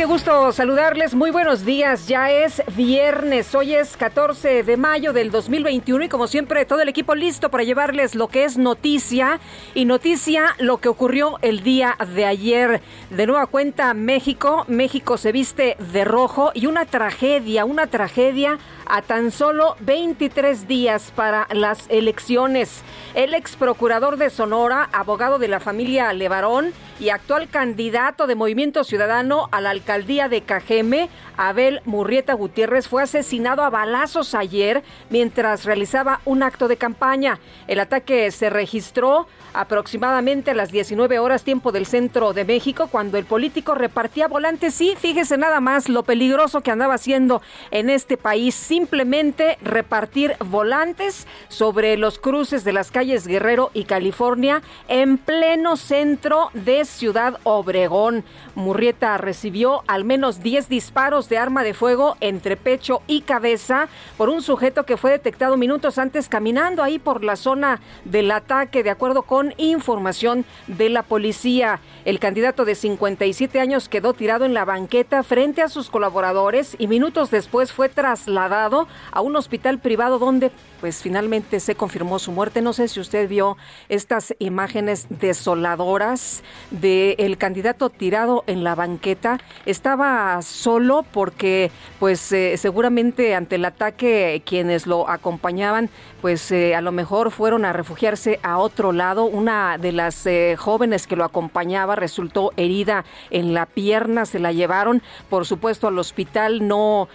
¿Qué gusto saludarles. Muy buenos días. Ya es viernes. Hoy es 14 de mayo del 2021 y como siempre todo el equipo listo para llevarles lo que es noticia y noticia lo que ocurrió el día de ayer. De nueva cuenta México. México se viste de rojo y una tragedia, una tragedia a tan solo 23 días para las elecciones. El ex procurador de Sonora, abogado de la familia Levarón y actual candidato de Movimiento Ciudadano a la alcaldía de Cajeme, Abel Murrieta Gutiérrez, fue asesinado a balazos ayer mientras realizaba un acto de campaña. El ataque se registró aproximadamente a las 19 horas tiempo del centro de México cuando el político repartía volantes. Sí, fíjese nada más lo peligroso que andaba haciendo en este país, simplemente repartir volantes sobre los cruces de las calles Guerrero y California en pleno centro de Ciudad Obregón. Murrieta recibió al menos 10 disparos de arma de fuego entre pecho y cabeza por un sujeto que fue detectado minutos antes caminando ahí por la zona del ataque, de acuerdo con información de la policía. El candidato de 57 años quedó tirado en la banqueta frente a sus colaboradores y minutos después fue trasladado a un hospital privado donde pues finalmente se confirmó su muerte. No sé si usted vio estas imágenes desoladoras del el candidato tirado en la banqueta. Estaba solo porque pues eh, seguramente ante el ataque quienes lo acompañaban pues eh, a lo mejor fueron a refugiarse a otro lado. Una de las eh, jóvenes que lo acompañaba resultó herida en la pierna, se la llevaron por supuesto al hospital, no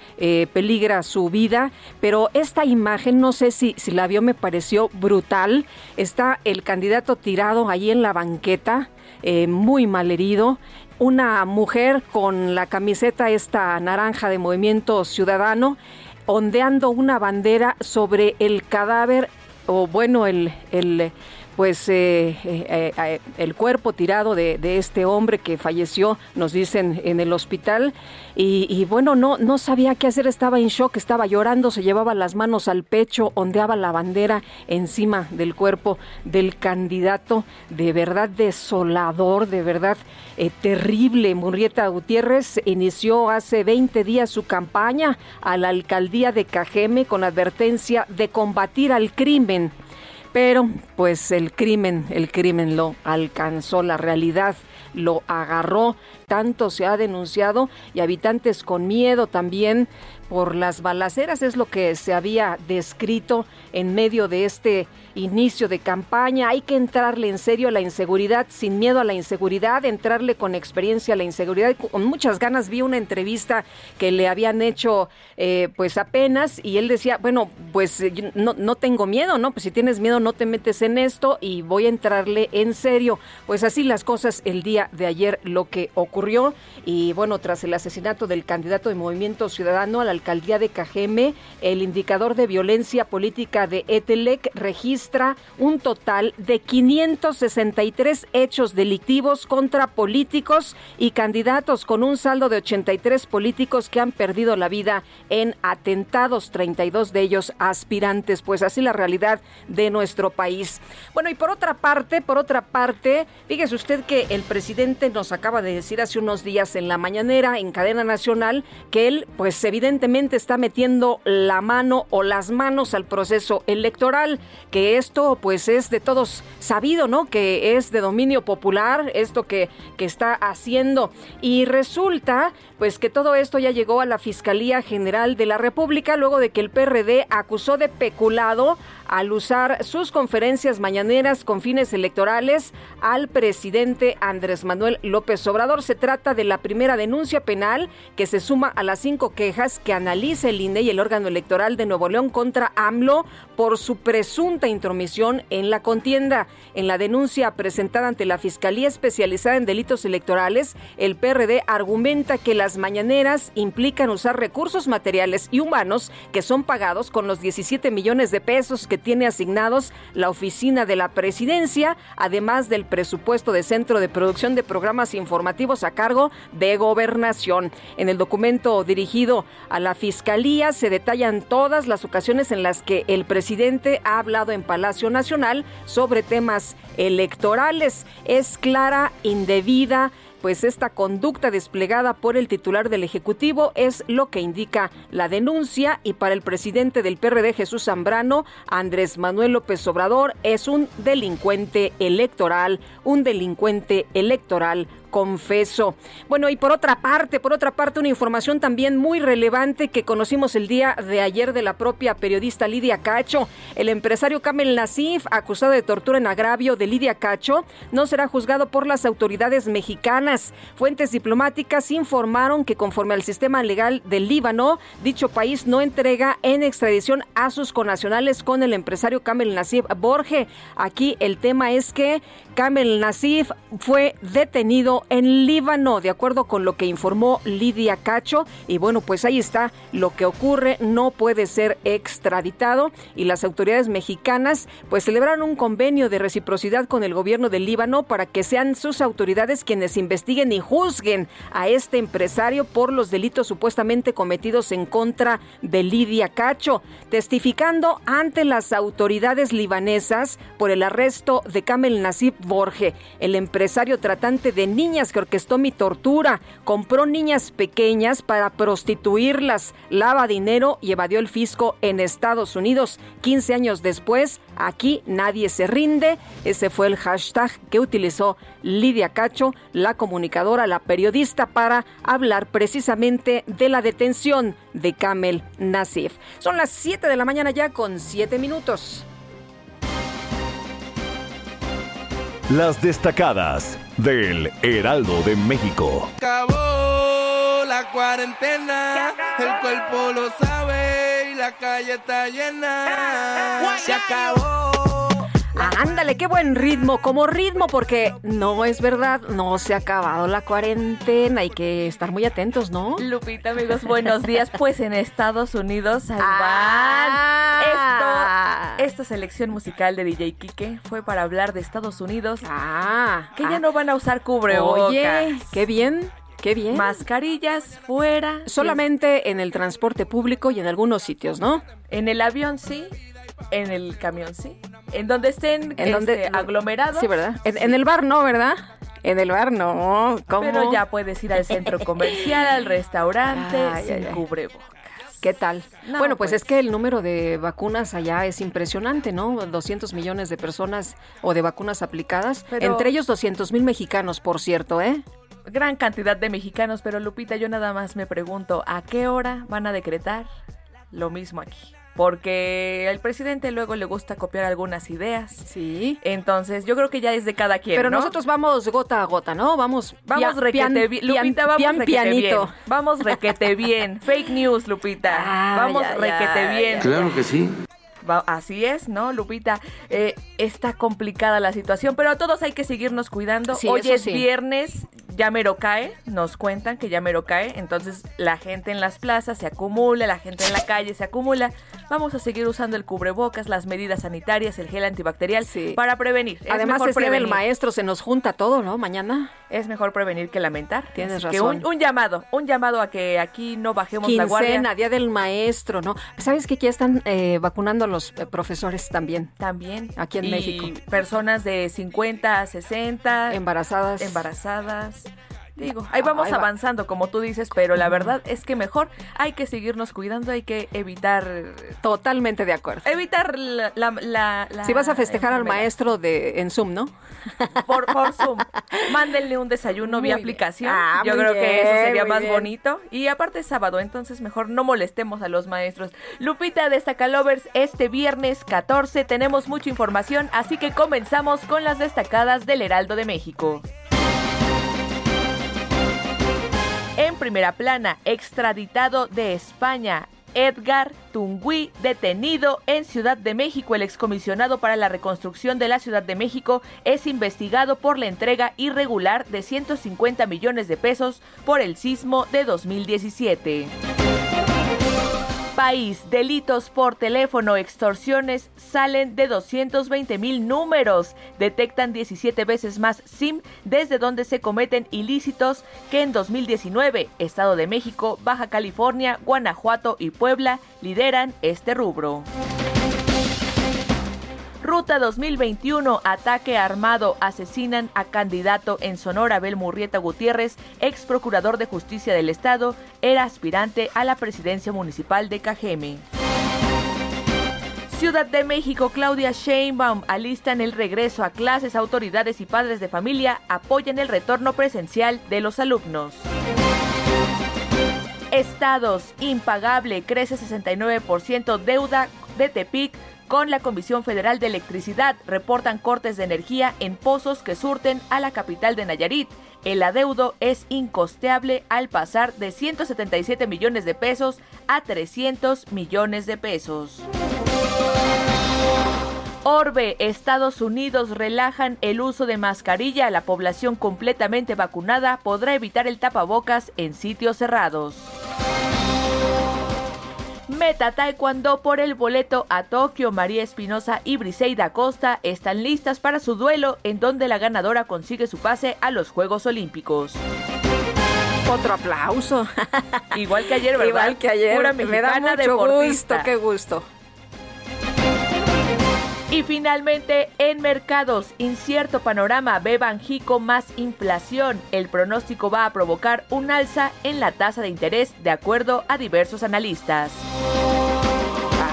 peligra su vida, pero esta imagen no sé si, si la vio, me pareció brutal. Está el candidato tirado ahí en la banqueta, eh, muy mal herido. Una mujer con la camiseta esta naranja de Movimiento Ciudadano, ondeando una bandera sobre el cadáver, o bueno, el, el pues eh, eh, eh, el cuerpo tirado de, de, este hombre que falleció, nos dicen, en el hospital. Y, y, bueno, no, no sabía qué hacer, estaba en shock, estaba llorando, se llevaba las manos al pecho, ondeaba la bandera encima del cuerpo del candidato. De verdad desolador, de verdad terrible. Murrieta Gutiérrez inició hace 20 días su campaña a la alcaldía de Cajeme con advertencia de combatir al crimen pero pues el crimen, el crimen lo alcanzó, la realidad lo agarró, tanto se ha denunciado y habitantes con miedo también por las balaceras es lo que se había descrito en medio de este inicio de campaña. Hay que entrarle en serio a la inseguridad, sin miedo a la inseguridad, entrarle con experiencia a la inseguridad. Con muchas ganas vi una entrevista que le habían hecho eh, pues apenas y él decía, bueno, pues no, no tengo miedo, ¿no? Pues si tienes miedo no te metes en esto y voy a entrarle en serio. Pues así las cosas el día de ayer lo que ocurrió y bueno, tras el asesinato del candidato de Movimiento Ciudadano a la alcaldía de Cajeme, el indicador de violencia política de Etelec registra un total de 563 hechos delictivos contra políticos y candidatos con un saldo de 83 políticos que han perdido la vida en atentados, 32 de ellos aspirantes, pues así la realidad de nuestro país. Bueno, y por otra parte, por otra parte, fíjese usted que el presidente nos acaba de decir hace unos días en la mañanera, en cadena nacional, que él, pues evidentemente está metiendo la mano o las manos al proceso electoral, que esto, pues es de todos sabido, ¿no? Que es de dominio popular, esto que, que está haciendo. Y resulta, pues que todo esto ya llegó a la Fiscalía General de la República luego de que el PRD acusó de peculado al usar sus conferencias mañaneras con fines electorales al presidente Andrés Manuel López Obrador. Se trata de la primera denuncia penal que se suma a las cinco quejas que analiza el INE y el órgano electoral de Nuevo León contra AMLO por su presunta intromisión en la contienda. En la denuncia presentada ante la Fiscalía Especializada en Delitos Electorales, el PRD argumenta que las mañaneras implican usar recursos materiales y humanos que son pagados con los 17 millones de pesos que tiene asignados la oficina de la presidencia, además del presupuesto de Centro de Producción de Programas Informativos a cargo de Gobernación. En el documento dirigido a la Fiscalía se detallan todas las ocasiones en las que el presidente ha hablado en Palacio Nacional sobre temas electorales. Es clara, indebida, pues esta conducta desplegada por el titular del Ejecutivo es lo que indica la denuncia y para el presidente del PRD Jesús Zambrano, Andrés Manuel López Obrador es un delincuente electoral, un delincuente electoral confeso. Bueno, y por otra parte, por otra parte, una información también muy relevante que conocimos el día de ayer de la propia periodista Lidia Cacho. El empresario Kamel Nasif, acusado de tortura en agravio de Lidia Cacho, no será juzgado por las autoridades mexicanas. Fuentes diplomáticas informaron que conforme al sistema legal del Líbano, dicho país no entrega en extradición a sus conacionales con el empresario Kamel Nasif Borge. Aquí el tema es que Kamel Nasif fue detenido en Líbano, de acuerdo con lo que informó Lidia Cacho. Y bueno, pues ahí está lo que ocurre, no puede ser extraditado y las autoridades mexicanas pues celebraron un convenio de reciprocidad con el gobierno del Líbano para que sean sus autoridades quienes investiguen y juzguen a este empresario por los delitos supuestamente cometidos en contra de Lidia Cacho, testificando ante las autoridades libanesas por el arresto de Kamel Nasib Borge, el empresario tratante de niños que orquestó mi tortura, compró niñas pequeñas para prostituirlas, lava dinero y evadió el fisco en Estados Unidos. 15 años después, aquí nadie se rinde. Ese fue el hashtag que utilizó Lidia Cacho, la comunicadora, la periodista, para hablar precisamente de la detención de Kamel Nasif. Son las 7 de la mañana ya con 7 minutos. Las destacadas del Heraldo de México. Acabó la cuarentena, el cuerpo lo sabe y la calle está llena. Se acabó Ándale, qué buen ritmo, como ritmo, porque no es verdad, no se ha acabado la cuarentena, hay que estar muy atentos, ¿no? Lupita, amigos, buenos días. Pues en Estados Unidos, ahí Ah. Esto, esta selección musical de DJ Kike fue para hablar de Estados Unidos, Ah, que ya ah. no van a usar cubrebocas. Oye, qué bien, qué bien. Mascarillas fuera. Solamente en el transporte público y en algunos sitios, ¿no? En el avión sí, en el camión sí. En donde estén En donde este, aglomerados. Sí, ¿verdad? En, en el bar no, ¿verdad? En el bar no. ¿Cómo? Pero ya puedes ir al centro comercial, al restaurante, Ay, sin cubrebocas. ¿Qué tal? No, bueno, pues, pues. es que el número de vacunas allá es impresionante, ¿no? 200 millones de personas o de vacunas aplicadas, Pero- entre ellos 200 mil mexicanos, por cierto, ¿eh? Gran cantidad de mexicanos, pero Lupita, yo nada más me pregunto, ¿a qué hora van a decretar lo mismo aquí? Porque al presidente luego le gusta copiar algunas ideas. Sí. Entonces, yo creo que ya es de cada quien. Pero ¿no? nosotros vamos gota a gota, ¿no? Vamos, Vamos requete bien. Lupita, vamos pian requete pianito. bien. Vamos requete bien. Fake news, Lupita. Vamos requete bien. Claro que sí. Así es, ¿no, Lupita? Eh, está complicada la situación, pero a todos hay que seguirnos cuidando. Sí, Hoy es sí. viernes, ya mero cae, nos cuentan que ya mero cae, entonces la gente en las plazas se acumula, la gente en la calle se acumula. Vamos a seguir usando el cubrebocas, las medidas sanitarias, el gel antibacterial para prevenir. Además, es día del maestro, se nos junta todo, ¿no? Mañana. Es mejor prevenir que lamentar. Tienes razón. un, llamado, un llamado a que aquí no bajemos la guardia. día del maestro, ¿no? ¿Sabes que ya están eh, vacunando a los eh, profesores también? También. Aquí en México. Personas de 50 a 60. Embarazadas. Embarazadas. Digo, ahí vamos avanzando, como tú dices, pero la verdad es que mejor hay que seguirnos cuidando, hay que evitar... Totalmente de acuerdo. Evitar la... si vas a festejar al maestro de en Zoom, ¿no? Por, por Zoom. Mándenle un desayuno vía aplicación. Ah, Yo creo que eso sería más bonito. Y aparte es sábado, entonces mejor no molestemos a los maestros. Lupita de Destacalovers, este viernes 14 tenemos mucha información, así que comenzamos con las destacadas del Heraldo de México. En primera plana, extraditado de España, Edgar Tungui, detenido en Ciudad de México. El excomisionado para la reconstrucción de la Ciudad de México es investigado por la entrega irregular de 150 millones de pesos por el sismo de 2017 país. Delitos por teléfono, extorsiones salen de 220 mil números. Detectan 17 veces más SIM desde donde se cometen ilícitos que en 2019. Estado de México, Baja California, Guanajuato y Puebla lideran este rubro. Ruta 2021, ataque armado, asesinan a candidato en Sonora, Abel Murrieta Gutiérrez, ex procurador de justicia del Estado, era aspirante a la presidencia municipal de Cajeme. Ciudad de México, Claudia Sheinbaum alistan el regreso a clases, autoridades y padres de familia apoyan el retorno presencial de los alumnos. Estados, impagable, crece 69% deuda de Tepic con la Comisión Federal de Electricidad reportan cortes de energía en pozos que surten a la capital de Nayarit. El adeudo es incosteable al pasar de 177 millones de pesos a 300 millones de pesos. Orbe, Estados Unidos relajan el uso de mascarilla. La población completamente vacunada podrá evitar el tapabocas en sitios cerrados. Meta Taekwondo por el boleto a Tokio. María Espinosa y Briseida Costa están listas para su duelo en donde la ganadora consigue su pase a los Juegos Olímpicos. Otro aplauso. Igual que ayer, ¿verdad? Igual que ayer. Pura Me da mucho gusto, qué gusto. Y finalmente, en mercados, incierto panorama, ve Banjico más inflación. El pronóstico va a provocar un alza en la tasa de interés, de acuerdo a diversos analistas.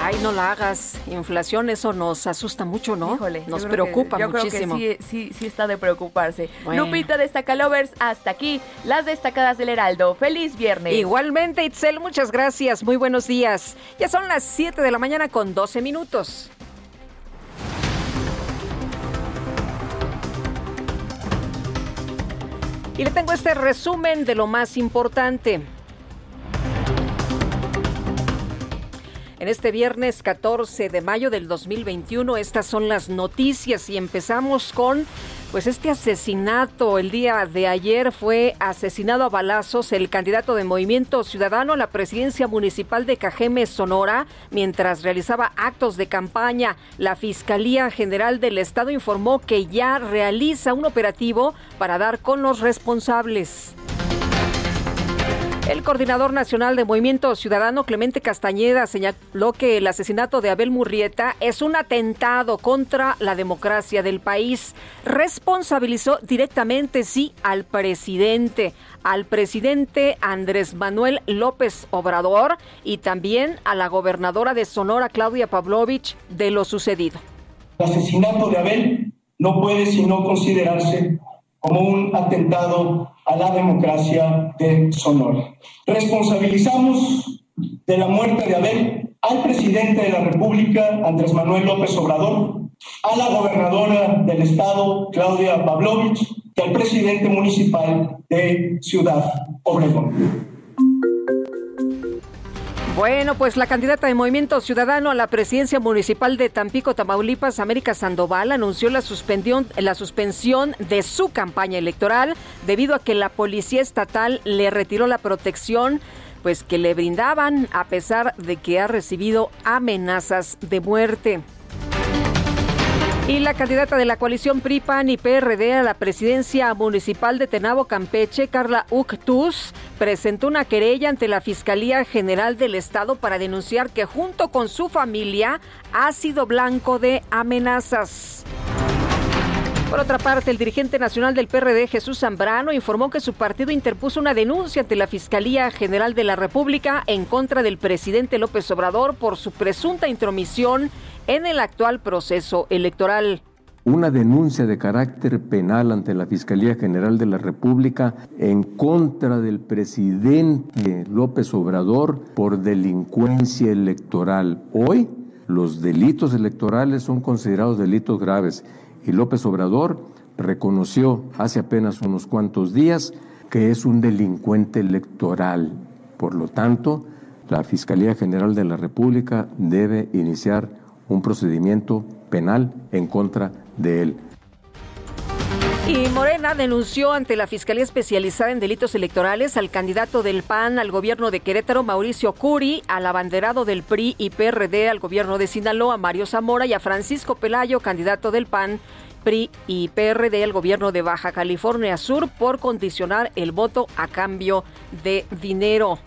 Ay, no la hagas. Inflación, eso nos asusta mucho, ¿no? Híjole, nos preocupa yo muchísimo. Creo que sí, sí, sí está de preocuparse. Lupita Destacalovers, hasta aquí las destacadas del Heraldo. ¡Feliz viernes! Igualmente, Itzel, muchas gracias. Muy buenos días. Ya son las 7 de la mañana con 12 minutos. Y le tengo este resumen de lo más importante. En este viernes 14 de mayo del 2021, estas son las noticias y empezamos con pues este asesinato el día de ayer fue asesinado a balazos el candidato de Movimiento Ciudadano a la presidencia municipal de Cajeme, Sonora, mientras realizaba actos de campaña. La Fiscalía General del Estado informó que ya realiza un operativo para dar con los responsables. El coordinador nacional de Movimiento Ciudadano, Clemente Castañeda, señaló que el asesinato de Abel Murrieta es un atentado contra la democracia del país. Responsabilizó directamente, sí, al presidente, al presidente Andrés Manuel López Obrador y también a la gobernadora de Sonora, Claudia Pavlovich, de lo sucedido. El asesinato de Abel no puede sino considerarse como un atentado a la democracia de Sonora. Responsabilizamos de la muerte de Abel al presidente de la República, Andrés Manuel López Obrador, a la gobernadora del estado, Claudia Pavlovich, y al presidente municipal de Ciudad Obregón. Bueno, pues la candidata de Movimiento Ciudadano a la presidencia municipal de Tampico, Tamaulipas, América Sandoval, anunció la suspensión, la suspensión de su campaña electoral debido a que la policía estatal le retiró la protección pues que le brindaban a pesar de que ha recibido amenazas de muerte. Y la candidata de la coalición PRI-PAN y PRD a la presidencia municipal de Tenabo, Campeche, Carla Uctus, presentó una querella ante la Fiscalía General del Estado para denunciar que junto con su familia ha sido blanco de amenazas. Por otra parte, el dirigente nacional del PRD, Jesús Zambrano, informó que su partido interpuso una denuncia ante la Fiscalía General de la República en contra del presidente López Obrador por su presunta intromisión en el actual proceso electoral. Una denuncia de carácter penal ante la Fiscalía General de la República en contra del presidente López Obrador por delincuencia electoral. Hoy los delitos electorales son considerados delitos graves y López Obrador reconoció hace apenas unos cuantos días que es un delincuente electoral. Por lo tanto, la Fiscalía General de la República debe iniciar un procedimiento penal en contra de él. Y Morena denunció ante la Fiscalía Especializada en Delitos Electorales al candidato del PAN al gobierno de Querétaro, Mauricio Curi, al abanderado del PRI y PRD al gobierno de Sinaloa, Mario Zamora, y a Francisco Pelayo, candidato del PAN, PRI y PRD al gobierno de Baja California Sur por condicionar el voto a cambio de dinero.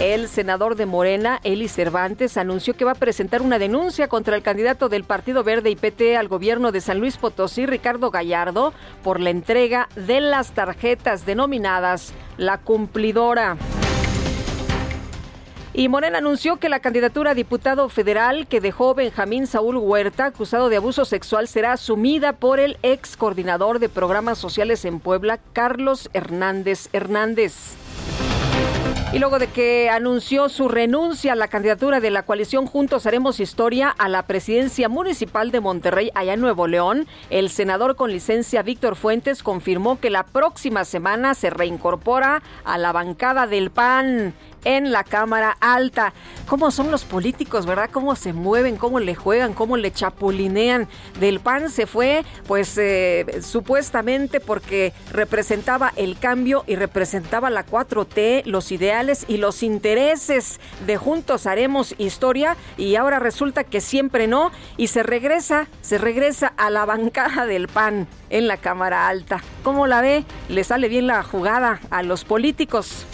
El senador de Morena, Eli Cervantes, anunció que va a presentar una denuncia contra el candidato del Partido Verde y PT al gobierno de San Luis Potosí, Ricardo Gallardo, por la entrega de las tarjetas denominadas La Cumplidora. Y Morena anunció que la candidatura a diputado federal que dejó Benjamín Saúl Huerta, acusado de abuso sexual, será asumida por el ex coordinador de programas sociales en Puebla, Carlos Hernández Hernández. Y luego de que anunció su renuncia a la candidatura de la coalición Juntos Haremos Historia a la presidencia municipal de Monterrey, allá en Nuevo León, el senador con licencia Víctor Fuentes confirmó que la próxima semana se reincorpora a la bancada del PAN en la Cámara Alta. ¿Cómo son los políticos, verdad? ¿Cómo se mueven? ¿Cómo le juegan? ¿Cómo le chapulinean? Del PAN se fue, pues eh, supuestamente porque representaba el cambio y representaba la 4T, los ideales y los intereses de Juntos Haremos Historia y ahora resulta que siempre no y se regresa, se regresa a la bancada del PAN en la Cámara Alta. ¿Cómo la ve? ¿Le sale bien la jugada a los políticos?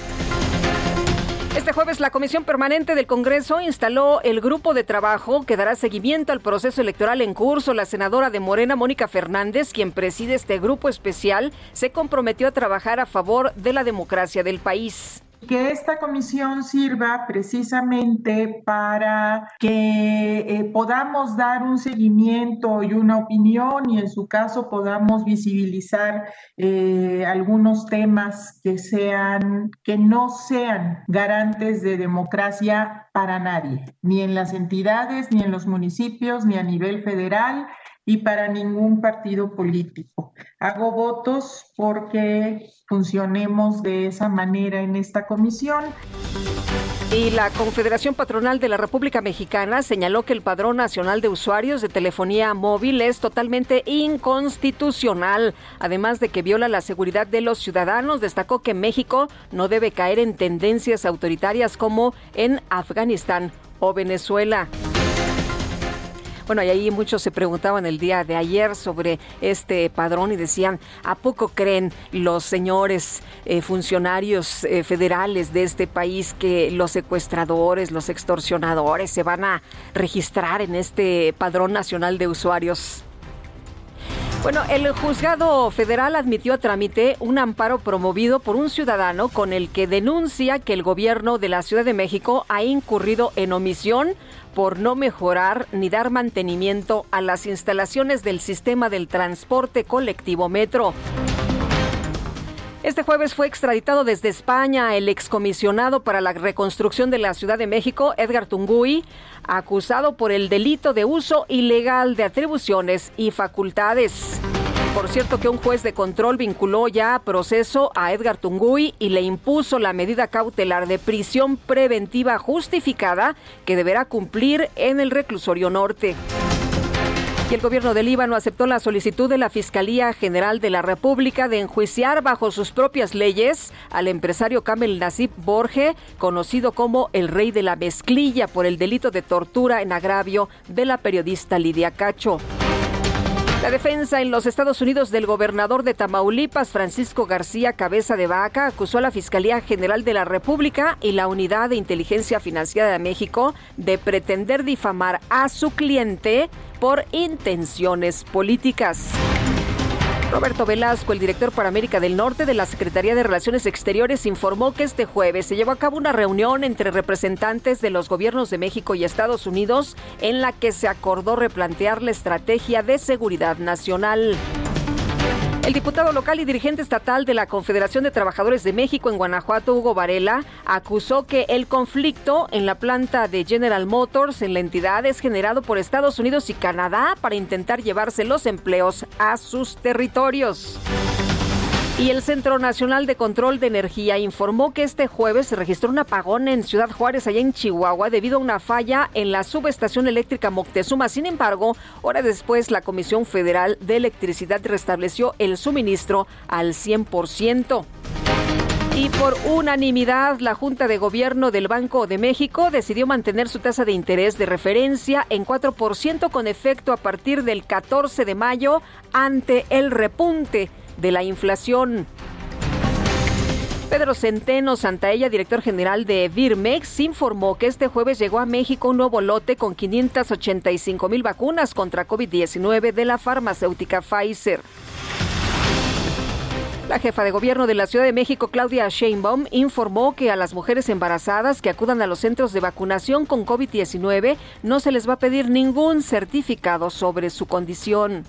Este jueves la Comisión Permanente del Congreso instaló el grupo de trabajo que dará seguimiento al proceso electoral en curso. La senadora de Morena, Mónica Fernández, quien preside este grupo especial, se comprometió a trabajar a favor de la democracia del país que esta comisión sirva precisamente para que eh, podamos dar un seguimiento y una opinión y en su caso podamos visibilizar eh, algunos temas que sean que no sean garantes de democracia para nadie, ni en las entidades, ni en los municipios, ni a nivel federal y para ningún partido político. Hago votos porque funcionemos de esa manera en esta comisión. Y la Confederación Patronal de la República Mexicana señaló que el Padrón Nacional de Usuarios de Telefonía Móvil es totalmente inconstitucional, además de que viola la seguridad de los ciudadanos. Destacó que México no debe caer en tendencias autoritarias como en Afganistán o Venezuela. Bueno, y ahí muchos se preguntaban el día de ayer sobre este padrón y decían, ¿a poco creen los señores eh, funcionarios eh, federales de este país que los secuestradores, los extorsionadores se van a registrar en este padrón nacional de usuarios? Bueno, el juzgado federal admitió a trámite un amparo promovido por un ciudadano con el que denuncia que el gobierno de la Ciudad de México ha incurrido en omisión por no mejorar ni dar mantenimiento a las instalaciones del sistema del transporte colectivo Metro. Este jueves fue extraditado desde España el excomisionado para la reconstrucción de la Ciudad de México, Edgar Tungui, acusado por el delito de uso ilegal de atribuciones y facultades. Por cierto que un juez de control vinculó ya a proceso a Edgar Tungui y le impuso la medida cautelar de prisión preventiva justificada que deberá cumplir en el reclusorio norte. Y el gobierno del Líbano aceptó la solicitud de la Fiscalía General de la República de enjuiciar bajo sus propias leyes al empresario Kamel Nasib Borge, conocido como el rey de la mezclilla por el delito de tortura en agravio de la periodista Lidia Cacho. La defensa en los Estados Unidos del gobernador de Tamaulipas, Francisco García Cabeza de Vaca, acusó a la Fiscalía General de la República y la Unidad de Inteligencia Financiera de México de pretender difamar a su cliente por intenciones políticas. Roberto Velasco, el director para América del Norte de la Secretaría de Relaciones Exteriores, informó que este jueves se llevó a cabo una reunión entre representantes de los gobiernos de México y Estados Unidos en la que se acordó replantear la estrategia de seguridad nacional. El diputado local y dirigente estatal de la Confederación de Trabajadores de México en Guanajuato, Hugo Varela, acusó que el conflicto en la planta de General Motors en la entidad es generado por Estados Unidos y Canadá para intentar llevarse los empleos a sus territorios. Y el Centro Nacional de Control de Energía informó que este jueves se registró un apagón en Ciudad Juárez, allá en Chihuahua, debido a una falla en la subestación eléctrica Moctezuma. Sin embargo, hora después, la Comisión Federal de Electricidad restableció el suministro al 100%. Y por unanimidad, la Junta de Gobierno del Banco de México decidió mantener su tasa de interés de referencia en 4% con efecto a partir del 14 de mayo ante el repunte de la inflación. Pedro Centeno Santaella, director general de Virmex, informó que este jueves llegó a México un nuevo lote con 585 mil vacunas contra COVID-19 de la farmacéutica Pfizer. La jefa de gobierno de la Ciudad de México, Claudia Sheinbaum, informó que a las mujeres embarazadas que acudan a los centros de vacunación con COVID-19 no se les va a pedir ningún certificado sobre su condición.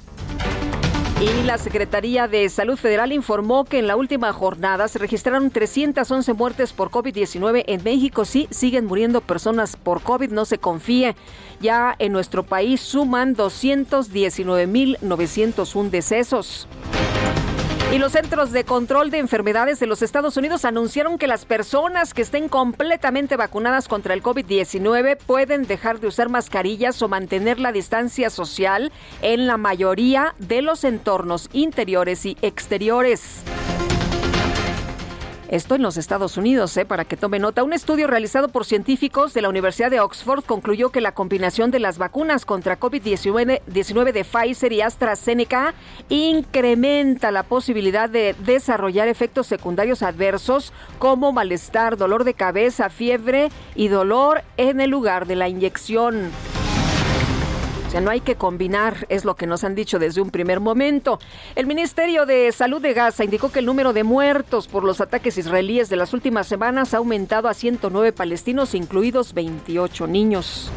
Y la Secretaría de Salud Federal informó que en la última jornada se registraron 311 muertes por COVID-19 en México. Sí, siguen muriendo personas por COVID, no se confíe. Ya en nuestro país suman 219.901 decesos. Y los Centros de Control de Enfermedades de los Estados Unidos anunciaron que las personas que estén completamente vacunadas contra el COVID-19 pueden dejar de usar mascarillas o mantener la distancia social en la mayoría de los entornos interiores y exteriores. Esto en los Estados Unidos, ¿eh? para que tome nota. Un estudio realizado por científicos de la Universidad de Oxford concluyó que la combinación de las vacunas contra COVID-19 de Pfizer y AstraZeneca incrementa la posibilidad de desarrollar efectos secundarios adversos como malestar, dolor de cabeza, fiebre y dolor en el lugar de la inyección sea, no hay que combinar, es lo que nos han dicho desde un primer momento. El Ministerio de Salud de Gaza indicó que el número de muertos por los ataques israelíes de las últimas semanas ha aumentado a 109 palestinos, incluidos 28 niños.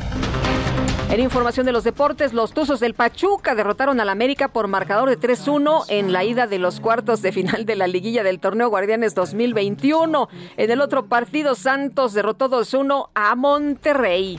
En información de los deportes, los Tuzos del Pachuca derrotaron al América por marcador de 3-1 en la ida de los cuartos de final de la liguilla del torneo Guardianes 2021. En el otro partido, Santos derrotó 2-1 a Monterrey.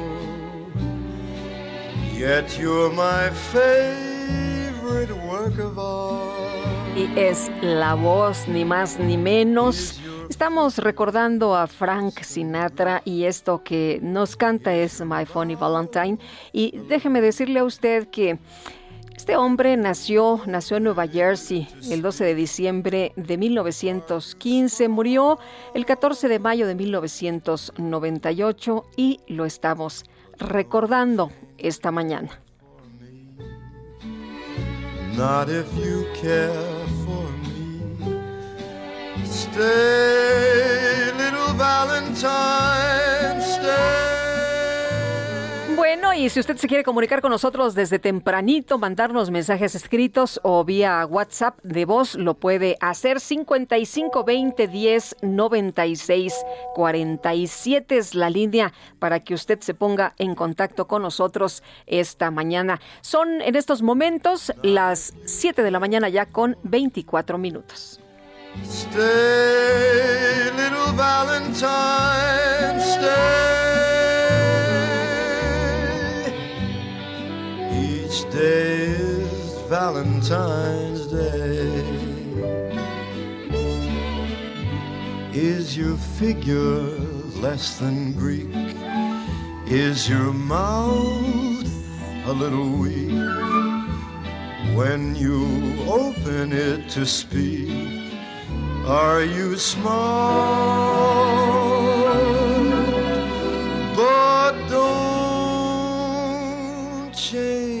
My favorite work of. Y es la voz, ni más ni menos. Estamos recordando a Frank Sinatra y esto que nos canta es My Funny Valentine. Y déjeme decirle a usted que este hombre nació, nació en Nueva Jersey el 12 de diciembre de 1915, murió el 14 de mayo de 1998 y lo estamos recordando esta mañana. Valentine. Bueno, y si usted se quiere comunicar con nosotros desde tempranito, mandarnos mensajes escritos o vía WhatsApp de voz, lo puede hacer 55 20 10 96 47 es la línea para que usted se ponga en contacto con nosotros esta mañana. Son en estos momentos las 7 de la mañana ya con 24 minutos. Each day is Valentine's Day. Is your figure less than Greek? Is your mouth a little weak? When you open it to speak, are you smart? But don't change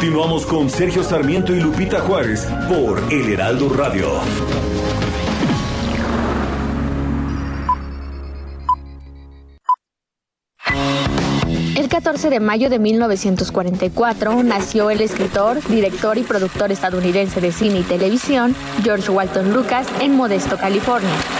Continuamos con Sergio Sarmiento y Lupita Juárez por El Heraldo Radio. El 14 de mayo de 1944 nació el escritor, director y productor estadounidense de cine y televisión George Walton Lucas en Modesto, California.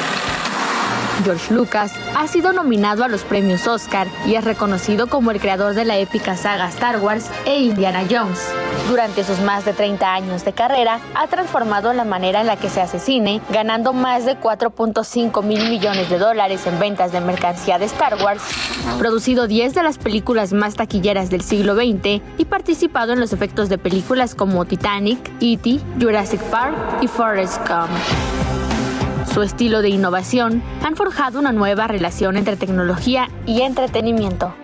George Lucas ha sido nominado a los premios Oscar y es reconocido como el creador de la épica saga Star Wars e Indiana Jones. Durante sus más de 30 años de carrera, ha transformado la manera en la que se hace cine, ganando más de 4.5 mil millones de dólares en ventas de mercancía de Star Wars, producido 10 de las películas más taquilleras del siglo XX y participado en los efectos de películas como Titanic, E.T., Jurassic Park y Forrest Gump su estilo de innovación han forjado una nueva relación entre tecnología y entretenimiento.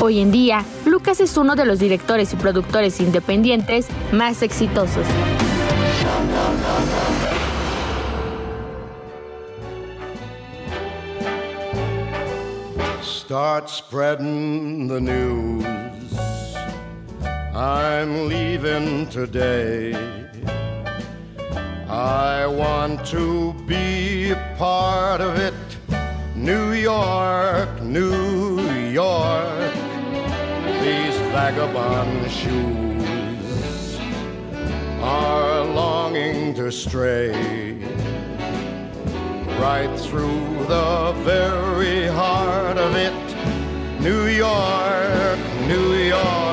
Hoy en día, Lucas es uno de los directores y productores independientes más exitosos. Start spreading the news. I'm leaving today. I want to be a part of it. New York, New York. These vagabond shoes are longing to stray right through the very heart of it. New York, New York.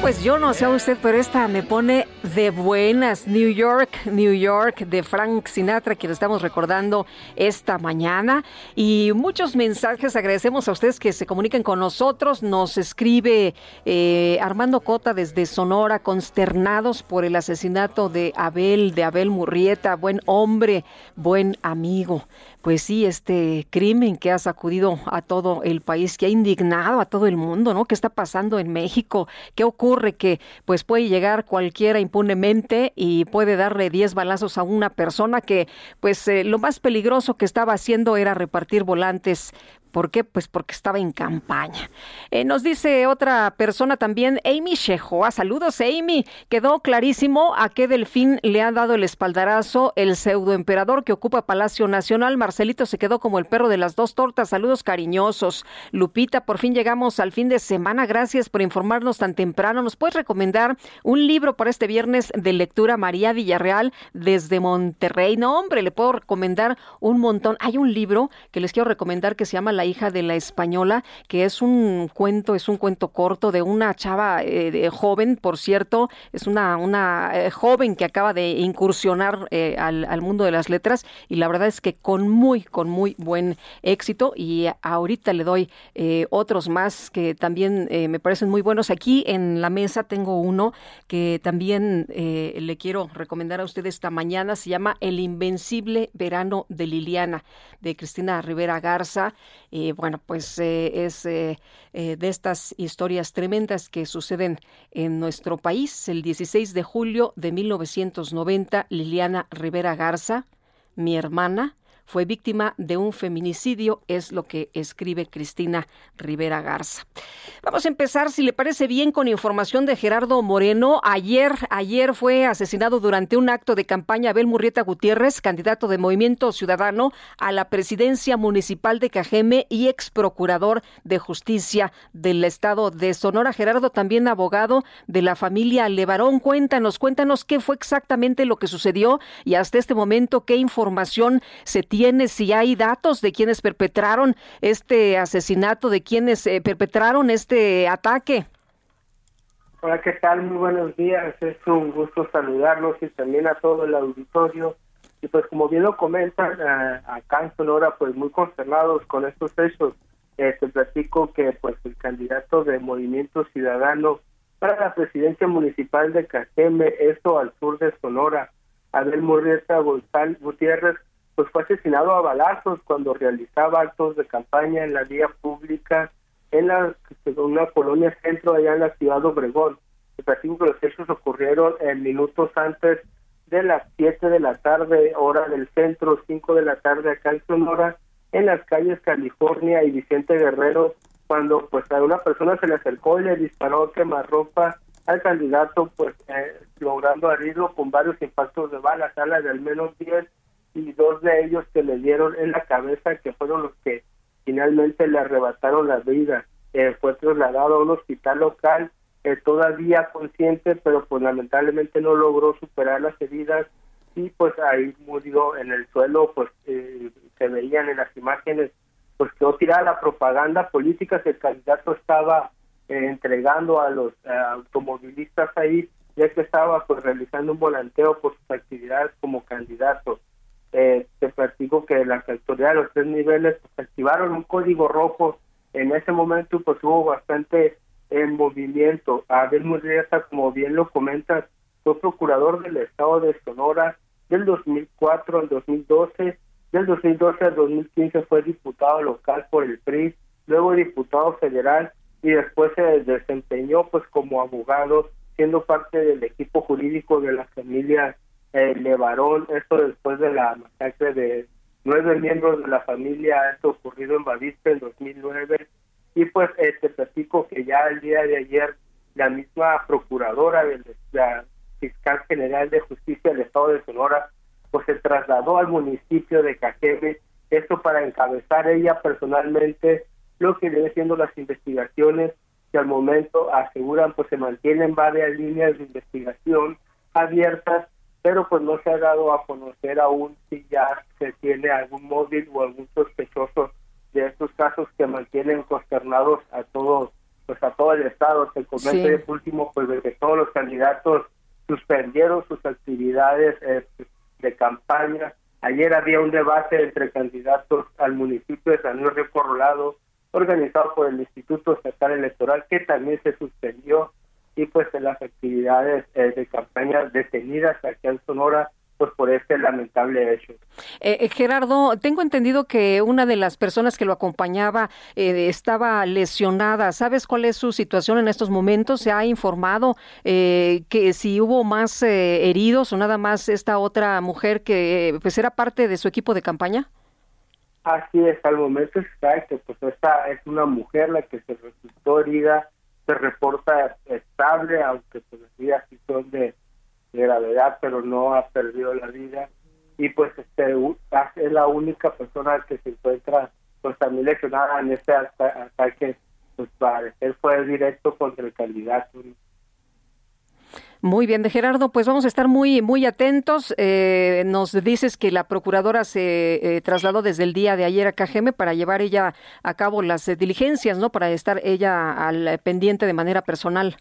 Pues yo no sé a usted, pero esta me pone de buenas. New York, New York, de Frank Sinatra, que lo estamos recordando esta mañana. Y muchos mensajes. Agradecemos a ustedes que se comuniquen con nosotros. Nos escribe eh, Armando Cota desde Sonora, consternados por el asesinato de Abel, de Abel Murrieta. Buen hombre, buen amigo pues sí, este crimen que ha sacudido a todo el país, que ha indignado a todo el mundo, ¿no? ¿Qué está pasando en México? ¿Qué ocurre? Que pues puede llegar cualquiera impunemente y puede darle 10 balazos a una persona que pues eh, lo más peligroso que estaba haciendo era repartir volantes ¿Por qué? Pues porque estaba en campaña. Eh, nos dice otra persona también, Amy Shehoa. Saludos, Amy. Quedó clarísimo a qué delfín le ha dado el espaldarazo el pseudoemperador que ocupa Palacio Nacional. Marcelito se quedó como el perro de las dos tortas. Saludos cariñosos. Lupita, por fin llegamos al fin de semana. Gracias por informarnos tan temprano. ¿Nos puedes recomendar un libro para este viernes de lectura María Villarreal desde Monterrey? No, hombre, le puedo recomendar un montón. Hay un libro que les quiero recomendar que se llama La hija de la española, que es un cuento, es un cuento corto de una chava eh, joven, por cierto, es una, una eh, joven que acaba de incursionar eh, al, al mundo de las letras y la verdad es que conmueve muy, con muy buen éxito y ahorita le doy eh, otros más que también me parecen muy buenos. Aquí en la mesa tengo uno que también le quiero recomendar a ustedes esta mañana. Se llama El Invencible Verano de Liliana, de Cristina Rivera Garza. Bueno, pues es de estas historias tremendas que suceden en nuestro país. El 16 de julio de 1990, Liliana Rivera Garza, mi hermana, fue víctima de un feminicidio, es lo que escribe Cristina Rivera Garza. Vamos a empezar, si le parece bien, con información de Gerardo Moreno. Ayer, ayer fue asesinado durante un acto de campaña Abel Murrieta Gutiérrez, candidato de Movimiento Ciudadano a la presidencia municipal de Cajeme y ex procurador de justicia del estado de Sonora. Gerardo, también abogado de la familia Levarón. Cuéntanos, cuéntanos qué fue exactamente lo que sucedió y hasta este momento qué información se tiene tiene, si hay datos de quienes perpetraron este asesinato, de quienes eh, perpetraron este ataque. Hola, ¿qué tal? Muy buenos días. Es un gusto saludarlos y también a todo el auditorio. Y pues como bien lo comentan, eh, acá en Sonora, pues muy consternados con estos hechos. Eh, te platico que pues el candidato de Movimiento Ciudadano para la presidencia municipal de Cajeme, esto al sur de Sonora, Abel Murrieta Gutiérrez, pues fue asesinado a balazos cuando realizaba actos de campaña en la vía pública en la una colonia centro allá en la ciudad de Obregón. El los hechos ocurrieron en minutos antes de las 7 de la tarde, hora del centro, 5 de la tarde acá en Sonora, en las calles California y Vicente Guerrero, cuando pues a una persona se le acercó y le disparó quemarropa al candidato, pues eh, logrando herirlo con varios impactos de balas, a la de al menos 10 y dos de ellos que le dieron en la cabeza, que fueron los que finalmente le arrebataron la vida. Eh, fue trasladado a un hospital local, eh, todavía consciente, pero pues lamentablemente no logró superar las heridas y pues ahí murió en el suelo, pues eh, se veían en las imágenes, pues quedó tirada la propaganda política que el candidato estaba entregando a los automovilistas ahí, ya que estaba pues realizando un volanteo por sus actividades como candidato eh, te platico que las autoridades de los tres niveles activaron un código rojo. En ese momento pues hubo bastante en eh, movimiento. Abel Murrieta, como bien lo comentas, fue procurador del estado de Sonora del 2004 al 2012. Del 2012 al 2015 fue diputado local por el PRI, luego diputado federal y después se desempeñó pues como abogado siendo parte del equipo jurídico de la familia Levarón, esto después de la masacre de nueve miembros de la familia, esto ocurrido en Bavispe en 2009, y pues eh, te platico que ya el día de ayer la misma procuradora de la fiscal general de justicia del estado de Sonora pues se trasladó al municipio de Cajeme, esto para encabezar ella personalmente lo que viene siendo las investigaciones que al momento aseguran pues se mantienen varias líneas de investigación abiertas pero pues no se ha dado a conocer aún si ya se tiene algún móvil o algún sospechoso de estos casos que mantienen consternados a todos pues a todo el estado. Se comenta sí. último pues de que todos los candidatos suspendieron sus actividades eh, de campaña. Ayer había un debate entre candidatos al municipio de San Luis Río Corrolado organizado por el Instituto Estatal Electoral que también se suspendió y pues en las actividades eh, de campaña detenidas aquí en Sonora pues por este lamentable hecho. Eh, eh, Gerardo, tengo entendido que una de las personas que lo acompañaba estaba lesionada. ¿Sabes cuál es su situación en estos momentos? ¿Se ha informado que si hubo más heridos o nada más esta otra mujer que pues era parte de su equipo de campaña? Así es, al momento que pues esta es una mujer la que se resultó herida se reporta estable, aunque pues las sí son de, gravedad, pero no ha perdido la vida. Y pues este es la única persona que se encuentra pues también lesionada en este ataque, pues parecer fue directo contra el candidato. Muy bien, de Gerardo, pues vamos a estar muy muy atentos. Eh, nos dices que la procuradora se eh, trasladó desde el día de ayer a Cajeme para llevar ella a cabo las eh, diligencias, ¿no? Para estar ella al pendiente de manera personal.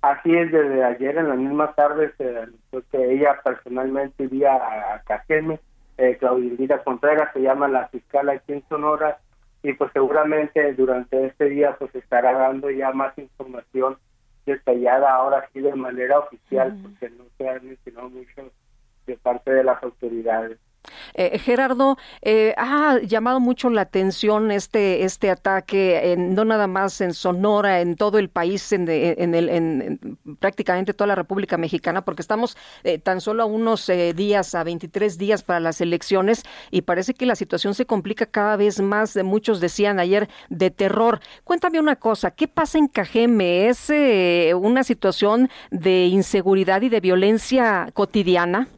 Así es, desde ayer en la misma tarde se anunció que ella personalmente iría a, Cajeme eh, Claudia Contreras, se llama la fiscal aquí en Sonora, y pues seguramente durante este día pues estará dando ya más información detallada ahora sí de manera oficial, porque no se ha mencionado mucho de parte de las autoridades. Eh, Gerardo, eh, ha llamado mucho la atención este, este ataque, no nada más en Sonora, en todo el país, en, el, en, prácticamente toda la República Mexicana, porque estamos eh, tan solo a unos días, a 23 días para las elecciones, y parece que la situación se complica cada vez más. Muchos decían ayer de terror. Cuéntame una cosa, ¿qué pasa en Cajeme? ¿Es una situación de inseguridad y de violencia cotidiana?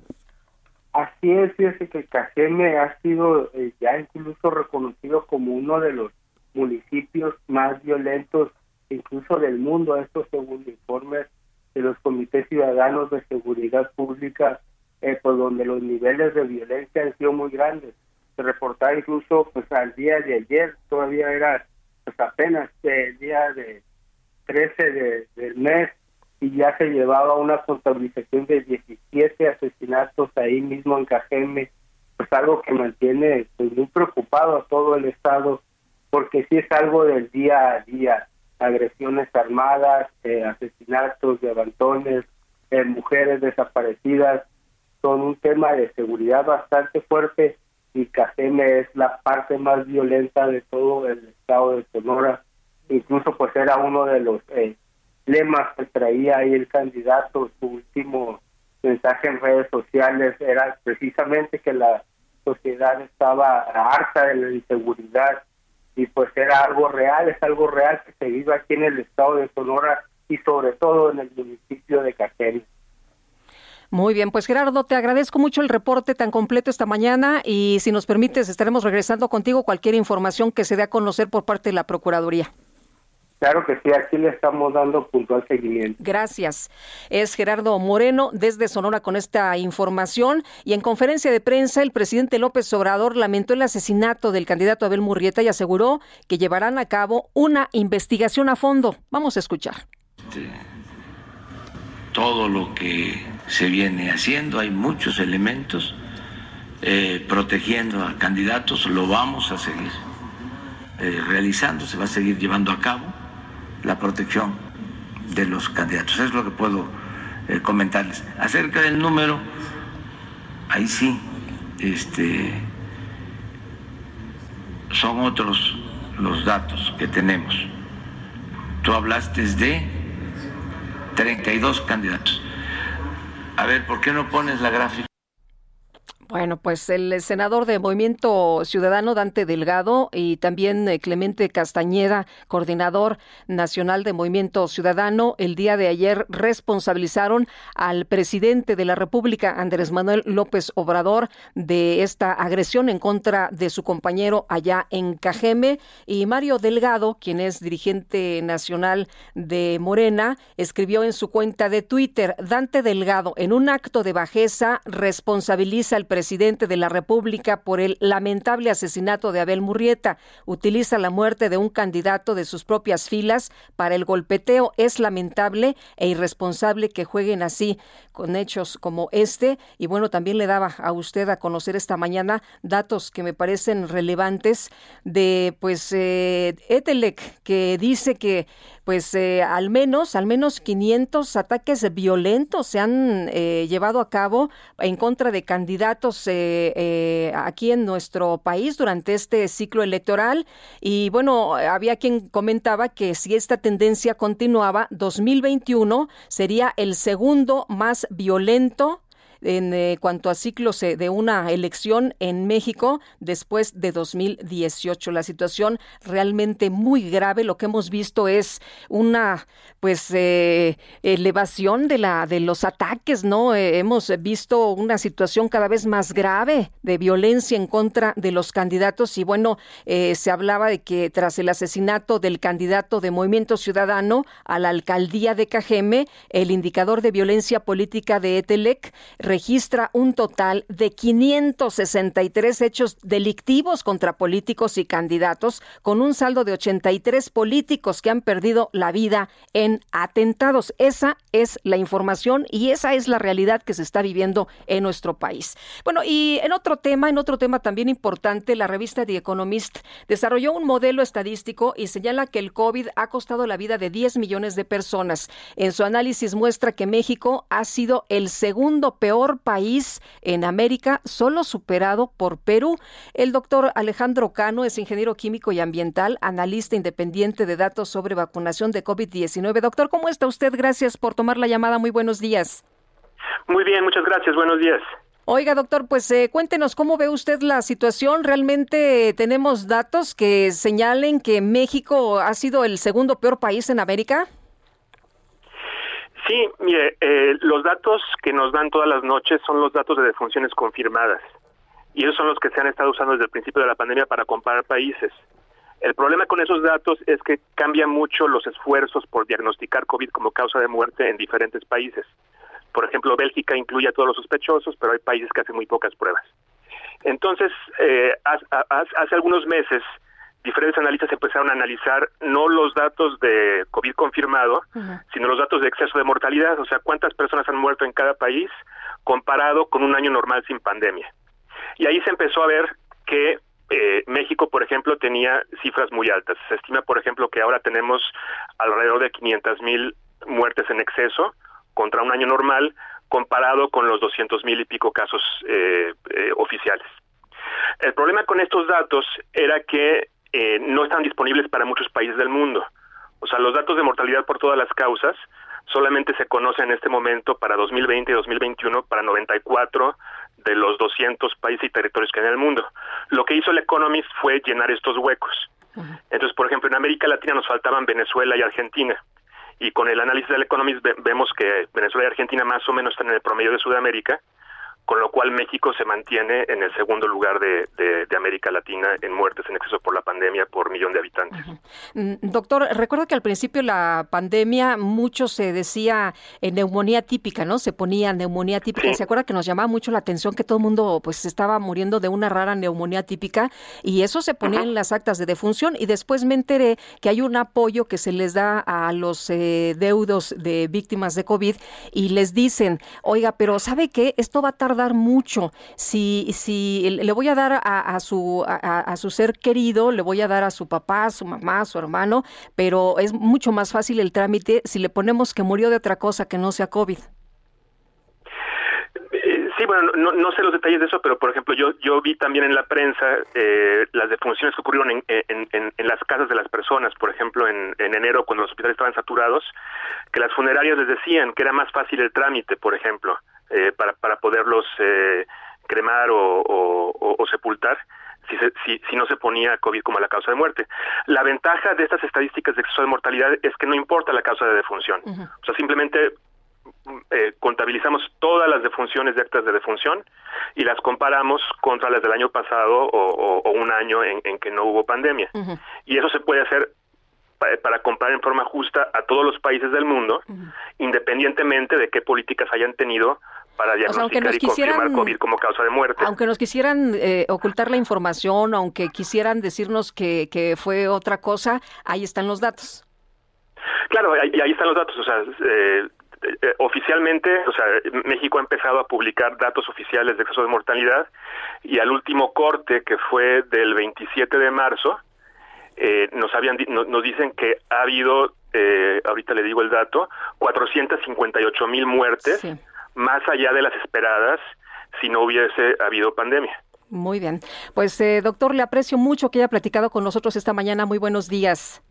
Así es, fíjese que Cajeme ha sido eh, ya incluso reconocido como uno de los municipios más violentos incluso del mundo, esto según informes de los comités ciudadanos de seguridad pública, eh, por donde los niveles de violencia han sido muy grandes. Se reportaba incluso pues al día de ayer, todavía era pues apenas el día de 13 de, del mes, y ya se llevaba una contabilización de 17 asesinatos ahí mismo en Cajeme, pues algo que mantiene pues, muy preocupado a todo el Estado, porque sí es algo del día a día, agresiones armadas, eh, asesinatos, levantones, eh, mujeres desaparecidas, son un tema de seguridad bastante fuerte y Cajeme es la parte más violenta de todo el estado de Sonora, incluso pues era uno de los eh, lemas que traía ahí el candidato, su último mensaje en redes sociales era precisamente que la sociedad estaba harta de la inseguridad y pues era algo real, es algo real que se vive aquí en el estado de Sonora y sobre todo en el municipio de Cajeri. Muy bien, pues Gerardo, te agradezco mucho el reporte tan completo esta mañana y si nos permites estaremos regresando contigo cualquier información que se dé a conocer por parte de la Procuraduría. Claro que sí, aquí le estamos dando puntual seguimiento. Gracias. Es Gerardo Moreno desde Sonora con esta información y en conferencia de prensa el presidente López Obrador lamentó el asesinato del candidato Abel Murrieta y aseguró que llevarán a cabo una investigación a fondo. Vamos a escuchar. Este, todo lo que se viene haciendo, hay muchos elementos eh, protegiendo a candidatos, lo vamos a seguir eh, realizando, se va a seguir llevando a cabo la protección de los candidatos. Es lo que puedo eh, comentarles. Acerca del número, ahí sí, este, son otros los datos que tenemos. Tú hablaste de 32 candidatos. A ver, ¿por qué no pones la gráfica? Bueno, pues el senador de Movimiento Ciudadano Dante Delgado y también eh, Clemente Castañeda, coordinador nacional de Movimiento Ciudadano, el día de ayer responsabilizaron al presidente de la República, Andrés Manuel López Obrador, de esta agresión en contra de su compañero allá en Cajeme. Y Mario Delgado, quien es dirigente nacional de Morena, escribió en su cuenta de Twitter, Dante Delgado, en un acto de bajeza, responsabiliza al presidente presidente de la República por el lamentable asesinato de Abel Murrieta. Utiliza la muerte de un candidato de sus propias filas para el golpeteo. Es lamentable e irresponsable que jueguen así con hechos como este. Y bueno, también le daba a usted a conocer esta mañana datos que me parecen relevantes de pues eh, Etelec, que dice que pues eh, al menos, al menos 500 ataques violentos se han eh, llevado a cabo en contra de candidatos eh, aquí en nuestro país durante este ciclo electoral. Y bueno, había quien comentaba que si esta tendencia continuaba, 2021 sería el segundo más violento en eh, cuanto a ciclos de una elección en México después de 2018. La situación realmente muy grave. Lo que hemos visto es una pues eh, elevación de la de los ataques, ¿no? Eh, hemos visto una situación cada vez más grave de violencia en contra de los candidatos y bueno, se hablaba de que tras el asesinato del candidato de Movimiento Ciudadano a la alcaldía de Cajeme, el indicador de violencia política de Etelec registra un total de 563 hechos delictivos contra políticos y candidatos, con un saldo de 83 políticos que han perdido la vida en atentados. Esa es la información y esa es la realidad que se está viviendo en nuestro país. Bueno, y en otro tema, en otro tema también importante, la revista The Economist desarrolló un modelo estadístico y señala que el COVID ha costado la vida de 10 millones de personas. En su análisis muestra que México ha sido el segundo peor país en América, solo superado por Perú. El doctor Alejandro Cano es ingeniero químico y ambiental, analista independiente de datos sobre vacunación de COVID-19. Doctor, ¿cómo está usted? Gracias por tomar la llamada. Muy buenos días. Muy bien, muchas gracias. Buenos días. Oiga, doctor, pues eh, cuéntenos cómo ve usted la situación. ¿Realmente tenemos datos que señalen que México ha sido el segundo peor país en América? Sí, mire, eh, los datos que nos dan todas las noches son los datos de defunciones confirmadas. Y esos son los que se han estado usando desde el principio de la pandemia para comparar países. El problema con esos datos es que cambian mucho los esfuerzos por diagnosticar COVID como causa de muerte en diferentes países. Por ejemplo, Bélgica incluye a todos los sospechosos, pero hay países que hacen muy pocas pruebas. Entonces, eh, hace algunos meses, diferentes analistas empezaron a analizar no los datos de COVID confirmado, sino los datos de exceso de mortalidad, o sea, cuántas personas han muerto en cada país comparado con un año normal sin pandemia. Y ahí se empezó a ver que eh, México, por ejemplo, tenía cifras muy altas. Se estima, por ejemplo, que ahora tenemos alrededor de 500 mil muertes en exceso contra un año normal comparado con los 200 mil y pico casos eh, eh, oficiales. El problema con estos datos era que eh, no están disponibles para muchos países del mundo. O sea, los datos de mortalidad por todas las causas solamente se conocen en este momento para 2020 y 2021 para 94 de los 200 países y territorios que hay en el mundo. Lo que hizo el Economist fue llenar estos huecos. Entonces, por ejemplo, en América Latina nos faltaban Venezuela y Argentina. Y con el análisis del Economist vemos que Venezuela y Argentina más o menos están en el promedio de Sudamérica con lo cual México se mantiene en el segundo lugar de, América Latina en muertes en exceso por la pandemia por millón de habitantes. Mm, doctor, recuerdo que al principio de la pandemia mucho se decía en neumonía típica, ¿no? Se ponía neumonía típica. ¿Se acuerda que nos llamaba mucho la atención que todo el mundo pues estaba muriendo de una rara neumonía típica? Y eso se ponía en las actas de defunción y después me enteré que hay un apoyo que se les da a los eh, deudos de víctimas de COVID y les dicen, oiga, pero ¿sabe qué? Esto va a tardar mucho. Si, si le voy a dar a, su, a, su ser querido, le voy a dar a su papá, a su mamá, a su hermano, pero es mucho más fácil el trámite si le ponemos que murió de otra cosa que no sea COVID. Eh, sí, bueno, no, sé los detalles de eso, pero por ejemplo, yo yo vi también en la prensa eh, las defunciones que ocurrieron en, en, las casas de las personas, por ejemplo, en enero cuando los hospitales estaban saturados, que las funerarias les decían que era más fácil el trámite, por ejemplo, eh, para, para poderlos eh, cremar o, o, sepultar si, si, si, no se ponía COVID como la causa de muerte. La ventaja de estas estadísticas de exceso de mortalidad es que no importa la causa de defunción. O sea, simplemente eh, contabilizamos todas las defunciones de actas de defunción y las comparamos contra las del año pasado o, o, un año en, en, que no hubo pandemia. Y eso se puede hacer para comparar en forma justa a todos los países del mundo, independientemente de qué políticas hayan tenido para diagnosticar y confirmar COVID como causa de muerte. Aunque nos quisieran eh, ocultar la información, aunque quisieran decirnos que, que fue otra cosa, ahí están los datos. Claro, ahí, ahí están los datos. O sea, eh, eh, oficialmente, o sea, México ha empezado a publicar datos oficiales de exceso de mortalidad y al último corte que fue del 27 de marzo, eh, nos habían nos dicen que ha habido eh, ahorita le digo el dato 458 mil muertes más allá de las esperadas si no hubiese habido pandemia. Muy bien. Pues eh, doctor le aprecio mucho que haya platicado con nosotros esta mañana. Muy buenos días.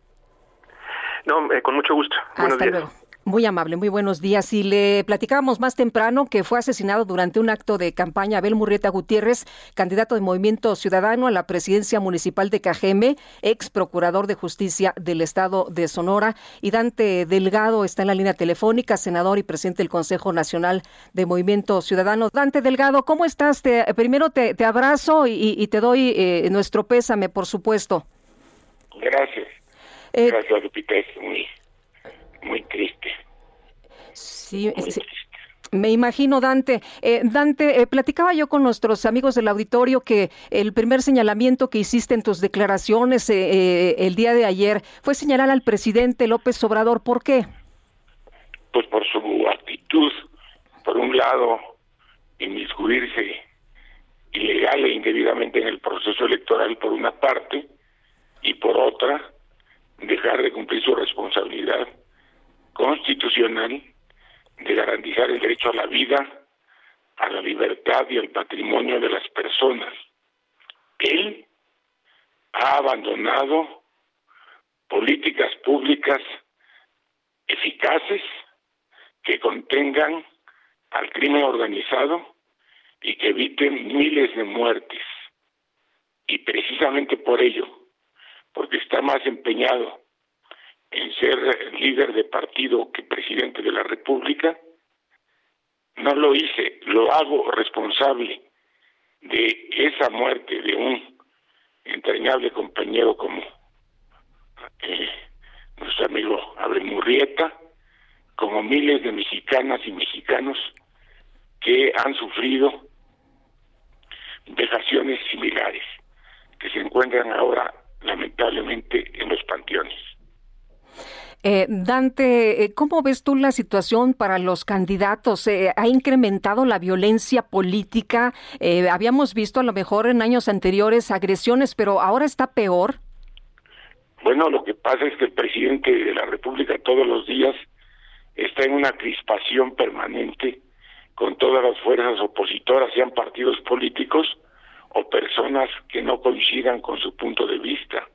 No con mucho gusto. Buenos días muy amable, muy buenos días. Y le platicábamos más temprano que fue asesinado durante un acto de campaña Abel Murrieta Gutiérrez, candidato de Movimiento Ciudadano a la presidencia municipal de Cajeme, ex procurador de justicia del estado de Sonora. Y Dante Delgado está en la línea telefónica, senador y presidente del Consejo Nacional de Movimiento Ciudadano. Dante Delgado, ¿cómo estás? Te, primero te, abrazo y, te doy eh, nuestro pésame, por supuesto. Gracias. Eh, Gracias, Lupita. Es muy muy triste. Sí, Me imagino, Dante. Eh, Dante, eh, platicaba yo con nuestros amigos del auditorio que el primer señalamiento que hiciste en tus declaraciones eh, el día de ayer fue señalar al presidente López Obrador. ¿Por qué? Pues por su actitud, por un lado, inmiscuirse ilegal e indebidamente en el proceso electoral por una parte y por otra, dejar de cumplir su responsabilidad constitucional de garantizar el derecho a la vida, a la libertad y al patrimonio de las personas. Él ha abandonado políticas públicas eficaces que contengan al crimen organizado y que eviten miles de muertes. Y precisamente por ello, porque está más empeñado en ser líder de partido que presidente de la República, no lo hice, lo hago responsable de esa muerte de un entrañable compañero como eh, nuestro amigo Abel Murrieta, como miles de mexicanas y mexicanos que han sufrido vejaciones similares, que se encuentran ahora lamentablemente en los panteones. Eh, Dante, eh, ¿cómo ves tú la situación para los candidatos? Eh, ¿Ha incrementado la violencia política? habíamos visto a lo mejor en años anteriores agresiones, pero ahora está peor. Bueno, lo que pasa es que el presidente de la República todos los días está en una crispación permanente con todas las fuerzas opositoras, sean partidos políticos o personas que no coincidan con su punto de vista.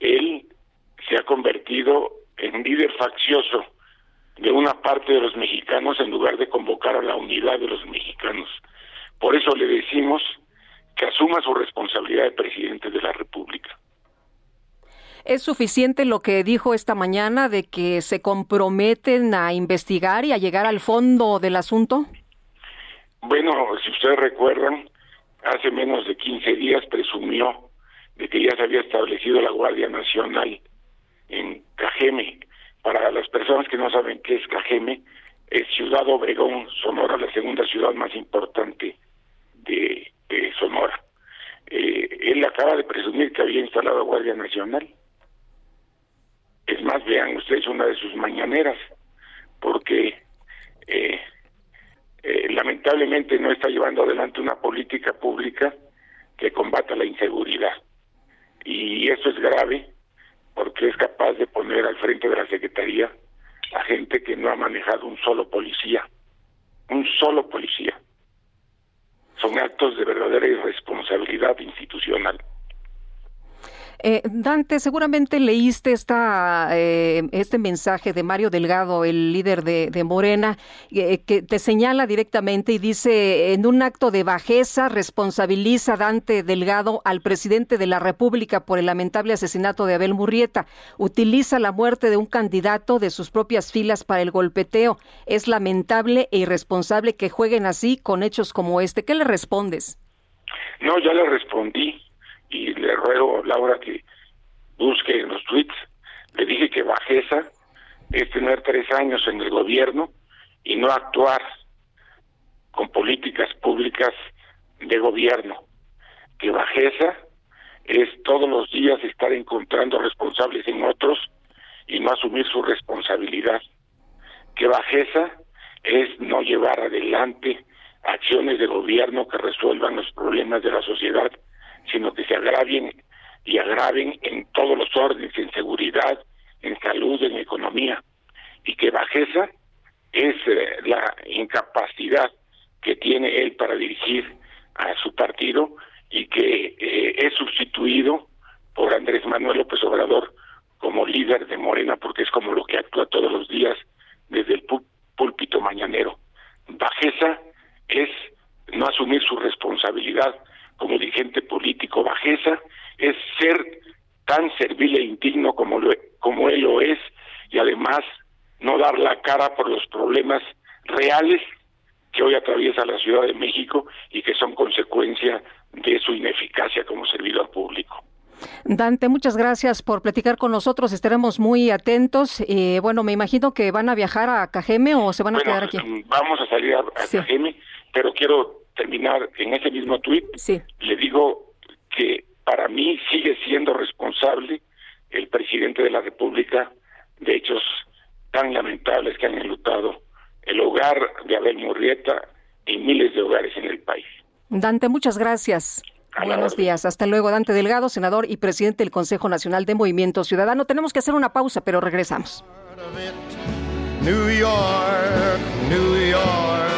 Él se ha convertido en líder faccioso de una parte de los mexicanos en lugar de convocar a la unidad de los mexicanos. Por eso le decimos que asuma su responsabilidad de presidente de la República. ¿Es suficiente lo que dijo esta mañana de que se comprometen a investigar y a llegar al fondo del asunto? Bueno, si ustedes recuerdan, hace menos de 15 días presumió de que ya se había establecido la Guardia Nacional en Cajeme. Para las personas que no saben qué es Cajeme, es Ciudad Obregón, Sonora, la segunda ciudad más importante de, Sonora. Eh, él acaba de presumir que había instalado Guardia Nacional. Es más, vean ustedes una de sus mañaneras, porque eh, eh, lamentablemente no está llevando adelante una política pública que combata la inseguridad. Y eso es grave porque es capaz de poner al frente de la Secretaría a gente que no ha manejado un solo policía, un solo policía. Son actos de verdadera irresponsabilidad institucional. Eh, Dante, seguramente leíste esta, eh, este mensaje de Mario Delgado, el líder de, Morena, eh, que te señala directamente y dice, en un acto de bajeza responsabiliza Dante Delgado al presidente de la República por el lamentable asesinato de Abel Murrieta. Utiliza la muerte de un candidato de sus propias filas para el golpeteo. Es lamentable e irresponsable que jueguen así con hechos como este. ¿Qué le respondes? No, ya le respondí y le ruego, Laura, que busque en los tweets. Le dije que bajeza es tener tres años en el gobierno y no actuar con políticas públicas de gobierno. Que bajeza es todos los días estar encontrando responsables en otros y no asumir su responsabilidad. Que bajeza es no llevar adelante acciones de gobierno que resuelvan los problemas de la sociedad sino que se agravien y agraven en todos los órdenes, en seguridad, en salud, en economía, y que bajeza es eh, la incapacidad que tiene él para dirigir a su partido y que eh, es sustituido por Andrés Manuel López Obrador como líder de Morena, porque es como lo que actúa todos los días desde el púlpito mañanero. Bajeza es no asumir su responsabilidad como dirigente político. Bajeza es ser tan servil e indigno como, lo, como él lo es y además no dar la cara por los problemas reales que hoy atraviesa la Ciudad de México y que son consecuencia de su ineficacia como servidor público. Dante, muchas gracias por platicar con nosotros. Estaremos muy atentos. Eh, bueno, me imagino que van a viajar a Cajeme o se van a quedar aquí. Vamos a salir a, Cajeme, pero quiero terminar en ese mismo tuit. Sí. Le digo que para mí sigue siendo responsable el presidente de la República de hechos tan lamentables que han enlutado el hogar de Abel Murrieta y miles de hogares en el país. Dante, muchas gracias. Buenos días. Hasta luego, Dante Delgado, senador y presidente del Consejo Nacional de Movimiento Ciudadano. Tenemos que hacer una pausa, pero regresamos. New York, New York.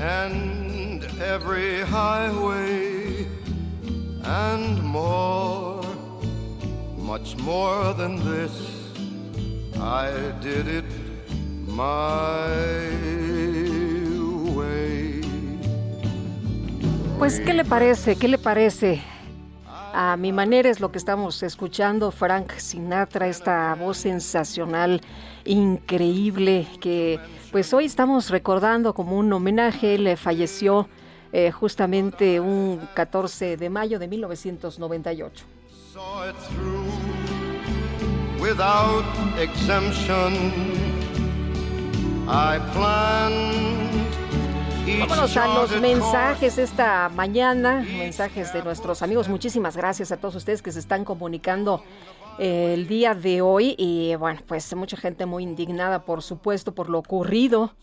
and every highway and more, much more than this. I did it my. Pues, ¿qué le parece? ¿Qué le parece? A mi manera es lo que estamos escuchando, Frank Sinatra, esta voz sensacional, increíble, que pues hoy estamos recordando como un homenaje, le falleció eh, justamente un 14 de mayo de 1998. Saw it through without exemption. I planned each Vámonos a los mensajes esta mañana, mensajes de nuestros amigos. Muchísimas gracias a todos ustedes que se están comunicando el día de hoy y bueno, pues mucha gente muy indignada, por supuesto, por lo ocurrido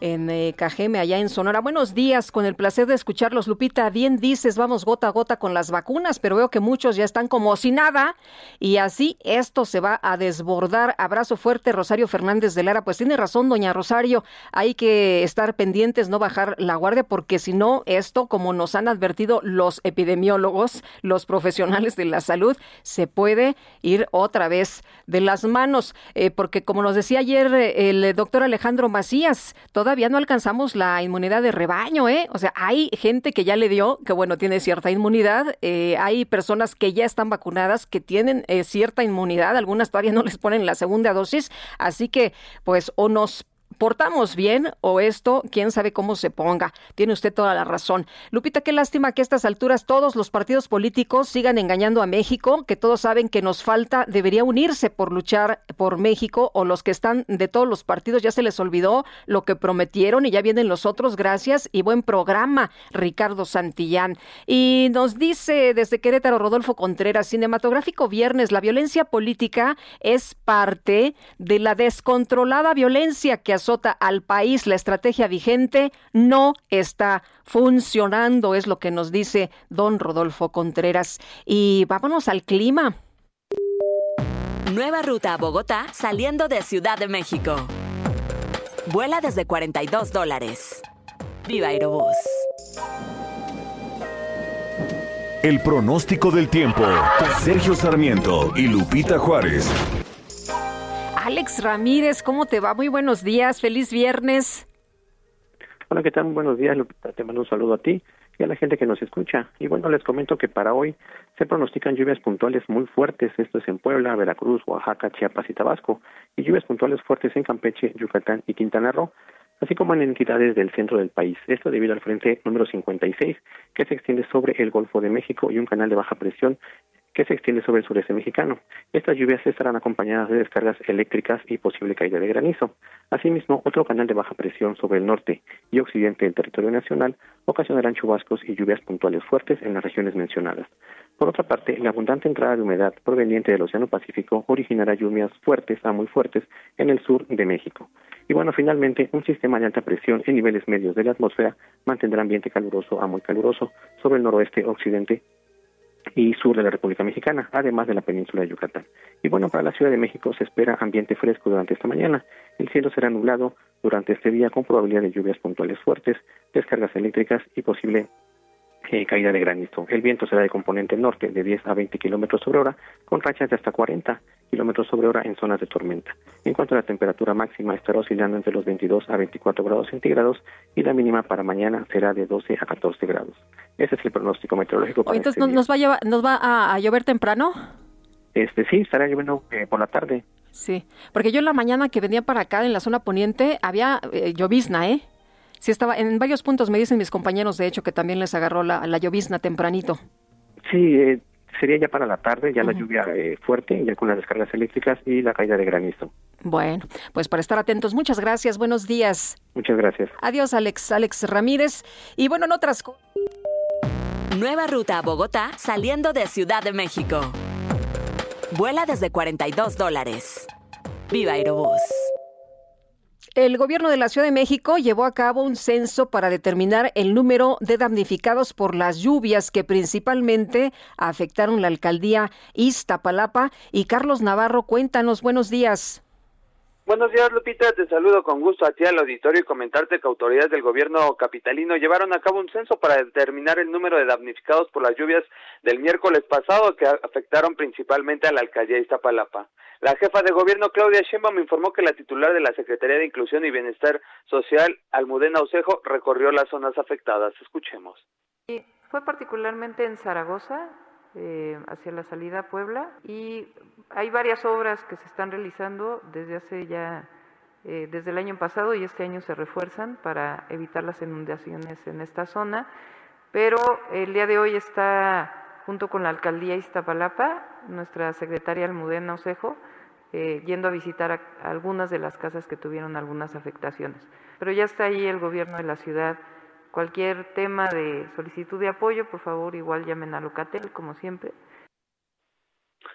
en eh, Cajeme, allá en Sonora. Buenos días, con el placer de escucharlos. Lupita, bien dices, vamos gota a gota con las vacunas, pero veo que muchos ya están como si nada y así esto se va a desbordar. Abrazo fuerte, Rosario Fernández de Lara. Pues tiene razón, doña Rosario, hay que estar pendientes, no bajar la guardia, porque si no, esto, como nos han advertido los epidemiólogos, los profesionales de la salud, se puede ir otra vez de las manos, eh, porque como nos decía ayer eh, el doctor Alejandro Macías, todavía no alcanzamos la inmunidad de rebaño, ¿eh? O sea, hay gente que ya le dio, que bueno, tiene cierta inmunidad, eh, hay personas que ya están vacunadas, que tienen eh, cierta inmunidad, algunas todavía no les ponen la segunda dosis, así que pues o nos portamos bien o esto, quién sabe cómo se ponga. Tiene usted toda la razón. Lupita, qué lástima que a estas alturas todos los partidos políticos sigan engañando a México, que todos saben que nos falta, debería unirse por luchar por México o los que están de todos los partidos ya se les olvidó lo que prometieron y ya vienen los otros. Gracias y buen programa, Ricardo Santillán. Y nos dice desde Querétaro Rodolfo Contreras, cinematográfico viernes, la violencia política es parte de la descontrolada violencia que azota al país. La estrategia vigente no está funcionando, es lo que nos dice don Rodolfo Contreras. Y vámonos al clima. Nueva ruta a Bogotá saliendo de Ciudad de México. Vuela desde 42 dólares. Viva Aerobús. El pronóstico del tiempo. Sergio Sarmiento y Lupita Juárez. Alex Ramírez, ¿cómo te va? Muy buenos días, feliz viernes. Hola, ¿qué tal? Buenos días. Te mando un saludo a ti y a la gente que nos escucha. Y bueno, les comento que para hoy se pronostican lluvias puntuales muy fuertes. Esto es en Puebla, Veracruz, Oaxaca, Chiapas y Tabasco. Y lluvias puntuales fuertes en Campeche, Yucatán y Quintana Roo, así como en entidades del centro del país. Esto debido al frente número 56, que se extiende sobre el Golfo de México y un canal de baja presión que se extiende sobre el sureste mexicano. Estas lluvias estarán acompañadas de descargas eléctricas y posible caída de granizo. Asimismo, otro canal de baja presión sobre el norte y occidente del territorio nacional ocasionarán chubascos y lluvias puntuales fuertes en las regiones mencionadas. Por otra parte, la abundante entrada de humedad proveniente del Océano Pacífico originará lluvias fuertes a muy fuertes en el sur de México. Y bueno, finalmente, un sistema de alta presión en niveles medios de la atmósfera mantendrá ambiente caluroso a muy caluroso sobre el noroeste, occidente y sur de la República Mexicana, además de la península de Yucatán. Y bueno, para la Ciudad de México se espera ambiente fresco durante esta mañana. El cielo será nublado durante este día con probabilidad de lluvias puntuales fuertes, descargas eléctricas y posible eh, caída de granizo. El viento será de componente norte de 10 a 20 kilómetros sobre hora, con rachas de hasta 40 kilómetros sobre hora en zonas de tormenta. En cuanto a la temperatura máxima, estará oscilando entre los 22 a 24 grados centígrados y la mínima para mañana será de 12 a 14 grados. Ese es el pronóstico meteorológico. Para entonces, este ¿nos va, a, llevar, ¿nos va a, llover temprano? Este sí, estará lloviendo eh, por la tarde. Sí, porque yo en la mañana que venía para acá en la zona poniente había eh, llovizna, ¿eh? Sí, estaba en varios puntos, me dicen mis compañeros, de hecho, que también les agarró la, llovizna tempranito. Sí, eh, sería ya para la tarde, ya la lluvia eh, fuerte, ya con las descargas eléctricas y la caída de granizo. Bueno, pues para estar atentos, muchas gracias, buenos días. Muchas gracias. Adiós, Alex, Alex Ramírez. Y bueno, en otras Nueva ruta a Bogotá saliendo de Ciudad de México. Vuela desde 42 dólares. Viva Aerobús. El gobierno de la Ciudad de México llevó a cabo un censo para determinar el número de damnificados por las lluvias que principalmente afectaron la alcaldía Iztapalapa. Y Carlos Navarro, cuéntanos, buenos días. Buenos días, Lupita. Te saludo con gusto a ti al auditorio y comentarte que autoridades del gobierno capitalino llevaron a cabo un censo para determinar el número de damnificados por las lluvias del miércoles pasado que afectaron principalmente a la alcaldía Iztapalapa. La jefa de gobierno, Claudia Sheinbaum, informó que la titular de la Secretaría de Inclusión y Bienestar Social, Almudena Osejo, recorrió las zonas afectadas. Escuchemos. fue particularmente en Zaragoza, eh, hacia la salida a Puebla y hay varias obras que se están realizando desde hace ya, eh, desde el año pasado y este año se refuerzan para evitar las inundaciones en esta zona, pero el día de hoy está junto con la alcaldía Iztapalapa, nuestra secretaria Almudena Osejo, eh, yendo a visitar algunas de las casas que tuvieron algunas afectaciones. Pero ya está ahí el gobierno de la ciudad Cualquier tema de solicitud de apoyo, por favor, igual llamen a Locatel, como siempre.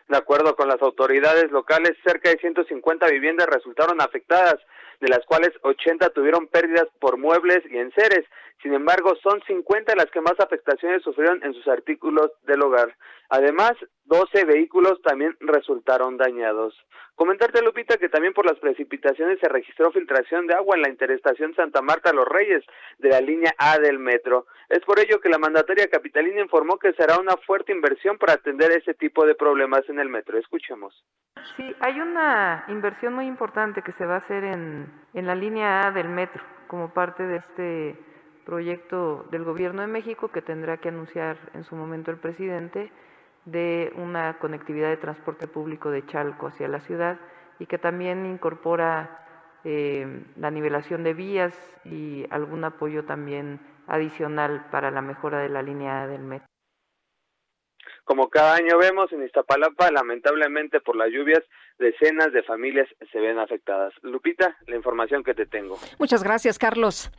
De acuerdo con las autoridades locales, cerca de 150 viviendas resultaron afectadas, de las cuales 80 tuvieron pérdidas por muebles y enseres. Sin embargo, son 50 las que más afectaciones sufrieron en sus artículos del hogar. Además, 12 vehículos también resultaron dañados. Comentarte, Lupita, que también por las precipitaciones se registró filtración de agua en la interestación Santa Marta Los Reyes de la línea A del metro. Es por ello que la mandataria capitalina informó que será una fuerte inversión para atender ese tipo de problemas en el metro. Escuchemos. Sí, hay una inversión muy importante que se va a hacer en, en la línea A del metro como parte de este proyecto del Gobierno de México que tendrá que anunciar en su momento el presidente de una conectividad de transporte público de Chalco hacia la ciudad y que también incorpora eh, la nivelación de vías y algún apoyo también adicional para la mejora de la línea del metro. Como cada año vemos en Iztapalapa, lamentablemente por las lluvias, decenas de familias se ven afectadas. Lupita, la información que te tengo. Muchas gracias, Carlos.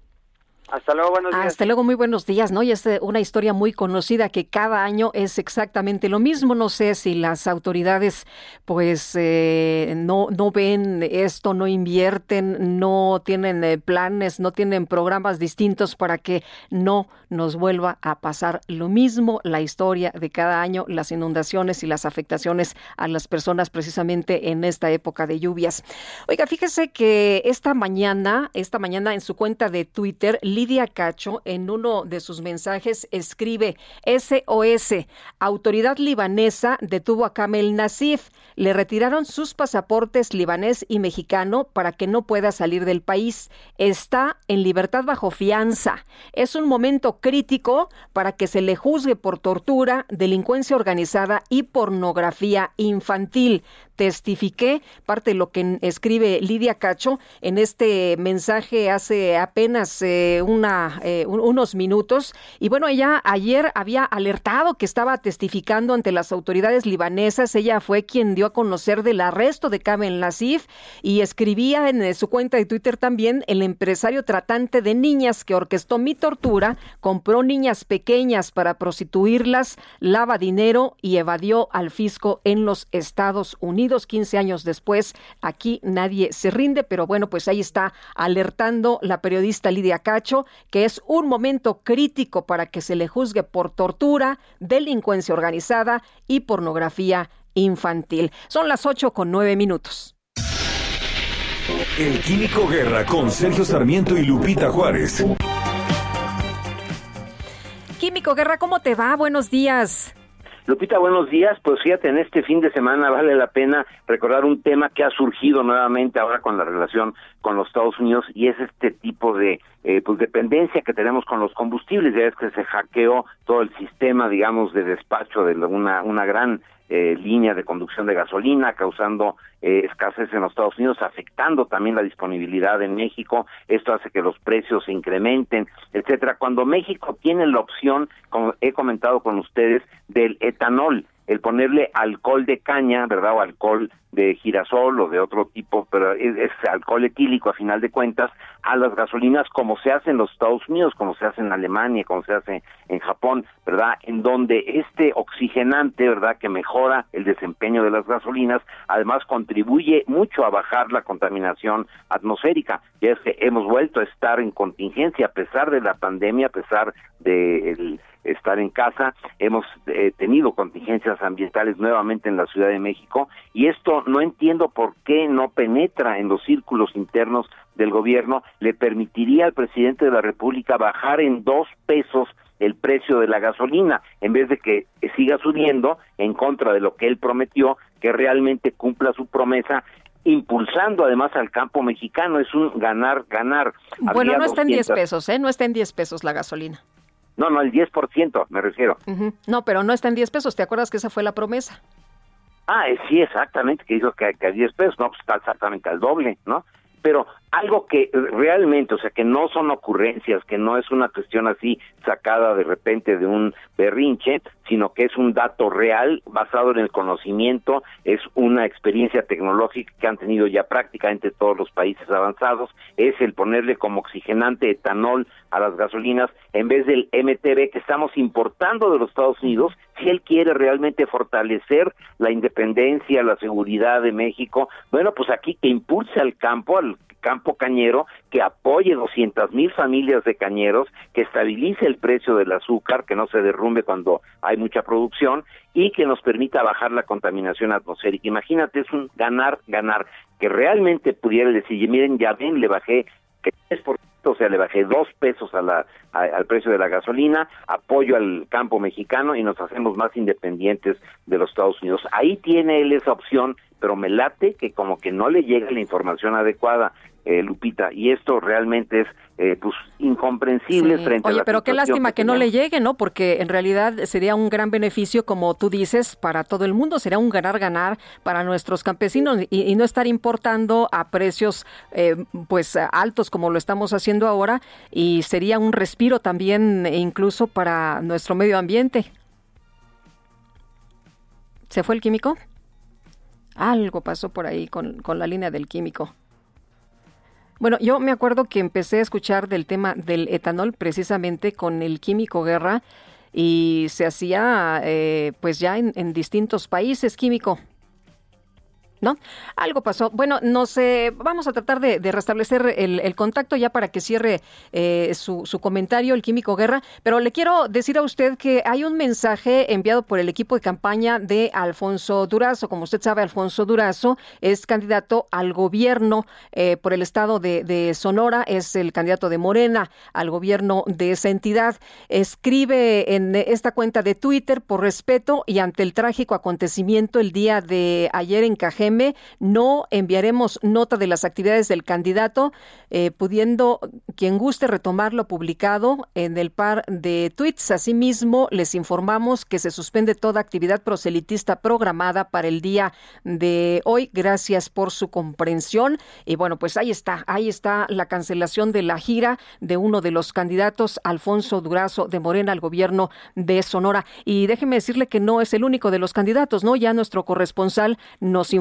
Hasta luego, buenos días. Hasta luego, muy buenos días, ¿no? Y es eh, una historia muy conocida que cada año es exactamente lo mismo. No sé si las autoridades, pues, eh, no, no ven esto, no invierten, no tienen eh, planes, no tienen programas distintos para que no nos vuelva a pasar lo mismo. La historia de cada año, las inundaciones y las afectaciones a las personas precisamente en esta época de lluvias. Oiga, fíjese que esta mañana, esta mañana en su cuenta de Twitter, Lidia Cacho, en uno de sus mensajes, escribe SOS. Autoridad libanesa detuvo a Kamel Nasif. Le retiraron sus pasaportes libanés y mexicano para que no pueda salir del país. Está en libertad bajo fianza. Es un momento crítico para que se le juzgue por tortura, delincuencia organizada y pornografía infantil. Testifiqué, parte de lo que escribe Lidia Cacho en este mensaje hace apenas eh, una, eh, unos minutos. Y bueno, ella ayer había alertado que estaba testificando ante las autoridades libanesas. Ella fue quien dio a conocer del arresto de Kamen Lasif y escribía en eh, su cuenta de Twitter también el empresario tratante de niñas que orquestó mi tortura, compró niñas pequeñas para prostituirlas, lava dinero y evadió al fisco en los Estados Unidos. 15 años después, aquí nadie se rinde, pero bueno, pues ahí está alertando la periodista Lidia Cacho que es un momento crítico para que se le juzgue por tortura, delincuencia organizada y pornografía infantil. Son las 8 con 9 minutos. El Químico Guerra con Sergio Sarmiento y Lupita Juárez. Químico Guerra, ¿cómo te va? Buenos días. Lupita, buenos días. Pues fíjate, en este fin de semana vale la pena recordar un tema que ha surgido nuevamente ahora con la relación con los Estados Unidos y es este tipo de eh, pues dependencia que tenemos con los combustibles. Ya es que se hackeó todo el sistema, digamos, de despacho de una, una gran eh, línea de conducción de gasolina, causando eh, escasez en los Estados Unidos, afectando también la disponibilidad en México. Esto hace que los precios se incrementen, etcétera. Cuando México tiene la opción, como he comentado con ustedes, del etanol, el ponerle alcohol de caña, ¿verdad? O alcohol de girasol o de otro tipo, pero es, alcohol etílico a final de cuentas, a las gasolinas como se hace en los Estados Unidos, como se hace en Alemania, como se hace en Japón, ¿verdad? En donde este oxigenante, ¿verdad? Que mejora el desempeño de las gasolinas, además contribuye mucho a bajar la contaminación atmosférica. Ya es que hemos vuelto a estar en contingencia a pesar de la pandemia, a pesar de estar en casa, hemos eh, tenido contingencias ambientales nuevamente en la Ciudad de México y esto no entiendo por qué no penetra en los círculos internos del gobierno, le permitiría al presidente de la República bajar en dos pesos el precio de la gasolina, en vez de que siga subiendo en contra de lo que él prometió, que realmente cumpla su promesa impulsando además al campo mexicano, es un ganar, ganar. Bueno, no está en 10 pesos, ¿eh? No está en 10 pesos la gasolina. No, no, el 10% me refiero. No, pero no está en 10 pesos, ¿te acuerdas que esa fue la promesa? Ah, eh, sí, exactamente, que dijo que, que a 10 pesos, no, pues está exactamente al doble, ¿no? Pero algo que realmente, o sea, que no son ocurrencias, que no es una cuestión así sacada de repente de un berrinche, sino que es un dato real basado en el conocimiento, es una experiencia tecnológica que han tenido ya prácticamente todos los países avanzados, es el ponerle como oxigenante etanol a las gasolinas en vez del MTB que estamos importando de los Estados Unidos, si él quiere realmente fortalecer la independencia, la seguridad de México, bueno, pues aquí que impulse al campo, al campo cañero, que apoye 200 mil familias de cañeros, que estabilice el precio del azúcar, que no se derrumbe cuando hay mucha producción y que nos permita bajar la contaminación atmosférica. Imagínate, es un ganar, ganar, que realmente pudiera decir, miren, ya ven, le bajé por o sea, le bajé dos pesos a la, al precio de la gasolina, apoyo al campo mexicano y nos hacemos más independientes de los Estados Unidos. Ahí tiene él esa opción, pero me late que como que no le llega la información adecuada. Eh, Lupita, y esto realmente es eh, pues incomprensible frente Oye, a la pero qué lástima que, no le llegue, ¿no? Porque en realidad sería un gran beneficio, como tú dices, para todo el mundo, sería un ganar-ganar para nuestros campesinos y, no estar importando a precios eh, pues altos como lo estamos haciendo ahora y sería un respiro también incluso para nuestro medio ambiente. ¿Se fue el químico? Algo pasó por ahí con, con la línea del químico. Bueno, yo me acuerdo que empecé a escuchar del tema del etanol precisamente con el químico Guerra y se hacía eh, pues ya en, en distintos países químico. ¿No? Algo pasó. Bueno, no sé, vamos a tratar de, restablecer el, contacto ya para que cierre eh, su, comentario, el Químico Guerra, pero le quiero decir a usted que hay un mensaje enviado por el equipo de campaña de Alfonso Durazo. Como usted sabe, Alfonso Durazo es candidato al gobierno eh, por el estado de, de Sonora, es el candidato de Morena al gobierno de esa entidad. Escribe en esta cuenta de Twitter por respeto y ante el trágico acontecimiento el día de ayer en Cajeme No enviaremos nota de las actividades del candidato, eh, pudiendo quien guste retomar lo publicado en el par de tweets. Asimismo, les informamos que se suspende toda actividad proselitista programada para el día de hoy. Gracias por su comprensión. Y bueno, pues ahí está, ahí está la cancelación de la gira de uno de los candidatos, Alfonso Durazo de Morena, al gobierno de Sonora. Y déjeme decirle que no es el único de los candidatos, ¿no? Ya nuestro corresponsal nos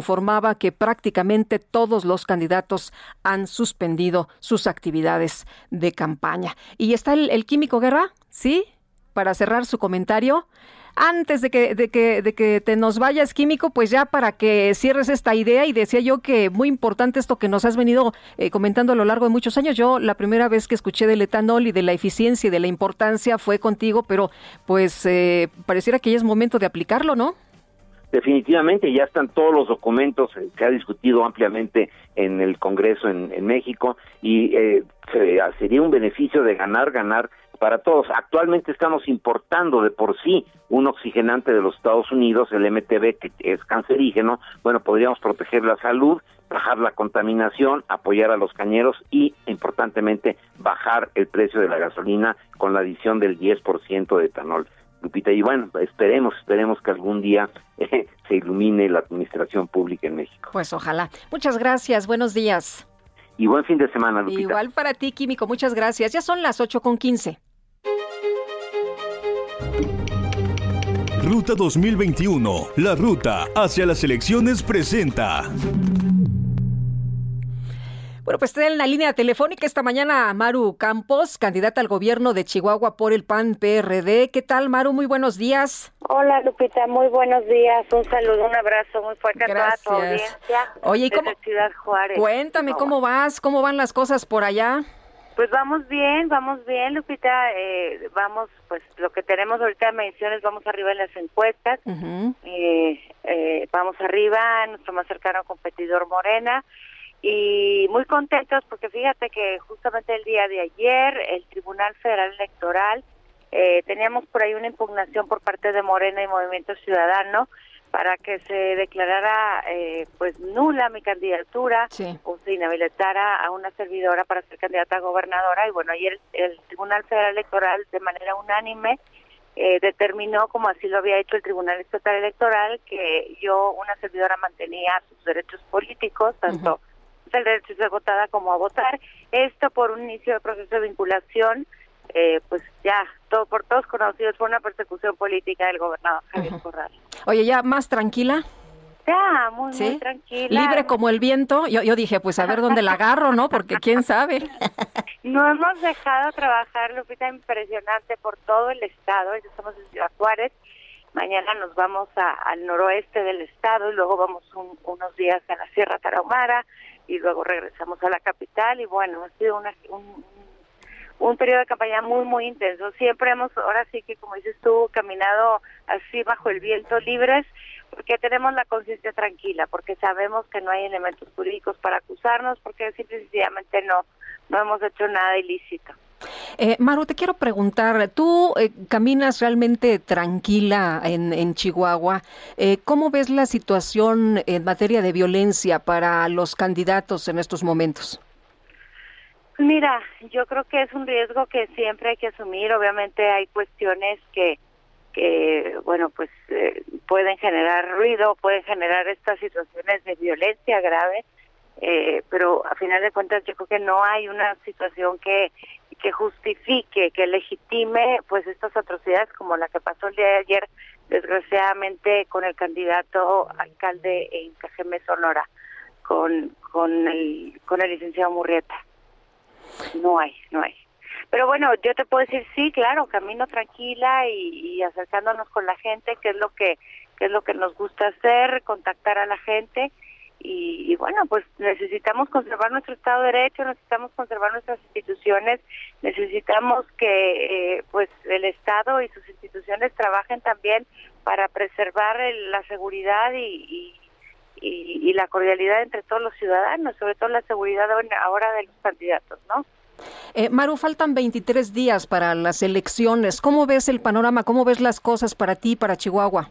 que prácticamente todos los candidatos han suspendido sus actividades de campaña. Y está el, el químico Guerra, ¿sí? Para cerrar su comentario antes de que, de que, de que te nos vayas, químico, pues ya para que cierres esta idea, y decía yo que muy importante esto que nos has venido eh, comentando a lo largo de muchos años. Yo la primera vez que escuché del etanol y de la eficiencia y de la importancia fue contigo, pero pues eh, pareciera que ya es momento de aplicarlo, ¿no? Definitivamente, ya están todos los documentos, eh, se ha discutido ampliamente en el Congreso en, México y eh, sería un beneficio de ganar, ganar para todos. Actualmente estamos importando de por sí un oxigenante de los Estados Unidos, el MTB, que es cancerígeno. Bueno, podríamos proteger la salud, bajar la contaminación, apoyar a los cañeros y, importantemente, bajar el precio de la gasolina con la adición del 10% de etanol. Lupita, y bueno, esperemos, esperemos que algún día eh, se ilumine la administración pública en México. Pues ojalá. Muchas gracias, buenos días. Y buen fin de semana, Lupita. Igual para ti, Químico, muchas gracias. Ya son las 8 con 15. Ruta 2021, la ruta hacia las elecciones presenta. Bueno, pues está en la línea telefónica esta mañana Maru Campos, candidata al gobierno de Chihuahua por el PAN PRD. ¿Qué tal, Maru? Muy buenos días. Hola, Lupita. Muy buenos días. Un saludo, un abrazo muy fuerte Gracias. a toda tu audiencia. Oye, ¿y cómo? Ciudad Juárez. Cuéntame cómo vas, cómo van las cosas por allá. Pues vamos bien, vamos bien, Lupita. Eh, vamos, pues lo que tenemos ahorita de mediciones, vamos arriba en las encuestas. Eh, eh, vamos arriba, nuestro más cercano competidor Morena. Y muy contentos porque fíjate que justamente el día de ayer el Tribunal Federal Electoral eh, teníamos por ahí una impugnación por parte de Morena y Movimiento Ciudadano para que se declarara eh, pues nula mi candidatura o se inhabilitara a una servidora para ser candidata a gobernadora. Y bueno ayer el, el Tribunal Federal Electoral de manera unánime eh, determinó como así lo había hecho el Tribunal Estatal Electoral que yo una servidora mantenía sus derechos políticos tanto el derecho de ser votada como a votar esto por un inicio de proceso de vinculación eh, pues ya todo por todos conocidos fue una persecución política del gobernador Javier Corral Oye, ya más tranquila. ya muy ¿Sí? muy tranquila Libre como el viento. Yo, yo dije, pues a ver dónde la agarro, ¿no? Porque quién sabe. No hemos dejado trabajar, Lupita, impresionante por todo el estado. Ya Estamos en Ciudad Juárez. Mañana nos vamos a- al noroeste del estado y luego vamos un- unos días a la Sierra Tarahumara y luego regresamos a la capital. Y bueno, ha sido una, un, un periodo de campaña muy, muy intenso. Siempre hemos, ahora sí que como dices tú, caminado así bajo el viento libres porque tenemos la conciencia tranquila, porque sabemos que no hay elementos jurídicos para acusarnos, porque simple y no, no hemos hecho nada ilícito. Eh, Maru, te quiero preguntar, tú eh, caminas realmente tranquila en, en Chihuahua. Eh, ¿Cómo ves la situación en materia de violencia para los candidatos en estos momentos? Mira, yo creo que es un riesgo que siempre hay que asumir. Obviamente hay cuestiones que, que bueno, pues eh, pueden generar ruido, pueden generar estas situaciones de violencia grave, eh, pero a final de cuentas yo creo que no hay una situación que que justifique, que legitime pues estas atrocidades como la que pasó el día de ayer, desgraciadamente con el candidato alcalde en Cajeme Sonora, con con el con el licenciado Murrieta. No hay, no hay. Pero bueno, yo te puedo decir sí, claro, camino tranquila y, y acercándonos con la gente, que es lo que que es lo que nos gusta hacer, contactar a la gente y, y bueno, pues necesitamos conservar nuestro Estado de Derecho, necesitamos conservar nuestras instituciones, necesitamos que eh, pues el Estado y sus instituciones trabajen también para preservar el- la seguridad y, y, y- y la cordialidad entre todos los ciudadanos, sobre todo la seguridad ahora- de los candidatos, ¿no? Eh, Maru, faltan 23 días para las elecciones. ¿Cómo ves el panorama? ¿Cómo ves las cosas para ti, para Chihuahua?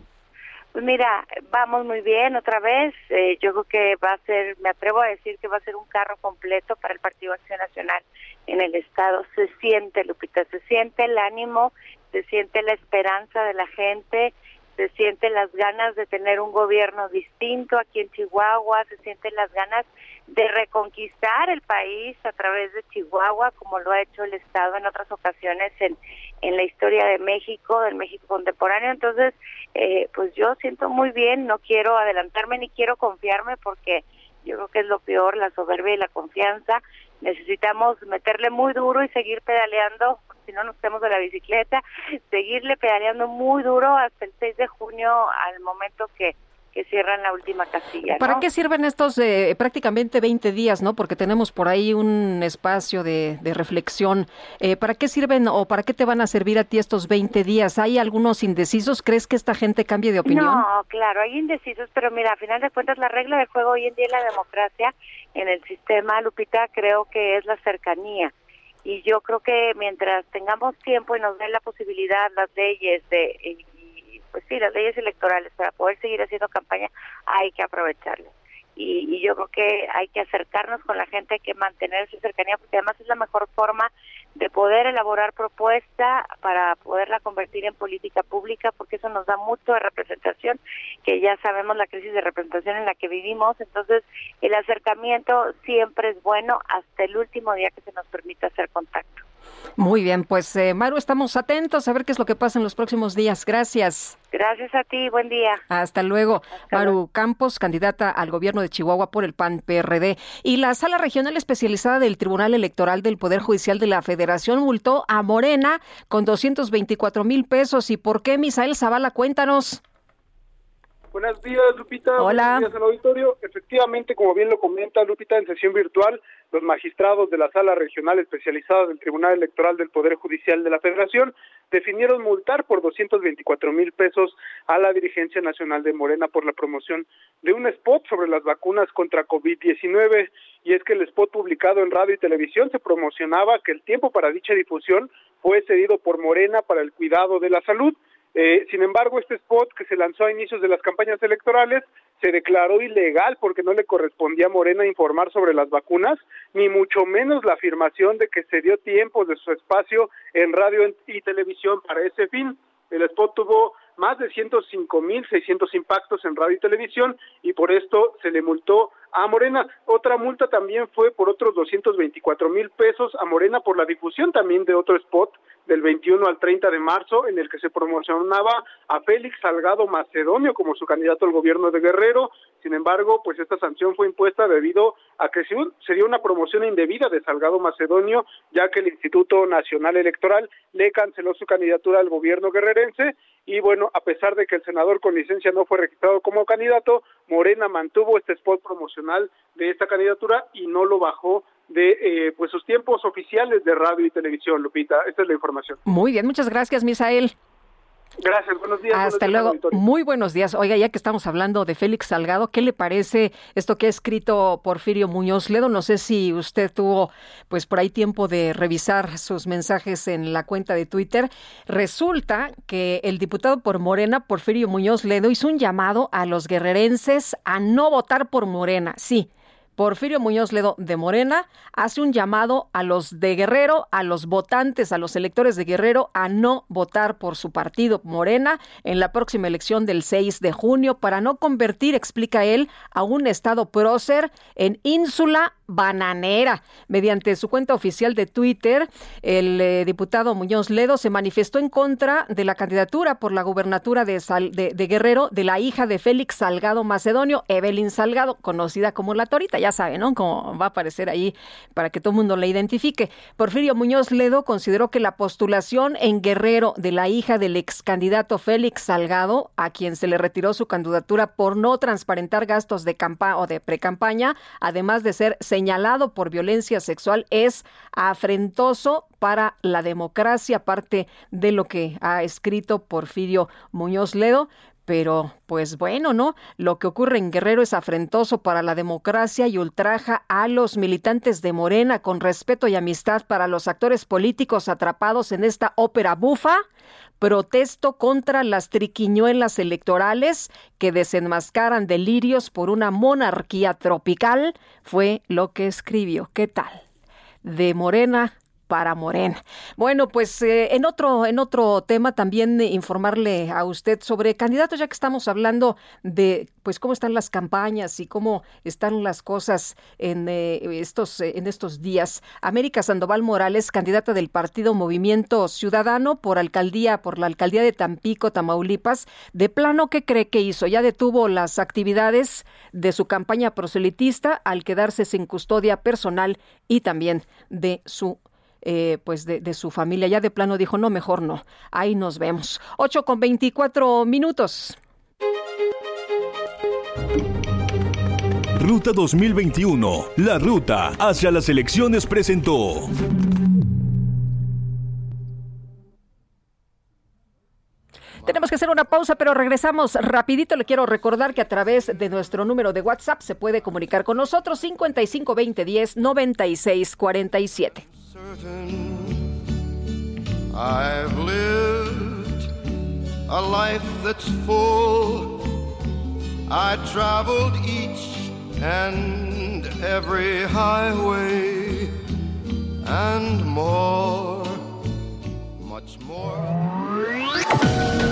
Pues mira, vamos muy bien otra vez. Eh, yo creo que va a ser, me atrevo a decir que va a ser un carro completo para el Partido Acción Nacional en el Estado. Se siente, Lupita, se siente el ánimo, se siente la esperanza de la gente, se sienten las ganas de tener un gobierno distinto aquí en Chihuahua, se sienten las ganas de reconquistar el país a través de Chihuahua, como lo ha hecho el Estado en otras ocasiones en, en la historia de México, del México contemporáneo. Entonces, eh, pues yo siento muy bien, no quiero adelantarme ni quiero confiarme porque yo creo que es lo peor, la soberbia y la confianza. Necesitamos meterle muy duro y seguir pedaleando, si no nos tenemos de la bicicleta, seguirle pedaleando muy duro hasta el 6 de junio, al momento que que cierran la última casilla. ¿Para qué sirven estos eh, prácticamente 20 días, no? Porque tenemos por ahí un espacio de, reflexión. Eh, ¿Para qué sirven o para qué te van a servir a ti estos 20 días? ¿Hay algunos indecisos? ¿Crees que esta gente cambie de opinión? No, claro, hay indecisos, pero mira, a final de cuentas la regla de juego hoy en día en la democracia, en el sistema, Lupita, creo que es la cercanía. Y yo creo que mientras tengamos tiempo y nos den la posibilidad las leyes de pues sí, las leyes electorales para poder seguir haciendo campaña hay que aprovecharlas. Y, yo creo que hay que acercarnos con la gente, hay que mantener esa cercanía, porque además es la mejor forma de poder elaborar propuesta para poderla convertir en política pública, porque eso nos da mucho de representación, que ya sabemos la crisis de representación en la que vivimos, entonces el acercamiento siempre es bueno hasta el último día que se nos permita hacer contacto. Muy bien, pues eh, Maru, estamos atentos a ver qué es lo que pasa en los próximos días. Gracias. Gracias a ti, buen día. Hasta luego. Maru Campos, candidata al gobierno de Chihuahua por el PAN PRD. Y la sala regional especializada del Tribunal Electoral del Poder Judicial de la Federación multó a Morena con 224 mil pesos. ¿Y por qué, Misael Zavala? Cuéntanos. Buenos días, Lupita. Hola. Buenos días al auditorio. Efectivamente, como bien lo comenta Lupita, en sesión virtual, los magistrados de la Sala Regional Especializada del Tribunal Electoral del Poder Judicial de la Federación definieron multar por 224 mil pesos a la dirigencia nacional de Morena por la promoción de un spot sobre las vacunas contra COVID-19. Y es que el spot publicado en radio y televisión se promocionaba que el tiempo para dicha difusión fue cedido por Morena para el cuidado de la salud. Eh, sin embargo, este spot que se lanzó a inicios de las campañas electorales se declaró ilegal porque no le correspondía a Morena informar sobre las vacunas, ni mucho menos la afirmación de que se dio tiempo de su espacio en radio y televisión para ese fin. El spot tuvo más de 105.600 impactos en radio y televisión y por esto se le multó a Morena. Otra multa también fue por otros 224 mil pesos a Morena por la difusión también de otro spot del 21 al 30 de marzo en el que se promocionaba a Félix Salgado Macedonio como su candidato al gobierno de Guerrero. Sin embargo, pues esta sanción fue impuesta debido a que se dio una promoción indebida de Salgado Macedonio, ya que el Instituto Nacional Electoral le canceló su candidatura al gobierno guerrerense y bueno, a pesar de que el senador con licencia no fue registrado como candidato, Morena mantuvo este spot promocional de esta candidatura y no lo bajó de eh, pues sus tiempos oficiales de radio y televisión, Lupita. Esta es la información. Muy bien, muchas gracias, Misael. Gracias, buenos días. Hasta luego. Muy buenos días. Oiga, ya que estamos hablando de Félix Salgado, ¿qué le parece esto que ha escrito Porfirio Muñoz Ledo? No sé si usted tuvo pues por ahí tiempo de revisar sus mensajes en la cuenta de Twitter. Resulta que el diputado por Morena, Porfirio Muñoz Ledo, hizo un llamado a los guerrerenses a no votar por Morena. Sí, Porfirio Muñoz Ledo de Morena hace un llamado a los de Guerrero, a los votantes, a los electores de Guerrero, a no votar por su partido Morena en la próxima elección del 6 de junio. Para no convertir, explica él, a un estado prócer en ínsula bananera. Mediante su cuenta oficial de Twitter, el eh, diputado Muñoz Ledo se manifestó en contra de la candidatura por la gubernatura de, Guerrero de la hija de Félix Salgado Macedonio, Evelyn Salgado, conocida como la Torita, ya sabe, ¿no? Como va a aparecer ahí para que todo el mundo la identifique. Porfirio Muñoz Ledo consideró que la postulación en Guerrero de la hija del ex candidato Félix Salgado, a quien se le retiró su candidatura por no transparentar gastos de campaña o de precampaña, además de ser señalado por violencia sexual es afrentoso para la democracia, aparte de lo que ha escrito Porfirio Muñoz Ledo. Pero, pues bueno, ¿no? Lo que ocurre en Guerrero es afrentoso para la democracia y ultraja a los militantes de Morena con respeto y amistad para los actores políticos atrapados en esta ópera bufa Protesto contra las triquiñuelas electorales que desenmascaran delirios por una monarquía tropical, fue lo que escribió. ¿Qué tal? De Morena para Morena. Bueno, pues eh, en otro en otro tema también informarle a usted sobre candidatos ya que estamos hablando de pues cómo están las campañas y cómo están las cosas en eh, estos eh, en estos días. América Sandoval Morales, candidata del Partido Movimiento Ciudadano por alcaldía por la alcaldía de Tampico, Tamaulipas, de plano qué cree que hizo? Ya detuvo las actividades de su campaña proselitista al quedarse sin custodia personal y también de su eh, pues de, de, su familia. Ya de plano dijo, no, mejor no. Ahí nos vemos. 8 con 24 minutos. Ruta 2021, la ruta hacia las elecciones presentó. Tenemos que hacer una pausa, pero regresamos rapidito. Le quiero recordar que a través de nuestro número de WhatsApp se puede comunicar con nosotros 55 20 10 96 47. I've lived a life that's full. I traveled each and every highway and more, much more.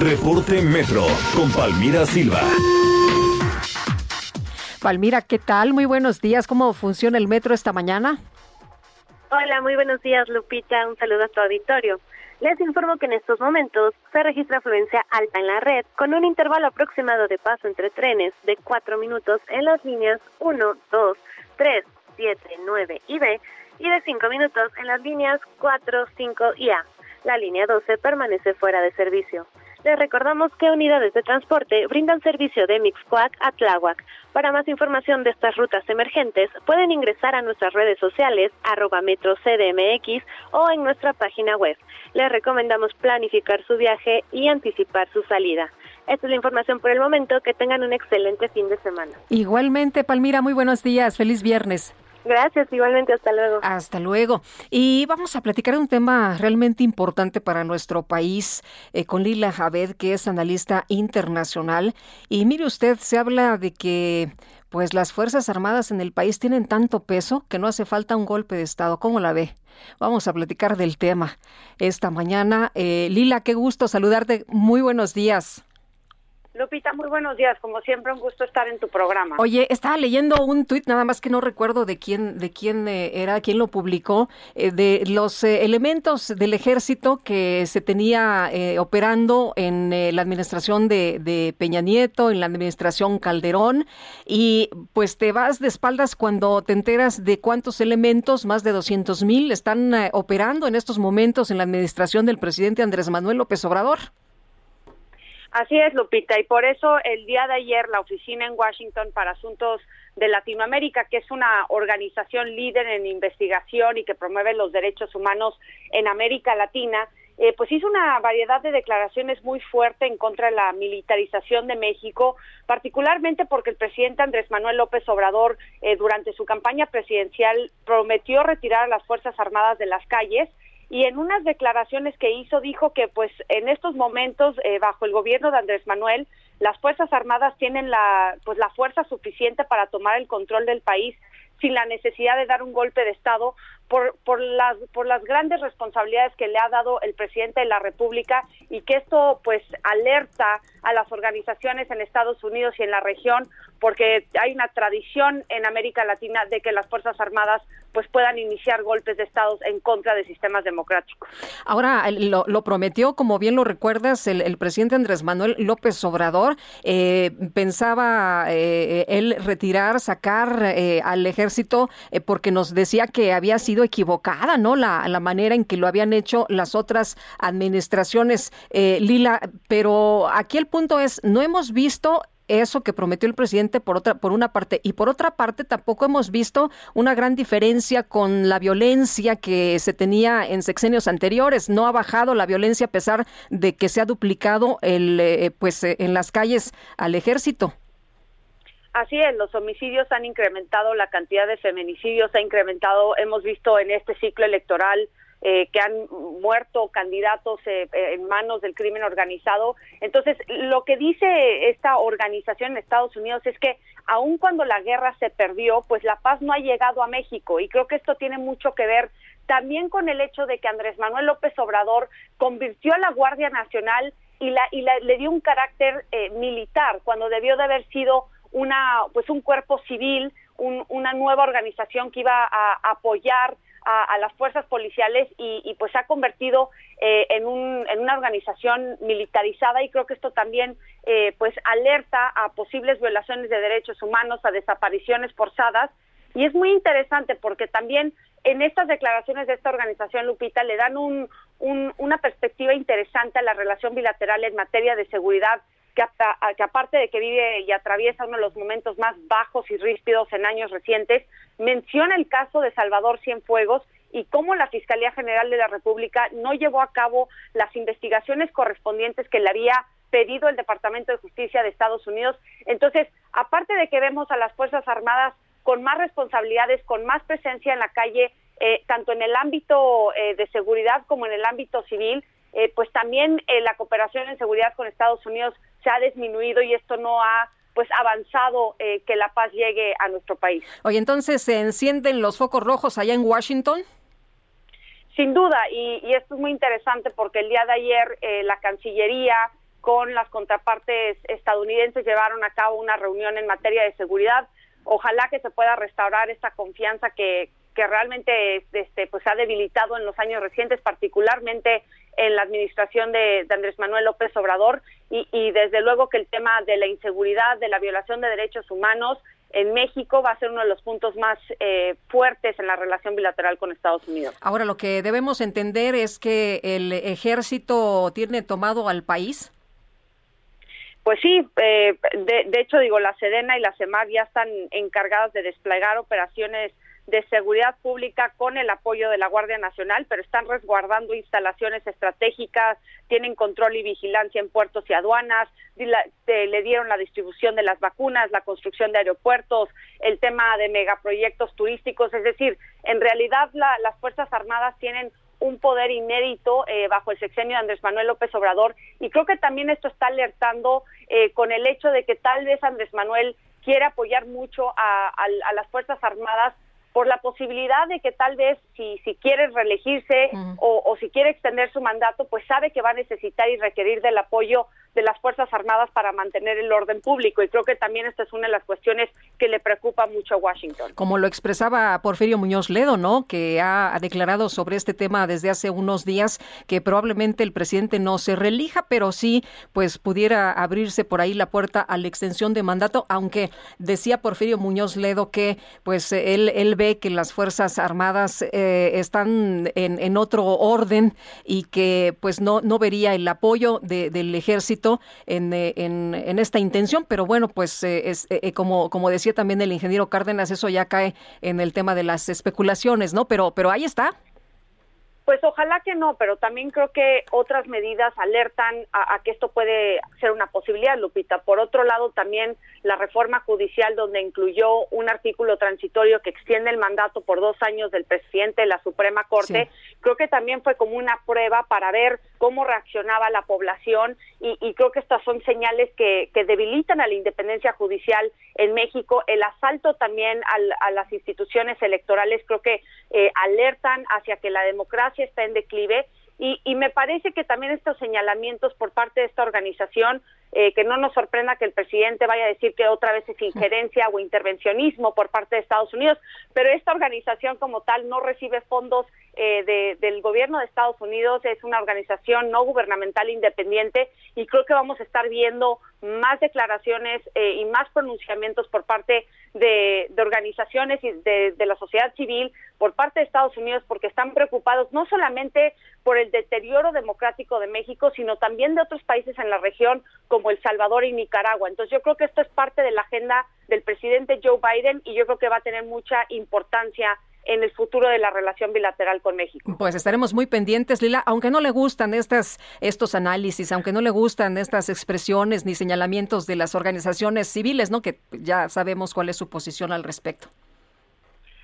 Reporte Metro con Palmira Silva. Palmira, ¿qué tal? Muy buenos días. ¿Cómo funciona el metro esta mañana? Hola, muy buenos días, Lupita. Un saludo a tu auditorio. Les informo que en estos momentos se registra afluencia alta en la red con un intervalo aproximado de paso entre trenes de 4 minutos en las líneas 1, 2, 3, 7, 9 y B y de 5 minutos en las líneas 4, 5 y A. La línea 12 permanece fuera de servicio. Les recordamos que unidades de transporte brindan servicio de Mixcoac a Tláhuac. Para más información de estas rutas emergentes, pueden ingresar a nuestras redes sociales, arroba metrocdmx o en nuestra página web. Les recomendamos planificar su viaje y anticipar su salida. Esta es la información por el momento. Que tengan un excelente fin de semana. Igualmente, Palmira, muy buenos días. Feliz viernes. Gracias, igualmente, hasta luego. Hasta luego. Y vamos a platicar de un tema realmente importante para nuestro país eh, con Lila Javed, que es analista internacional. Y mire usted, se habla de que pues las Fuerzas Armadas en el país tienen tanto peso que no hace falta un golpe de Estado. ¿Cómo la ve? Vamos a platicar del tema esta mañana. Eh, Lila, qué gusto saludarte. Muy buenos días. Lupita, muy buenos días. Como siempre, un gusto estar en tu programa. Oye, estaba leyendo un tuit, nada más que no recuerdo de quién, de quién eh, era, quién lo publicó, eh, de los eh, elementos del ejército que se tenía eh, operando en eh, la administración de, Peña Nieto, en la administración Calderón, y pues te vas de espaldas cuando te enteras de cuántos elementos, más de 200 mil, están operando en estos momentos en la administración del presidente Andrés Manuel López Obrador. Así es, Lupita, y por eso el día de ayer la Oficina en Washington para Asuntos de Latinoamérica, que es una organización líder en investigación y que promueve los derechos humanos en América Latina, eh, pues hizo una variedad de declaraciones muy fuerte en contra de la militarización de México, particularmente porque el presidente Andrés Manuel López Obrador eh, durante su campaña presidencial prometió retirar a las Fuerzas Armadas de las calles y en unas declaraciones que hizo dijo que pues en estos momentos eh, bajo el gobierno de Andrés Manuel las fuerzas armadas tienen la pues la fuerza suficiente para tomar el control del país sin la necesidad de dar un golpe de estado por, por, las, por las grandes responsabilidades que le ha dado el presidente de la República y que esto pues alerta a las organizaciones en Estados Unidos y en la región porque hay una tradición en América Latina de que las Fuerzas Armadas pues puedan iniciar golpes de estados en contra de sistemas democráticos. Ahora, lo, prometió, como bien lo recuerdas, el, presidente Andrés Manuel López Obrador. Eh, pensaba eh, él retirar, sacar eh, al ejército, porque nos decía que había sido equivocada, ¿no? La, la manera en que lo habían hecho las otras administraciones, eh, Lila. Pero aquí el punto es, no hemos visto eso que prometió el presidente por otra por una parte y por otra parte tampoco hemos visto una gran diferencia con la violencia que se tenía en sexenios anteriores no ha bajado la violencia a pesar de que se ha duplicado el eh, pues eh, en las calles al ejército Así es, los homicidios han incrementado, la cantidad de feminicidios ha incrementado. Hemos visto en este ciclo electoral eh, que han muerto candidatos eh, eh, en manos del crimen organizado. Entonces, lo que dice esta organización en Estados Unidos es que aun cuando la guerra se perdió, pues la paz no ha llegado a México y creo que esto tiene mucho que ver también con el hecho de que Andrés Manuel López Obrador convirtió a la Guardia Nacional y, la, y le dio un carácter militar cuando debió de haber sido una pues un cuerpo civil, una nueva organización que iba a apoyar a, las fuerzas policiales y, pues se ha convertido eh, en, un, en una organización militarizada y creo que esto también eh, pues alerta a posibles violaciones de derechos humanos, a desapariciones forzadas. Y es muy interesante porque también en estas declaraciones de esta organización, Lupita, le dan un, una perspectiva interesante a la relación bilateral en materia de seguridad que, aparte de que vive y atraviesa uno de los momentos más bajos y ríspidos en años recientes, menciona el caso de Salvador Cienfuegos y cómo la Fiscalía General de la República no llevó a cabo las investigaciones correspondientes que le había pedido el Departamento de Justicia de Estados Unidos. Entonces, aparte de que vemos a las Fuerzas Armadas con más responsabilidades, con más presencia en la calle, eh, tanto en el ámbito eh, de seguridad como en el ámbito civil, eh, pues también la cooperación en seguridad con Estados Unidos se ha disminuido y esto no ha pues avanzado eh, que la paz llegue a nuestro país. Oye, entonces se encienden los focos rojos allá en Washington. Sin duda, y, esto es muy interesante porque el día de ayer eh, la Cancillería con las contrapartes estadounidenses llevaron a cabo una reunión en materia de seguridad. Ojalá que se pueda restaurar esta confianza que, que realmente este, pues ha debilitado en los años recientes, particularmente en la administración de, Andrés Manuel López Obrador y, desde luego que el tema de la inseguridad, de la violación de derechos humanos en México va a ser uno de los puntos más eh, fuertes en la relación bilateral con Estados Unidos. Ahora, lo que debemos entender es que el ejército tiene tomado al país. Pues sí, eh, de, de, hecho digo, la Sedena y la CEMAR ya están encargadas de desplegar operaciones de seguridad pública con el apoyo de la Guardia Nacional, pero están resguardando instalaciones estratégicas, tienen control y vigilancia en puertos y aduanas, le dieron la distribución de las vacunas, la construcción de aeropuertos, el tema de megaproyectos turísticos, es decir, en realidad las Fuerzas Armadas tienen un poder inédito eh, bajo el sexenio de Andrés Manuel López Obrador y creo que también esto está alertando eh, con el hecho de que tal vez Andrés Manuel quiere apoyar mucho a las Fuerzas Armadas por la posibilidad de que tal vez si, si quiere reelegirse o, o, si quiere extender su mandato, pues sabe que va a necesitar y requerir del apoyo de las Fuerzas Armadas para mantener el orden público. Y creo que también esta es una de las cuestiones que le preocupa mucho a Washington. Como lo expresaba Porfirio Muñoz Ledo, ¿no? Que ha declarado sobre este tema desde hace unos días que probablemente el presidente no se relija, pero sí, pues pudiera abrirse por ahí la puerta a la extensión de mandato, aunque decía Porfirio Muñoz Ledo que pues él, ve que las Fuerzas Armadas eh, están en, en, otro orden y que pues no, no vería el apoyo del ejército eh, en, esta intención, pero bueno, pues eh, es, eh, como, como decía también el ingeniero Cárdenas, eso ya cae en el tema de las especulaciones, ¿no? Pero, pero ahí está. Pues ojalá que no, pero también creo que otras medidas alertan a, que esto puede ser una posibilidad, Lupita. Por otro lado, también la reforma judicial donde incluyó un artículo transitorio que extiende el mandato por dos años del presidente de la Suprema Corte, creo que también fue como una prueba para ver cómo reaccionaba la población y, creo que estas son señales que, debilitan a la independencia judicial en México. El asalto también a las instituciones electorales creo que eh, alertan hacia que la democracia está en declive. Y, y, me parece que también estos señalamientos por parte de esta organización, eh, que no nos sorprenda que el presidente vaya a decir que otra vez es injerencia o intervencionismo por parte de Estados Unidos, pero esta organización como tal no recibe fondos eh, del gobierno de Estados Unidos, es una organización no gubernamental independiente y creo que vamos a estar viendo más declaraciones eh, y más pronunciamientos por parte de, organizaciones y de, la sociedad civil, por parte de Estados Unidos, porque están preocupados no solamente por el deterioro democrático de México, sino también de otros países en la región como El Salvador y Nicaragua. Entonces yo creo que esto es parte de la agenda del presidente Joe Biden y yo creo que va a tener mucha importancia en el futuro de la relación bilateral con México. Pues estaremos muy pendientes, Lila, aunque no le gustan estas, estos análisis, aunque no le gustan estas expresiones ni señalamientos de las organizaciones civiles, ¿no? Que ya sabemos cuál es su posición al respecto.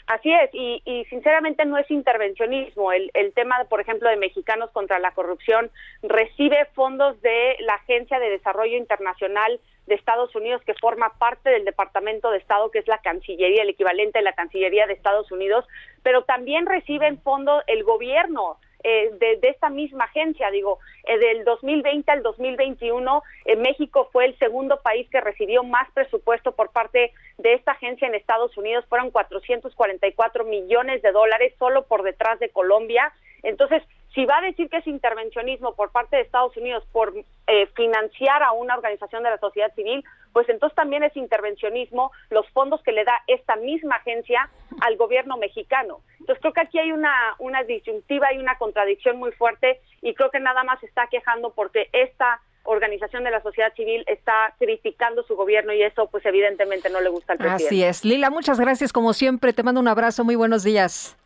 Así es, y, sinceramente no es intervencionismo. El, el, tema, por ejemplo, de Mexicanos contra la Corrupción recibe fondos de la Agencia de Desarrollo Internacional de Estados Unidos que forma parte del Departamento de Estado, que es la Cancillería, el equivalente de la Cancillería de Estados Unidos, pero también recibe en fondo el gobierno eh, de, esta misma agencia. Digo, eh, del 2020 al 2021, eh, México fue el segundo país que recibió más presupuesto por parte de esta agencia en Estados Unidos. Fueron 444 millones de dólares solo por detrás de Colombia. Entonces, si va a decir que es intervencionismo por parte de Estados Unidos por eh, financiar a una organización de la sociedad civil, pues entonces también es intervencionismo los fondos que le da esta misma agencia al gobierno mexicano. Entonces creo que aquí hay una, una disyuntiva y una contradicción muy fuerte y creo que nada más está quejando porque esta organización de la sociedad civil está criticando su gobierno y eso pues evidentemente no le gusta al presidente. Así es. Lila, muchas gracias como siempre. Te mando un abrazo. Muy buenos días.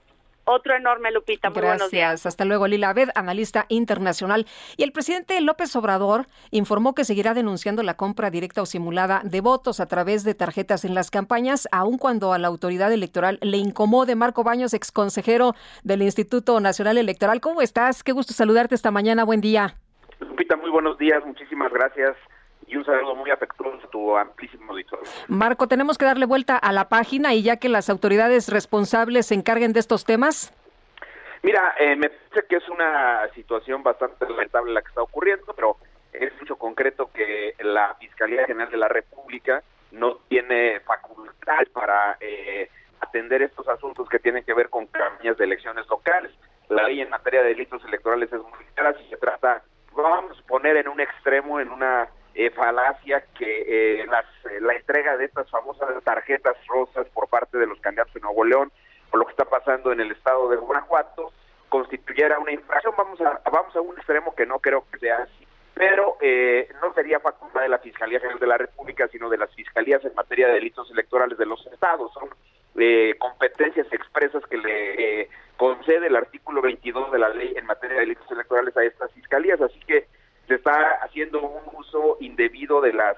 Otro enorme, Lupita. Muy Gracias. buenos días. Hasta luego, Lila Abed, analista internacional. Y el presidente López Obrador informó que seguirá denunciando la compra directa o simulada de votos a través de tarjetas en las campañas, aun cuando a la autoridad electoral le incomode. Marco Baños, exconsejero del Instituto Nacional Electoral. ¿Cómo estás? Qué gusto saludarte esta mañana. Buen día. Lupita, muy buenos días. Muchísimas gracias y un saludo muy afectuoso a tu amplísimo auditorio. Marco, tenemos que darle vuelta a la página y ya que las autoridades responsables se encarguen de estos temas. Mira, eh, me parece que es una situación bastante lamentable la que está ocurriendo, pero es mucho concreto que la Fiscalía General de la República no tiene facultad para eh, atender estos asuntos que tienen que ver con campañas de elecciones locales. La ley en materia de delitos electorales es muy clara si se trata, vamos a poner en un extremo, en una eh, falacia que eh, las, eh, la entrega de estas famosas tarjetas rosas por parte de los candidatos de Nuevo León o lo que está pasando en el estado de Guanajuato constituyera una infracción. Vamos a, vamos a un extremo que no creo que sea así, pero no sería facultad de la Fiscalía General de la República, sino de las fiscalías en materia de delitos electorales de los estados. Son competencias expresas que le concede el artículo 22 de la ley en materia de delitos electorales a estas fiscalías. Así que se está haciendo un uso indebido de las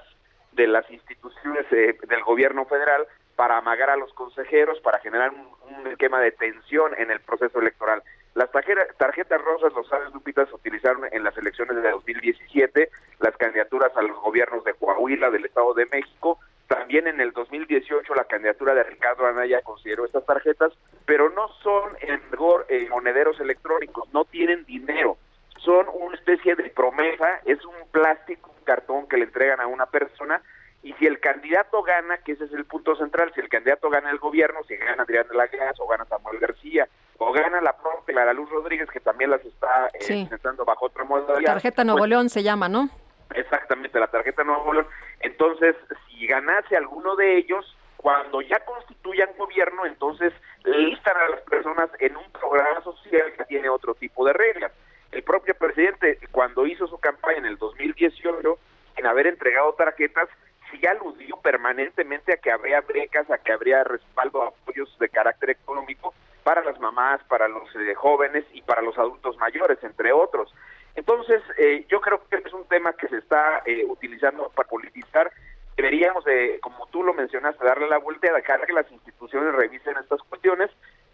de las instituciones eh, del gobierno federal para amagar a los consejeros, para generar un, esquema de tensión en el proceso electoral. Las tarjetas rosas, los sabes, Lupita, se utilizaron en las elecciones de 2017, las candidaturas a los gobiernos de Coahuila, del Estado de México, también en el 2018 la candidatura de Ricardo Anaya consideró estas tarjetas, pero no son en eh, monederos electrónicos, no tienen dinero son una especie de promesa, es un plástico, un cartón que le entregan a una persona y si el candidato gana, que ese es el punto central, si el candidato gana el gobierno, si gana Adrián de la Gas o gana Samuel García o gana la propia Clara Luz Rodríguez, que también las está eh, bajo otra modalidad. Tarjeta Nuevo pues León se llama, ¿no? Exactamente, la tarjeta Nuevo León. Entonces, si ganase alguno de ellos, cuando ya constituyan gobierno, entonces listan a las personas en un programa social que tiene otro tipo de reglas el propio presidente, cuando hizo su campaña en el 2018, en haber entregado tarjetas, sí aludió permanentemente a que habría becas, a que habría respaldo, apoyos de carácter económico para las mamás, para los eh, jóvenes y para los adultos mayores, entre otros. Entonces, eh, yo creo que es un tema que se está eh, utilizando para politizar. Deberíamos, de, como tú lo mencionaste, darle la vuelta y dejar que las instituciones revisen estas cuestiones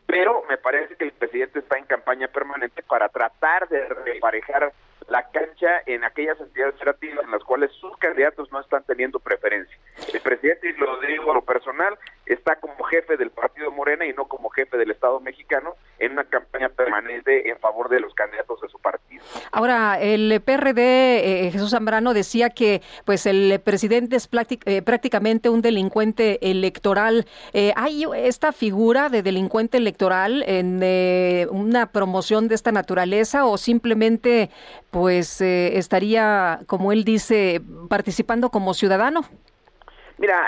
pero me parece que el presidente está en campaña permanente para tratar de reparejar la cancha en aquellas entidades federativas en las cuales sus candidatos no están teniendo preferencia. El presidente, y lo digo a lo personal, está como jefe del partido Morena y no como jefe del Estado mexicano en una campaña permanente en favor de los candidatos de su partido. Ahora, el PRD, eh, Jesús Zambrano, decía que pues el presidente es eh, prácticamente un delincuente electoral. Eh, ¿Hay esta figura de delincuente electoral en una promoción de esta naturaleza o simplemente pues estaría, como él dice, participando como ciudadano? Mira,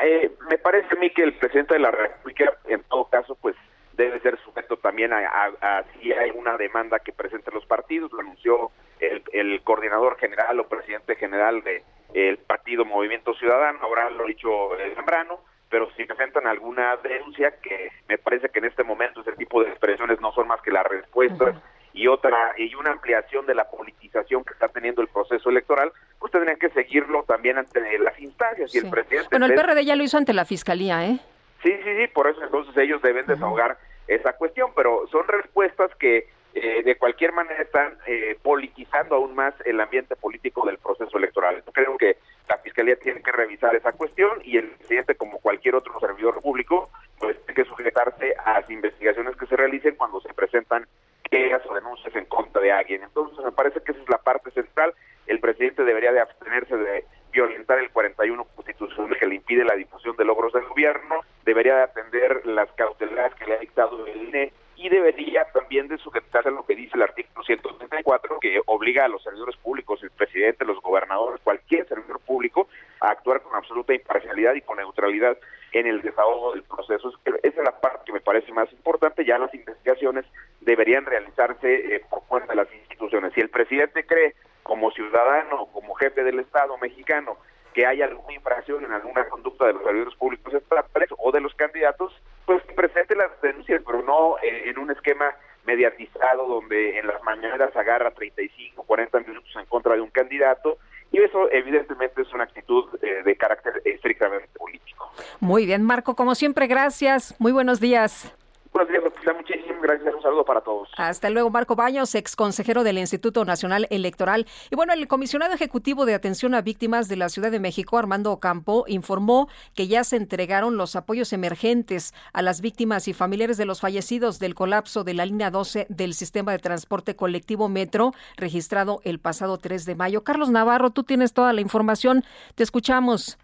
me parece a mí que el presidente de la República, en todo caso, pues debe ser sujeto también a, si hay una demanda que presenten los partidos, lo anunció el, coordinador general o presidente general de el partido Movimiento Ciudadano, ahora lo ha dicho el Zambrano, pero si presentan alguna denuncia que me parece que en este momento ese tipo de expresiones no son más que las respuestas y otra y una ampliación de la politización que está teniendo el proceso electoral, pues tendrían que seguirlo también ante las instancias y el presidente. Bueno, el PRD ya lo hizo ante la fiscalía, ¿eh? Sí, sí, sí, por eso entonces ellos deben desahogar esa cuestión, pero son respuestas que eh, de cualquier manera están eh, politizando aún más el ambiente político del proceso electoral. Yo creo que la Fiscalía tiene que revisar esa cuestión y el presidente, como cualquier otro servidor público, pues tiene que sujetarse a las investigaciones que se realicen cuando se presentan quejas o denuncias en contra de alguien. Entonces, me parece que esa es la parte central. El presidente debería de abstenerse de violentar el 41 constitucional que le impide la difusión de logros del gobierno, debería de atender las cautelares que le ha dictado el INE y debería también de sujetarse a lo que dice el artículo 134 que obliga a los servidores públicos, el presidente, los gobernadores, cualquier servidor público a actuar con absoluta imparcialidad y con neutralidad en el desahogo del proceso. Esa es la parte que me parece más importante. Ya las investigaciones deberían realizarse eh, por cuenta de las instituciones. Si el presidente cree como ciudadano, como jefe del Estado mexicano, que haya alguna infracción en alguna conducta de los servidores públicos estatales o de los candidatos, pues presente las denuncias, pero no eh, en un esquema mediatizado donde en las mañanas agarra 35, 40 minutos en contra de un candidato y eso evidentemente es una actitud eh, de carácter estrictamente político. Muy bien, Marco, como siempre, gracias. Muy buenos días. Buenos días, muchísimas gracias. Un saludo para todos. Hasta luego, Marco Baños, ex consejero del Instituto Nacional Electoral. Y bueno, el comisionado ejecutivo de atención a víctimas de la Ciudad de México, Armando Ocampo, informó que ya se entregaron los apoyos emergentes a las víctimas y familiares de los fallecidos del colapso de la línea 12 del sistema de transporte colectivo Metro, registrado el pasado 3 de mayo. Carlos Navarro, tú tienes toda la información. Te escuchamos.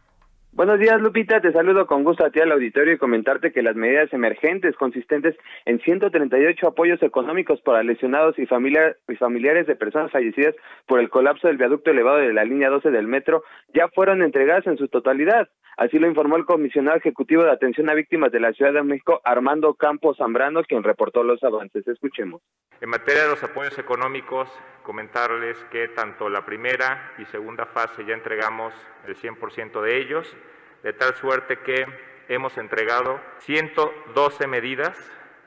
Buenos días, Lupita. Te saludo con gusto a ti al auditorio y comentarte que las medidas emergentes consistentes en 138 apoyos económicos para lesionados y, familiares de personas fallecidas por el colapso del viaducto elevado de la línea 12 del metro ya fueron entregadas en su totalidad. Así lo informó el comisionado ejecutivo de atención a víctimas de la Ciudad de México, Armando Campos Zambrano, quien reportó los avances. Escuchemos. En materia de los apoyos económicos, comentarles que tanto la primera y segunda fase ya entregamos el 100% de ellos, de tal suerte que hemos entregado 112 medidas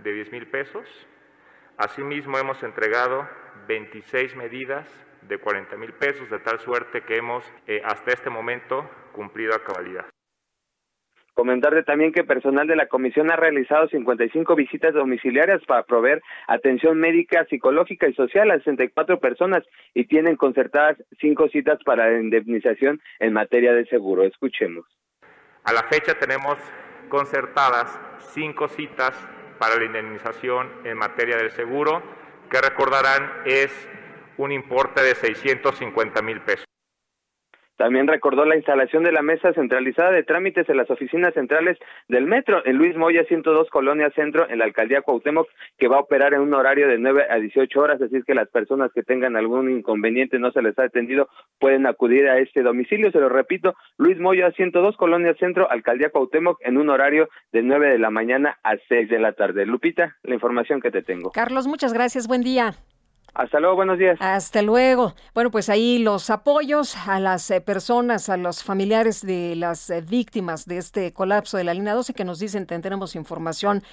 de 10 mil pesos. Asimismo, hemos entregado 26 medidas de 40 mil pesos, de tal suerte que hemos eh, hasta este momento cumplido a cabalidad. Comentarte también que personal de la comisión ha realizado 55 visitas domiciliarias para proveer atención médica, psicológica y social a 64 personas y tienen concertadas cinco citas para la indemnización en materia de seguro. Escuchemos. A la fecha tenemos concertadas cinco citas para la indemnización en materia del seguro, que recordarán es un importe de 650 mil pesos. También recordó la instalación de la mesa centralizada de trámites en las oficinas centrales del metro en Luis Moya 102 Colonia Centro en la alcaldía Cuauhtémoc que va a operar en un horario de 9 a 18 horas, así que las personas que tengan algún inconveniente no se les ha atendido pueden acudir a este domicilio, se lo repito, Luis Moya 102 Colonia Centro, alcaldía Cuauhtémoc en un horario de 9 de la mañana a 6 de la tarde. Lupita, la información que te tengo. Carlos, muchas gracias, buen día. Hasta luego, buenos días. Hasta luego. Bueno, pues ahí los apoyos a las eh, personas, a los familiares de las eh, víctimas de este colapso de la línea 12 que nos dicen, tendremos información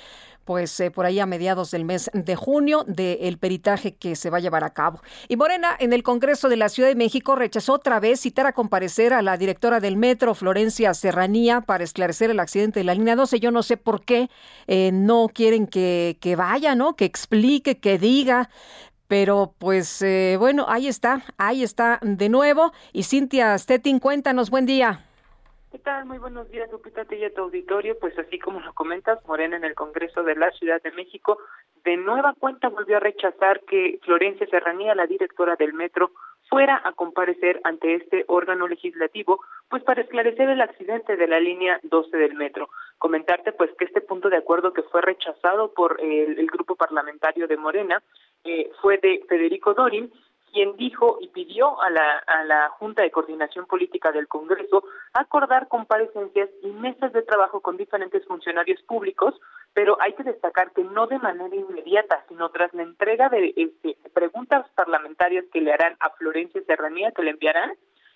pues eh, por ahí a mediados del mes de junio del peritaje que se va a llevar a cabo. Y Morena en el Congreso de la Ciudad de México rechazó otra vez citar a comparecer a la directora del metro, Florencia Serranía, para esclarecer el accidente de la línea 12. Yo no sé por qué no quieren que, que vaya, ¿no? Que explique, que diga, pero pues eh, bueno, ahí está, ahí está de nuevo. Y Cintia Stettin, cuéntanos, buen día. ¿Qué tal? Muy buenos días, Lupita, y a tu auditorio. Pues así como lo comentas, Morena en el Congreso de la Ciudad de México de nueva cuenta volvió a rechazar que Florencia Serranía, la directora del metro, fuera a comparecer ante este órgano legislativo, pues para esclarecer el accidente de la línea 12 del metro. Comentarte pues que este punto de acuerdo que fue rechazado por el, grupo parlamentario de Morena eh, fue de Federico Dorin, quien dijo y pidió a la, a la Junta de Coordinación Política del Congreso acordar comparecencias y mesas de trabajo con diferentes funcionarios públicos, pero hay que destacar que no de manera inmediata, sino tras la entrega de este, preguntas parlamentarias que le harán a Florencia Serranía, que le enviarán,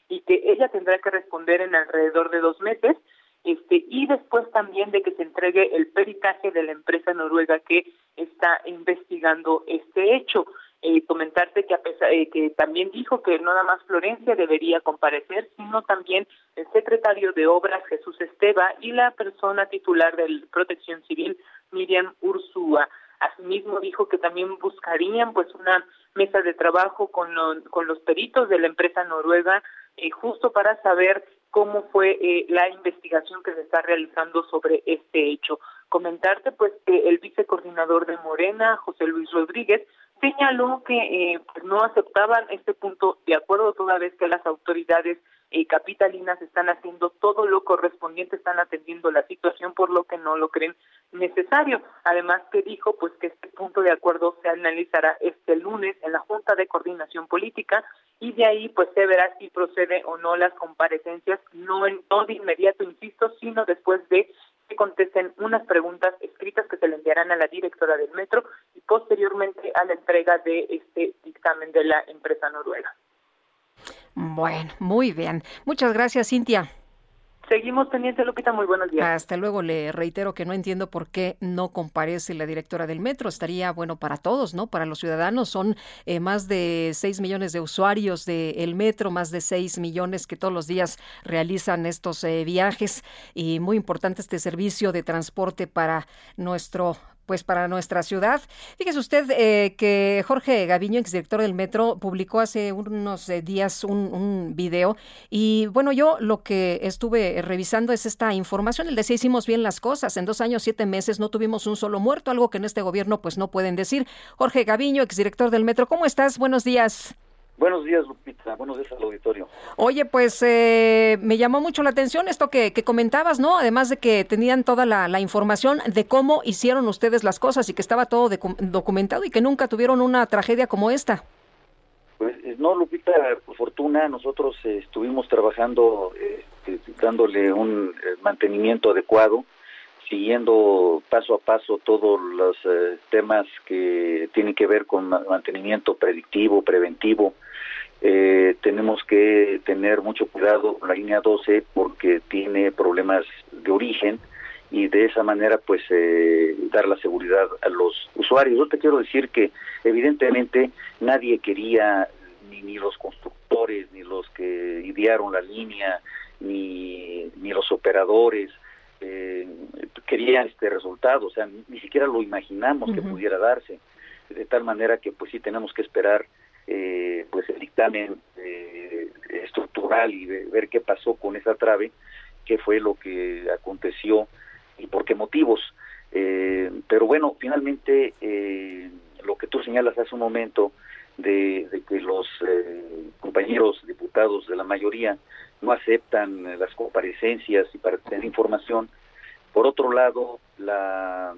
y que ella tendrá que responder en alrededor de dos meses, este y después también de que se entregue el peritaje de la empresa noruega que está investigando este hecho eh, comentarte que a pesar eh, que también dijo que no nada más Florencia debería comparecer, sino también el secretario de Obras Jesús Esteba y la persona titular de Protección Civil Miriam Ursúa. Asimismo dijo que también buscarían pues una mesa de trabajo con, los peritos de la empresa noruega eh, justo para saber cómo fue eh, la investigación que se está realizando sobre este hecho. Comentarte pues que el vicecoordinador de Morena, José Luis Rodríguez, señaló que eh, pues, no aceptaban este punto de acuerdo toda vez que las autoridades eh, capitalinas están haciendo todo lo correspondiente, están atendiendo la situación por lo que no lo creen necesario. Además que dijo pues que este punto de acuerdo se analizará este lunes en la Junta de Coordinación Política y de ahí pues se verá si procede o no las comparecencias, no, en, no de inmediato, insisto, sino después de que contesten unas preguntas escritas que se le enviarán a la directora del metro y posteriormente a la entrega de este dictamen de la empresa noruega. Bueno, muy bien. Muchas gracias, Cintia. Seguimos pendientes, Lupita. Muy buenos días. Hasta luego. Le reitero que no entiendo por qué no comparece la directora del metro. Estaría bueno para todos, ¿no? Para los ciudadanos. Son eh, más de 6 millones de usuarios del metro, más de 6 millones que todos los días realizan estos eh, viajes. Y muy importante este servicio de transporte para nuestro pues para nuestra ciudad. Fíjese usted eh, que Jorge Gaviño, exdirector del Metro, publicó hace unos eh, días un, un, video y bueno, yo lo que estuve revisando es esta información. Él decía, hicimos bien las cosas. En dos años, siete meses no tuvimos un solo muerto, algo que en este gobierno pues no pueden decir. Jorge Gaviño, exdirector del Metro, ¿cómo estás? Buenos días. Buenos días, Lupita. Buenos días al auditorio. Oye, pues eh, me llamó mucho la atención esto que, que, comentabas, ¿no? Además de que tenían toda la, la, información de cómo hicieron ustedes las cosas y que estaba todo de, documentado y que nunca tuvieron una tragedia como esta. Pues eh, no, Lupita, por fortuna nosotros eh, estuvimos trabajando, eh, dándole un mantenimiento adecuado, siguiendo paso a paso todos los temas que tienen que ver con mantenimiento predictivo, preventivo, eh, tenemos que tener mucho cuidado con la línea 12 porque tiene problemas de origen y de esa manera pues eh, dar la seguridad a los usuarios. Yo te quiero decir que evidentemente nadie quería, ni, ni los constructores, ni los que idearon la línea, ni, ni los operadores, eh, querían este resultado, o sea, ni siquiera lo imaginamos uh -huh. que pudiera darse, de tal manera que pues sí tenemos que esperar eh, pues el dictamen eh, estructural y ver qué pasó con esa trave, qué fue lo que aconteció y por qué motivos. Eh, pero bueno, finalmente eh, lo que tú señalas hace un momento de, que los eh, compañeros diputados de la mayoría no aceptan las comparecencias y para tener información. Por otro lado, las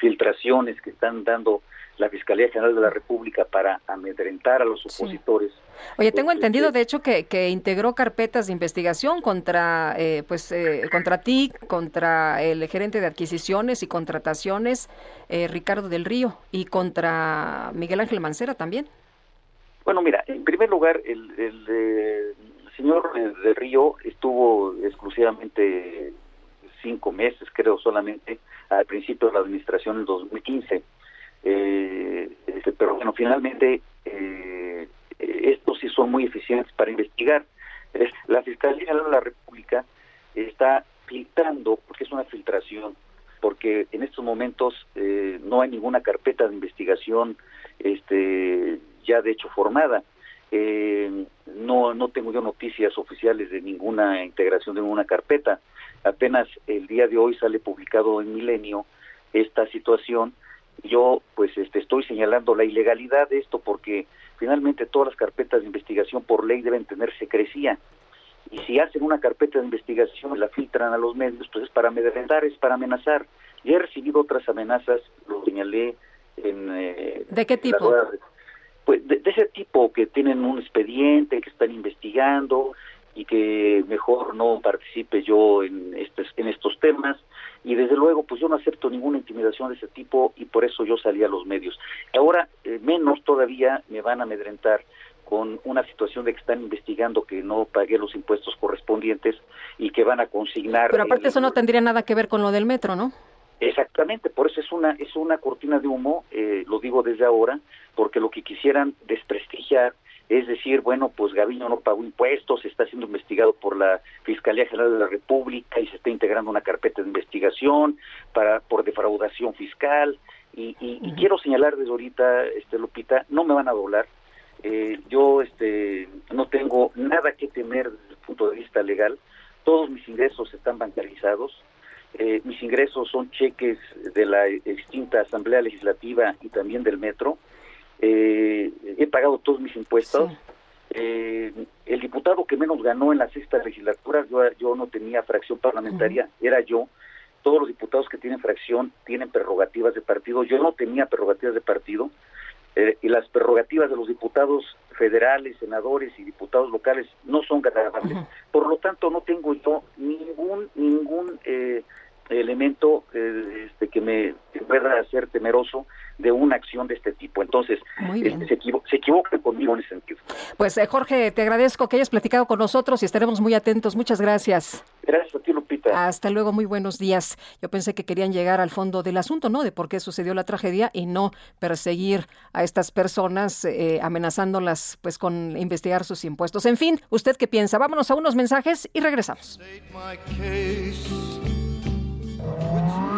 filtraciones que están dando la Fiscalía General de la República para amedrentar a los opositores. Sí. Oye, tengo entendido, de hecho, que, que integró carpetas de investigación contra, eh, pues, eh, contra ti, contra el gerente de adquisiciones y contrataciones, eh, Ricardo del Río, y contra Miguel Ángel Mancera también. Bueno, mira, en primer lugar, el, el, el señor del Río estuvo exclusivamente cinco meses, creo, solamente al principio de la administración en 2015 eh, este, pero bueno, finalmente eh, estos sí son muy eficientes para investigar. Es, la Fiscalía de la República está filtrando, porque es una filtración, porque en estos momentos eh, no hay ninguna carpeta de investigación este, ya de hecho formada. Eh, no, no tengo yo noticias oficiales de ninguna integración de ninguna carpeta. Apenas el día de hoy sale publicado en Milenio esta situación. Yo pues este, estoy señalando la ilegalidad de esto porque finalmente todas las carpetas de investigación por ley deben tener secrecía. Y si hacen una carpeta de investigación y la filtran a los medios, pues es para amedrentar, es para amenazar. Ya he recibido otras amenazas, lo señalé en... Eh, ¿De qué tipo? pues de, ese tipo que tienen un expediente, que están investigando y que mejor no participe yo en, estos, en estos temas. Y desde luego, pues yo no acepto ninguna intimidación de ese tipo y por eso yo salí a los medios. Ahora, eh, menos todavía me van a amedrentar con una situación de que están investigando que no pagué los impuestos correspondientes y que van a consignar. Pero aparte eso no tendría nada que ver con lo del metro, ¿no? Exactamente, por eso es una es una cortina de humo, eh, lo digo desde ahora, porque lo que quisieran desprestigiar es decir, bueno, pues Gaviño no pagó impuestos, está siendo investigado por la Fiscalía General de la República y se está integrando una carpeta de investigación para por defraudación fiscal y, y quiero señalar desde ahorita, este Lupita, no me van a doblar, eh, yo este, no tengo nada que temer desde el punto de vista legal. Todos mis ingresos están bancarizados. Eh, mis ingresos son cheques de la extinta Asamblea Legislativa y también del Metro. Eh, he pagado todos mis impuestos. el diputado que menos ganó en la sexta legislatura, yo, yo no tenía fracción parlamentaria, era yo. Todos los diputados que tienen fracción tienen prerrogativas de partido. Yo no tenía prerrogativas de partido. Eh, y las prerrogativas de los diputados federales, senadores y diputados locales no son agradables. Por lo tanto, no tengo yo ningún ningún eh, elemento eh, este, que me pueda hacer temeroso de una acción de este tipo. Entonces, este, se, se equivocan conmigo en ese sentido. Pues Jorge, te agradezco que hayas platicado con nosotros y estaremos muy atentos. Muchas gracias. Gracias a ti, Lupita. Hasta luego, muy buenos días. Yo pensé que querían llegar al fondo del asunto, ¿no? De por qué sucedió la tragedia y no perseguir a estas personas eh, amenazándolas pues con investigar sus impuestos. En fin, ¿usted qué piensa? Vámonos a unos mensajes y regresamos.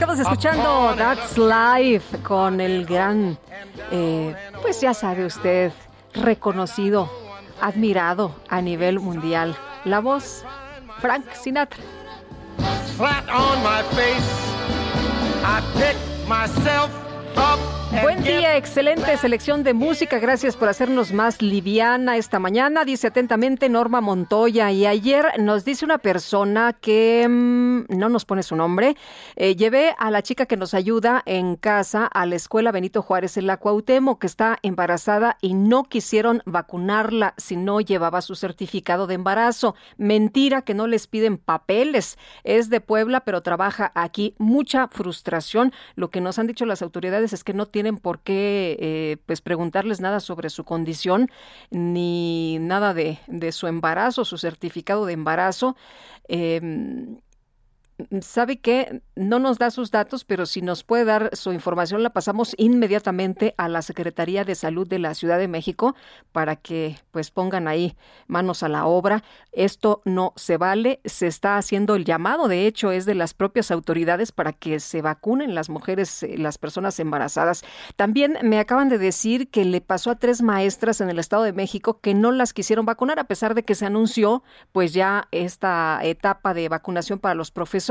Estamos escuchando That's Life con el gran, eh, pues ya sabe usted, reconocido, admirado a nivel mundial. La voz, Frank Sinatra. Flat on my face, I pick myself Buen día, excelente selección de música. Gracias por hacernos más liviana esta mañana. Dice atentamente Norma Montoya. Y ayer nos dice una persona que mm, no nos pone su nombre. Eh, llevé a la chica que nos ayuda en casa a la escuela Benito Juárez en la Cuauhtémoc, que está embarazada y no quisieron vacunarla si no llevaba su certificado de embarazo. Mentira que no les piden papeles. Es de Puebla, pero trabaja aquí. Mucha frustración. Lo que nos han dicho las autoridades es que no tiene tienen por qué eh, pues preguntarles nada sobre su condición ni nada de, de su embarazo, su certificado de embarazo. Em, ¿Sabe qué? No nos da sus datos, pero si nos puede dar su información, la pasamos inmediatamente a la Secretaría de Salud de la Ciudad de México para que pues pongan ahí manos a la obra. Esto no se vale. Se está haciendo el llamado, de hecho, es de las propias autoridades para que se vacunen las mujeres, eh, las personas embarazadas. También me acaban de decir que le pasó a tres maestras en el Estado de México que no las quisieron vacunar, a pesar de que se anunció pues ya esta etapa de vacunación para los profesores.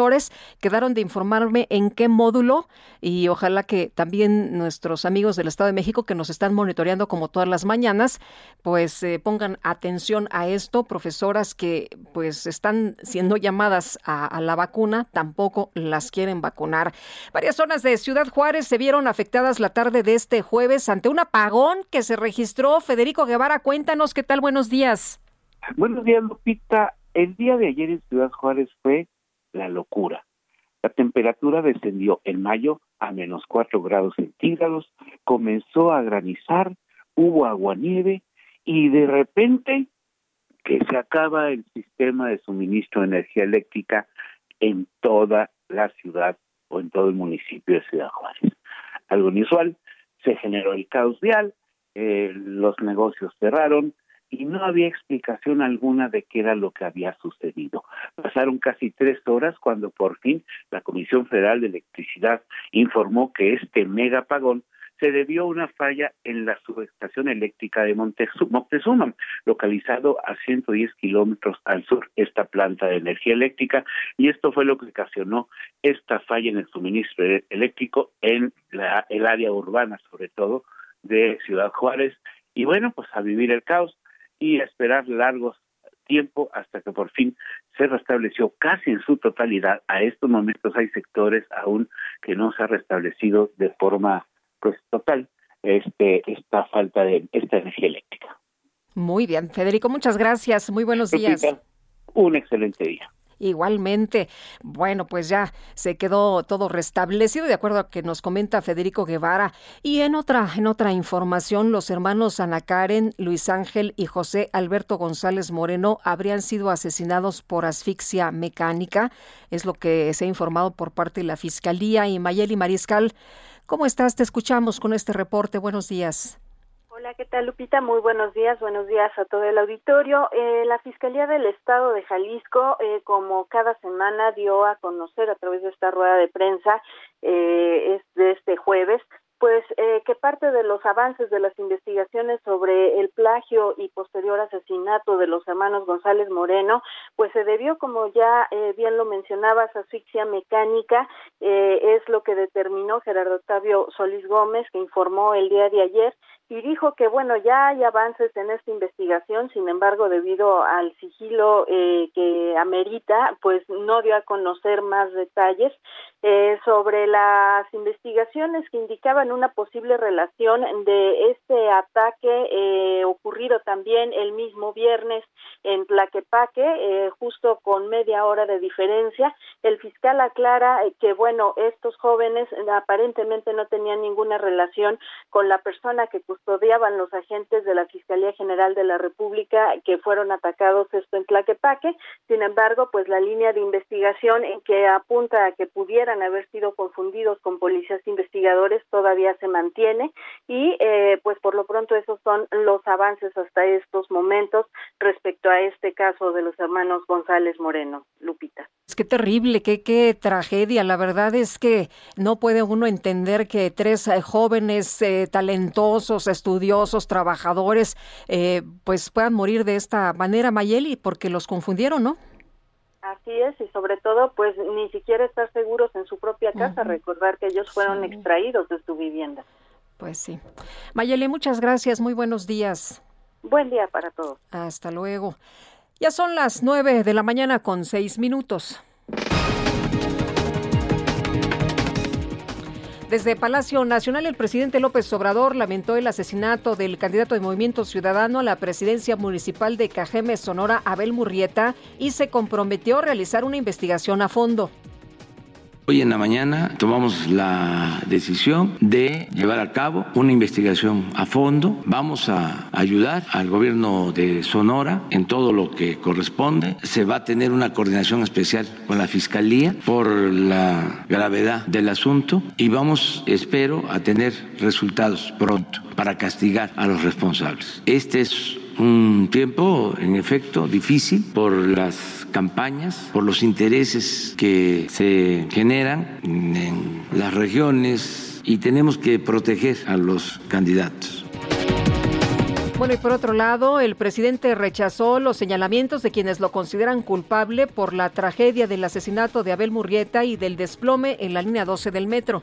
Quedaron de informarme en qué módulo y ojalá que también nuestros amigos del Estado de México que nos están monitoreando como todas las mañanas, pues eh, pongan atención a esto. Profesoras que pues están siendo llamadas a la vacuna, tampoco las quieren vacunar. Varias zonas de Ciudad Juárez se vieron afectadas la tarde de este jueves ante un apagón que se registró. Federico Guevara, cuéntanos qué tal, buenos días. Buenos días, Lupita. El día de ayer en Ciudad Juárez fue la locura. La temperatura descendió en mayo a menos cuatro grados centígrados, comenzó a granizar, hubo aguanieve y de repente que se acaba el sistema de suministro de energía eléctrica en toda la ciudad o en todo el municipio de Ciudad Juárez. Algo inusual, se generó el caos vial, eh, los negocios cerraron, y no había explicación alguna de qué era lo que había sucedido. Pasaron casi tres horas cuando por fin la Comisión Federal de Electricidad informó que este mega apagón se debió a una falla en la subestación eléctrica de Moctezuma, localizado a 110 kilómetros al sur esta planta de energía eléctrica, y esto fue lo que ocasionó esta falla en el suministro eléctrico en la, el área urbana, sobre todo de Ciudad Juárez. Y bueno, pues a vivir el caos y esperar largos tiempo hasta que por fin se restableció casi en su totalidad. A estos momentos hay sectores aún que no se ha restablecido de forma pues total este esta falta de esta energía eléctrica. Muy bien, Federico, muchas gracias. Muy buenos días. Un excelente día. Igualmente, bueno, pues ya se quedó todo restablecido de acuerdo a que nos comenta Federico Guevara. Y en otra, en otra información, los hermanos Ana Karen, Luis Ángel y José Alberto González Moreno habrían sido asesinados por asfixia mecánica. Es lo que se ha informado por parte de la Fiscalía. Y Mayeli Mariscal, ¿cómo estás? Te escuchamos con este reporte. Buenos días. Hola, ¿qué tal Lupita? Muy buenos días, buenos días a todo el auditorio. Eh, la Fiscalía del Estado de Jalisco, eh, como cada semana, dio a conocer a través de esta rueda de prensa eh, es de este jueves pues eh, que parte de los avances de las investigaciones sobre el plagio y posterior asesinato de los hermanos González Moreno, pues se debió, como ya eh, bien lo mencionabas, asfixia mecánica, eh, es lo que determinó Gerardo Octavio Solís Gómez, que informó el día de ayer y dijo que bueno ya hay avances en esta investigación sin embargo debido al sigilo eh, que amerita pues no dio a conocer más detalles eh, sobre las investigaciones que indicaban una posible relación de este ataque eh, ocurrido también el mismo viernes en Tlaquepaque eh, justo con media hora de diferencia el fiscal aclara que bueno estos jóvenes aparentemente no tenían ninguna relación con la persona que custodiaban los agentes de la Fiscalía General de la República que fueron atacados esto en Tlaquepaque. Sin embargo, pues la línea de investigación en que apunta a que pudieran haber sido confundidos con policías investigadores todavía se mantiene y eh, pues por lo pronto esos son los avances hasta estos momentos respecto a este caso de los hermanos González Moreno. Lupita. Es que terrible, qué, qué tragedia. La verdad es que no puede uno entender que tres eh, jóvenes eh, talentosos, estudiosos, trabajadores, pues puedan morir de esta manera, Mayeli, porque los confundieron, ¿no? Así es, y sobre todo, pues ni siquiera estar seguros en su propia casa, recordar que ellos fueron extraídos de su vivienda. Pues sí. Mayeli, muchas gracias, muy buenos días. Buen día para todos. Hasta luego. Ya son las nueve de la mañana con seis minutos. Desde Palacio Nacional, el presidente López Obrador lamentó el asesinato del candidato de Movimiento Ciudadano a la presidencia municipal de Cajeme, Sonora, Abel Murrieta, y se comprometió a realizar una investigación a fondo. Hoy en la mañana tomamos la decisión de llevar a cabo una investigación a fondo. Vamos a ayudar al gobierno de Sonora en todo lo que corresponde. Se va a tener una coordinación especial con la Fiscalía por la gravedad del asunto y vamos, espero, a tener resultados pronto para castigar a los responsables. Este es un tiempo, en efecto, difícil por las campañas, por los intereses que se generan en las regiones y tenemos que proteger a los candidatos. Bueno, y por otro lado, el presidente rechazó los señalamientos de quienes lo consideran culpable por la tragedia del asesinato de Abel Murrieta y del desplome en la línea 12 del metro.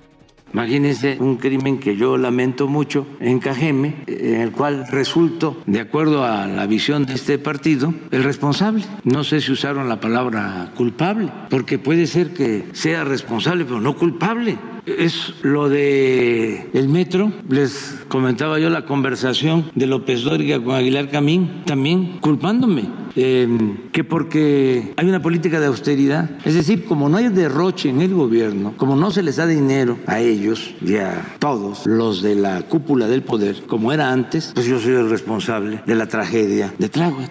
Imagínense un crimen que yo lamento mucho en Cajeme, en el cual resultó, de acuerdo a la visión de este partido, el responsable. No sé si usaron la palabra culpable, porque puede ser que sea responsable, pero no culpable es lo de el metro. Les comentaba yo la conversación de López Dóriga con Aguilar Camín, también culpándome. Em, que porque hay una política de austeridad, es decir, como no hay derroche en el gobierno, como no se les da dinero a ellos y a todos los de la cúpula del poder, como era antes, pues yo soy el responsable de la tragedia de Tláhuac.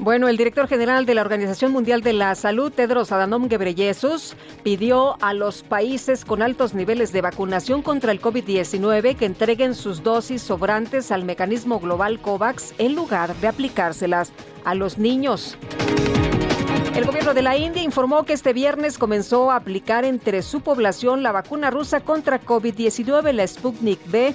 Bueno, el director general de la Organización Mundial de la Salud, Tedros Adhanom Ghebreyesus, pidió a los países con altos niveles de vacunación contra el COVID-19 que entreguen sus dosis sobrantes al mecanismo global COVAX en lugar de aplicárselas a los niños. El gobierno de la India informó que este viernes comenzó a aplicar entre su población la vacuna rusa contra COVID-19, la Sputnik V.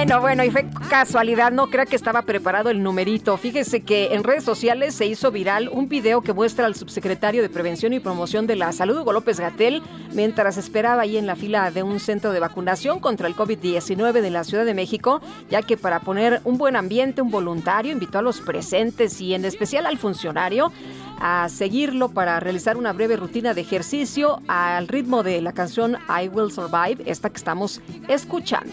Bueno, bueno, y fue casualidad, no crea que estaba preparado el numerito. Fíjese que en redes sociales se hizo viral un video que muestra al subsecretario de Prevención y Promoción de la Salud, Hugo López Gatel, mientras esperaba ahí en la fila de un centro de vacunación contra el COVID-19 de la Ciudad de México, ya que para poner un buen ambiente, un voluntario invitó a los presentes y en especial al funcionario a seguirlo para realizar una breve rutina de ejercicio al ritmo de la canción I Will Survive, esta que estamos escuchando.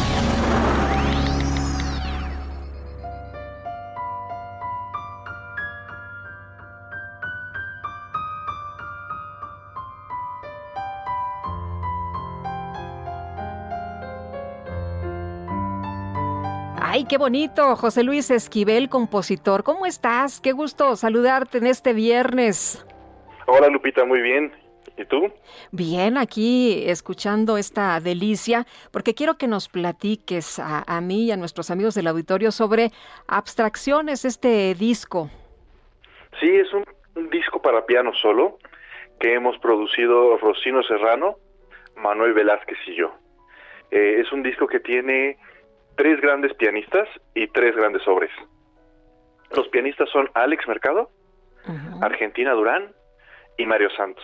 qué bonito, José Luis Esquivel, compositor. ¿Cómo estás? Qué gusto saludarte en este viernes. Hola Lupita, muy bien. ¿Y tú? Bien, aquí escuchando esta delicia, porque quiero que nos platiques a, a mí y a nuestros amigos del auditorio sobre Abstracciones, este disco. Sí, es un, un disco para piano solo que hemos producido Rocino Serrano, Manuel Velázquez y yo. Eh, es un disco que tiene tres grandes pianistas y tres grandes obras. Los pianistas son Alex Mercado, Argentina Durán y Mario Santos.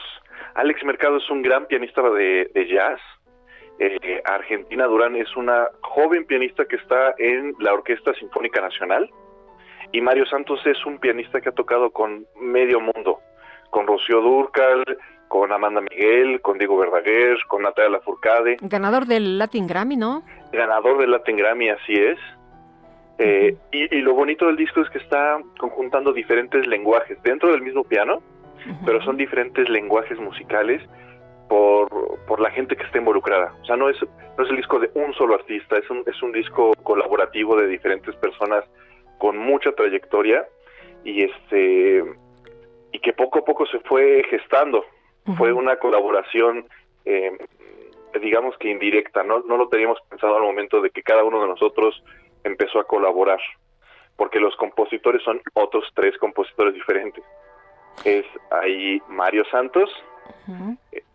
Alex Mercado es un gran pianista de, de jazz. Eh, Argentina Durán es una joven pianista que está en la Orquesta Sinfónica Nacional. Y Mario Santos es un pianista que ha tocado con medio mundo, con Rocío Durcal, con Amanda Miguel, con Diego Verdaguer, con Natalia Lafourcade. Ganador del Latin Grammy, ¿no? Ganador del Latin Grammy, así es. Eh, y, y, lo bonito del disco es que está conjuntando diferentes lenguajes dentro del mismo piano, pero son diferentes lenguajes musicales por, por la gente que está involucrada. O sea, no es, no es el disco de un solo artista, es un, es un disco colaborativo de diferentes personas con mucha trayectoria y este y que poco a poco se fue gestando. Fue una colaboración, eh, digamos que indirecta, ¿no? no lo teníamos pensado al momento de que cada uno de nosotros empezó a colaborar, porque los compositores son otros tres compositores diferentes. Es ahí Mario Santos,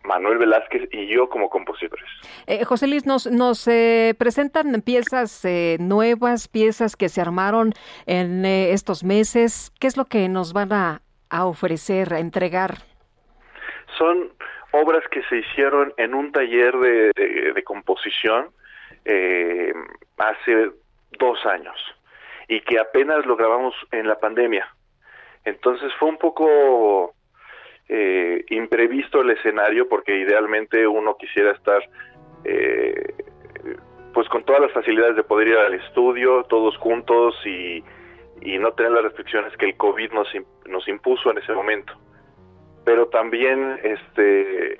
Manuel Velázquez y yo como compositores. Eh, José Luis, nos, nos eh, presentan piezas eh, nuevas, piezas que se armaron en estos meses. ¿Qué es lo que nos van a, ofrecer, a entregar? Son obras que se hicieron en un taller de, composición hace dos años y que apenas lo grabamos en la pandemia. Entonces fue un poco eh, imprevisto el escenario porque idealmente uno quisiera estar eh, pues con todas las facilidades de poder ir al estudio todos juntos y, y no tener las restricciones que el COVID nos, nos impuso en ese momento. Pero también este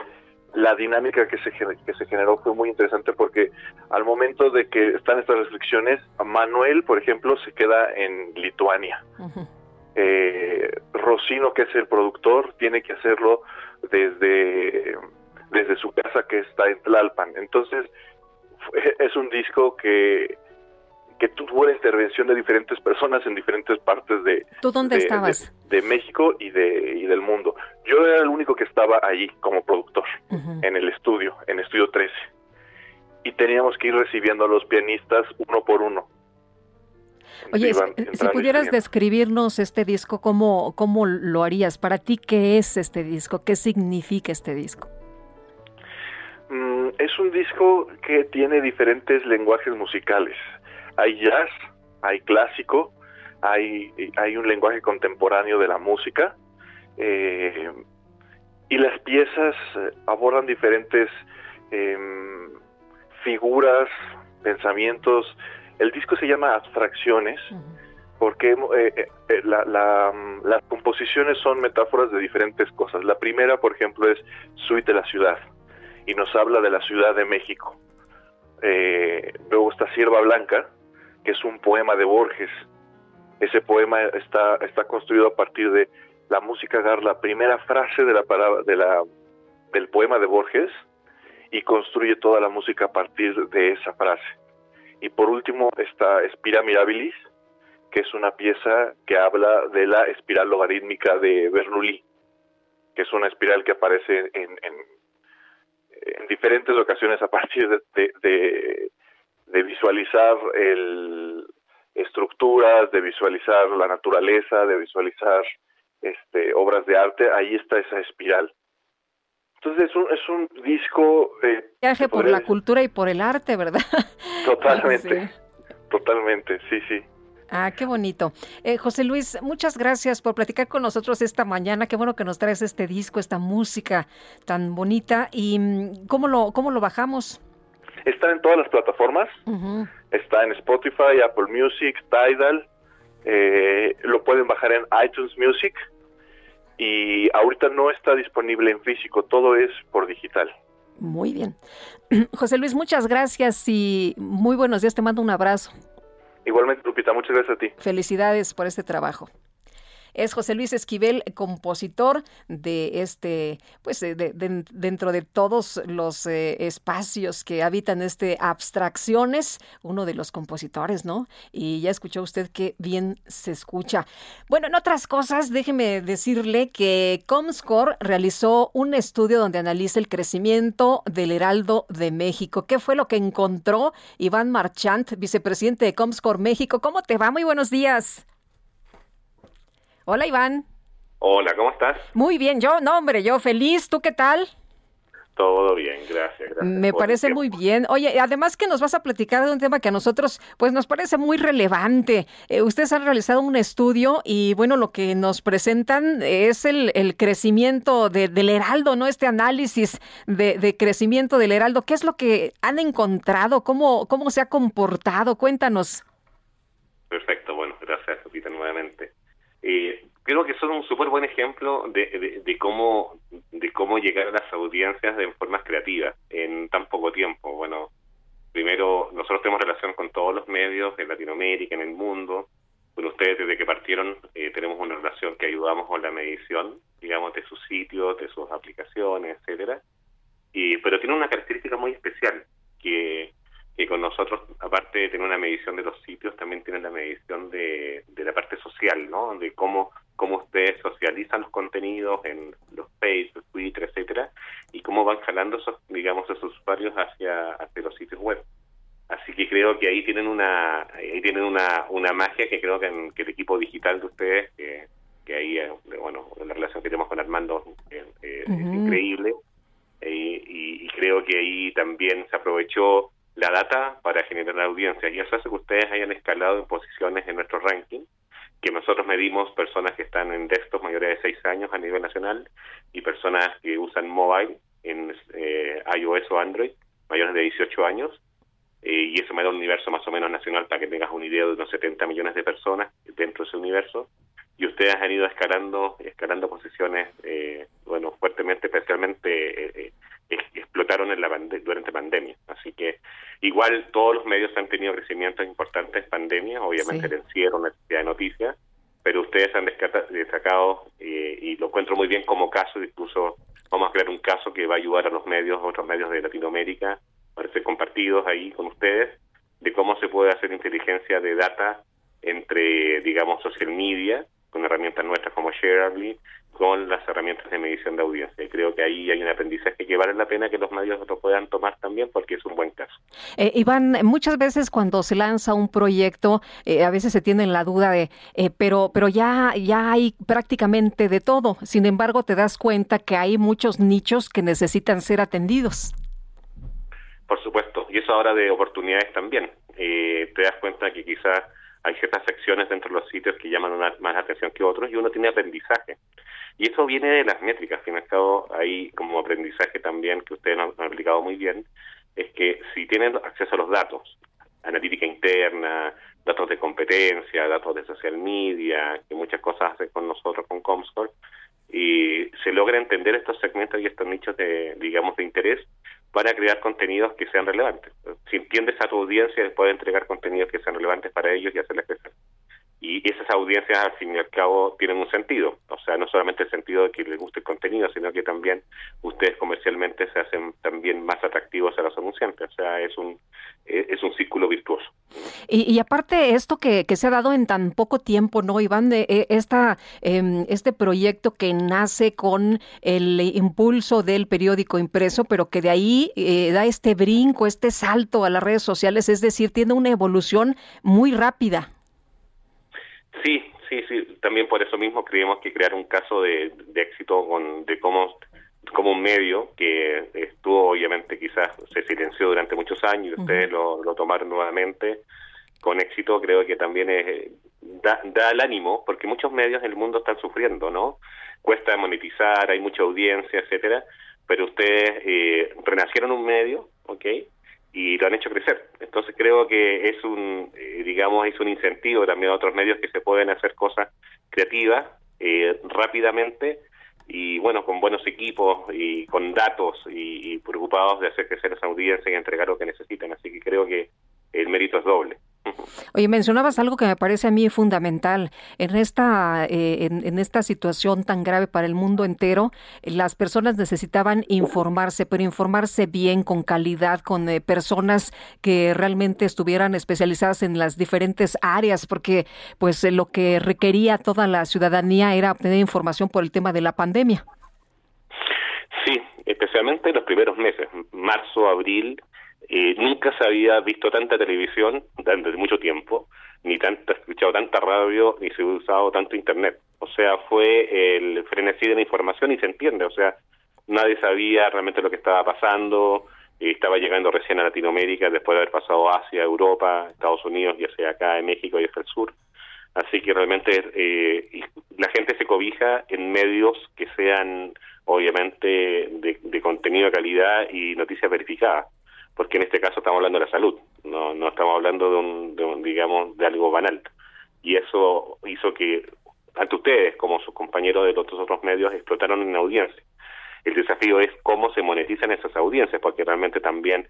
la dinámica que se, que se generó fue muy interesante porque al momento de que están estas restricciones, Manuel, por ejemplo, se queda en Lituania. Eh, Rocino, que es el productor, tiene que hacerlo desde, desde su casa que está en Tlalpan. Entonces, es un disco que, que tuvo la intervención de diferentes personas en diferentes partes de, ¿Tú dónde estabas? De, México y, de, y del mundo. Yo era el único que estaba allí como productor, en el estudio, en Estudio 13. Y teníamos que ir recibiendo a los pianistas uno por uno. Oye, si pudieras describirnos este disco, ¿cómo, ¿cómo lo harías? Para ti, ¿qué es este disco? ¿Qué significa este disco? Mm, es un disco que tiene diferentes lenguajes musicales. Hay jazz, hay clásico, hay, hay un lenguaje contemporáneo de la música eh, y las piezas eh, abordan diferentes em, figuras, pensamientos, el disco se llama Abstracciones porque eh, eh, las composiciones son metáforas de diferentes cosas. La primera, por ejemplo, es Suite de la Ciudad y nos habla de la Ciudad de México. Eh, luego está Sierva Blanca, que es un poema de Borges. Ese poema está, está construido a partir de la música agarra la primera frase de la, de la, del poema de Borges y construye toda la música a partir de esa frase. Y por último está Espira Mirabilis, que es una pieza que habla de la espiral logarítmica de Bernoulli, que es una espiral que aparece en, en, diferentes ocasiones a partir de, de, visualizar el, estructuras, de visualizar la naturaleza, de visualizar este, obras de arte, ahí está esa espiral. Entonces es un, es un disco... Eh, Viaje por la cultura y por el arte, ¿verdad? Totalmente, totalmente, sí, sí. Ah, qué bonito. Eh, José Luis, muchas gracias por platicar con nosotros esta mañana. Qué bueno que nos traes este disco, esta música tan bonita. ¿Y mm, cómo lo, cómo lo bajamos? Está en todas las plataformas. Está en Spotify, Apple Music, Tidal. Eh, lo pueden bajar en iTunes Music y ahorita no está disponible en físico, todo es por digital. Muy bien. José Luis, muchas gracias y muy buenos días, te mando un abrazo. Igualmente, Lupita, muchas gracias a ti. Felicidades por este trabajo. Es José Luis Esquivel, compositor de este, pues dentro de todos los eh, espacios que habitan este abstracciones, uno de los compositores, ¿no? Y ya escuchó usted que bien se escucha. Bueno, en otras cosas, déjeme decirle que Comscore realizó un estudio donde analiza el crecimiento del Heraldo de México. ¿Qué fue lo que encontró Iván Marchant, vicepresidente de Comscore México? ¿Cómo te va? Muy buenos días. Hola Iván. Hola, ¿cómo estás? Muy bien, yo, no hombre, yo feliz, ¿tú qué tal? Todo bien, gracias, gracias. Me parece muy bien. Oye, además que nos vas a platicar de un tema que a nosotros pues nos parece muy relevante. Eh, ustedes han realizado un estudio y bueno, lo que nos presentan es el, crecimiento del Heraldo, ¿no? Este análisis de, de, crecimiento del Heraldo. ¿Qué es lo que han encontrado? ¿Cómo, cómo se ha comportado? Cuéntanos. Perfecto, bueno, gracias, Lupita, nuevamente. Eh, creo que son un súper buen ejemplo de, de, cómo de cómo llegar a las audiencias de formas creativas en tan poco tiempo. Bueno, primero nosotros tenemos relación con todos los medios en Latinoamérica, en el mundo. Con ustedes desde que partieron eh, tenemos una relación que ayudamos con la medición, digamos, de sus sitios, de sus aplicaciones, etcétera. Y pero tiene una característica muy especial que que con nosotros, aparte de tener una medición de los sitios, también tienen la medición de, de la parte social, ¿no? De cómo, cómo ustedes socializan los contenidos en los Facebook, Twitter, etcétera, y cómo van jalando esos, digamos, esos usuarios hacia, hacia los sitios web. Así que creo que ahí tienen una ahí tienen una, una magia que creo que, el equipo digital de ustedes, que, que ahí, eh, bueno, la relación que tenemos con Armando eh, es increíble. y, y, creo que ahí también se aprovechó la data para generar audiencia. Y eso hace que ustedes hayan escalado en posiciones en nuestro ranking que nosotros medimos personas que están en desktop mayores de 6 años a nivel nacional y personas que usan mobile en eh, iOS o Android mayores de 18 años. Eh, y eso me da un universo más o menos nacional para que tengas una idea de unos 70 millones de personas dentro de ese universo. Y ustedes han ido escalando escalando posiciones eh, bueno fuertemente especialmente explotaron en la durante pandemia. Así que igual todos los medios han tenido crecimientos importantes en pandemia obviamente el encierro necesidad de noticias pero ustedes han destacado eh, y lo encuentro muy bien como caso incluso vamos a crear un caso que va a ayudar a los medios otros medios de Latinoamérica para ser compartidos ahí con ustedes de cómo se puede hacer inteligencia de data entre digamos social media con herramientas nuestras como Shareably, con las herramientas de medición de audiencia. Y creo que ahí hay un aprendizaje que vale la pena que los medios lo puedan tomar también porque es un buen caso. Eh, Iván, muchas veces cuando se lanza un proyecto, eh, a veces se tiene la duda de, eh, pero, pero ya, ya hay prácticamente de todo. Sin embargo, te das cuenta que hay muchos nichos que necesitan ser atendidos. Por supuesto, y eso ahora de oportunidades también. te das cuenta que quizás hay ciertas secciones dentro de los sitios que llaman más atención que otros y uno tiene aprendizaje. Y eso viene de las métricas, al fin y al como aprendizaje también que ustedes han, han aplicado muy bien, es que si tienen acceso a los datos, analítica interna, datos de competencia, datos de social media, que muchas cosas hacen con nosotros con Comscore, y se logra entender estos segmentos y estos nichos de, digamos, de interés para crear contenidos que sean relevantes. Si entiendes a tu audiencia, puedes entregar contenidos que sean relevantes para ellos y hacerles crecer. Y esas audiencias, al fin y al cabo, tienen un sentido. O sea, no solamente el sentido de que les guste el contenido, sino que también ustedes comercialmente se hacen también más atractivos a los anunciantes. O sea, es un, eh, es un círculo virtuoso. Y, aparte, esto que, que, se ha dado en tan poco tiempo, ¿no, Iván? De, eh, esta, em, este proyecto que nace con el impulso del periódico impreso, pero que de ahí eh, da este brinco, este salto a las redes sociales, es decir, tiene una evolución muy rápida. Sí, sí, sí. También por eso mismo creemos que crear un caso de, éxito con, de cómo, como un medio que estuvo, obviamente, quizás se silenció durante muchos años y ustedes lo, tomaron nuevamente con éxito, creo que también es, da, da el ánimo, porque muchos medios en el mundo están sufriendo, ¿no? Cuesta monetizar, hay mucha audiencia, etcétera, pero ustedes eh, renacieron un medio, ¿ok? Y lo han hecho crecer. Entonces creo que es un, eh, digamos, es un incentivo también a otros medios que se pueden hacer cosas creativas eh, rápidamente y bueno, con buenos equipos y con datos y, preocupados de hacer crecer esa audiencia y entregar lo que necesitan. Así que creo que el mérito es doble. Oye, mencionabas algo que me parece a mí fundamental. En esta, eh, en, esta situación tan grave para el mundo entero, las personas necesitaban informarse, pero informarse bien, con calidad, con eh, personas que realmente estuvieran especializadas en las diferentes áreas, porque pues lo que requería toda la ciudadanía era obtener información por el tema de la pandemia. Sí, especialmente en los primeros meses, marzo, abril, eh, nunca se había visto tanta televisión desde mucho tiempo, ni tanto escuchado tanta radio, ni se ha usado tanto internet. O sea, fue el frenesí de la información y se entiende. O sea, nadie sabía realmente lo que estaba pasando. y estaba llegando recién a Latinoamérica después de haber pasado Asia, Europa, Estados Unidos, ya sea acá México y hacia el sur. Así que realmente eh, la gente se cobija en medios que sean obviamente de, de contenido de calidad y noticias verificadas porque en este caso estamos hablando de la salud, no, no estamos hablando de un, digamos, de algo banal. Y eso hizo que, ante ustedes, como sus compañeros de los otros medios, explotaron en audiencia. El desafío es cómo se monetizan esas audiencias, porque realmente también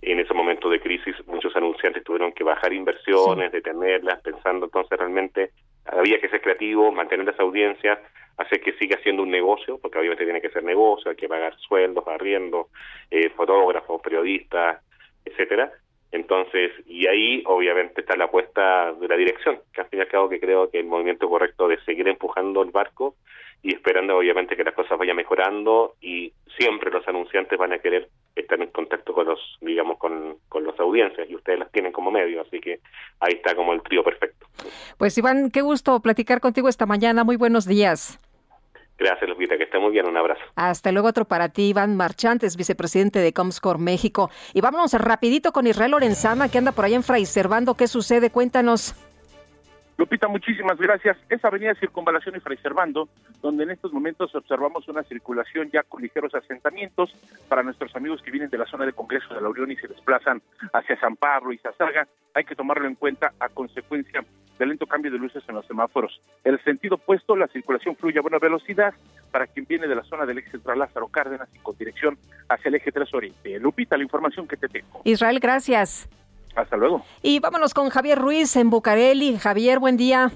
en ese momento de crisis muchos anunciantes tuvieron que bajar inversiones, detenerlas, pensando entonces realmente había que ser creativo, mantener las audiencias, hacer que siga siendo un negocio, porque obviamente tiene que ser negocio, hay que pagar sueldos, arriendo, eh, fotógrafos, periodistas, etcétera. Entonces, y ahí obviamente está la apuesta de la dirección, que al fin y al cabo que creo que el movimiento correcto de seguir empujando el barco y esperando obviamente que las cosas vayan mejorando y siempre los anunciantes van a querer estar en contacto con los, digamos, con, con las audiencias y ustedes las tienen como medio, así que ahí está como el trío perfecto. Pues Iván, qué gusto platicar contigo esta mañana, muy buenos días. Gracias, Lupita, que esté muy bien. Un abrazo. Hasta luego, otro para ti, Iván Marchantes, vicepresidente de Comscore México. Y vámonos rapidito con Israel Lorenzana, que anda por allá en Fray Servando. ¿Qué sucede? Cuéntanos. Lupita, muchísimas gracias. Es Avenida Circunvalación y Fray Servando, donde en estos momentos observamos una circulación ya con ligeros asentamientos para nuestros amigos que vienen de la zona de Congreso de la Unión y se desplazan hacia San Pablo y Zazaga. Hay que tomarlo en cuenta a consecuencia del lento cambio de luces en los semáforos. El sentido opuesto, la circulación fluye a buena velocidad para quien viene de la zona del eje central Lázaro Cárdenas y con dirección hacia el eje 3 Oriente. Lupita, la información que te tengo. Israel, gracias. Hasta luego. Y vámonos con Javier Ruiz en Bucareli. Javier, buen día.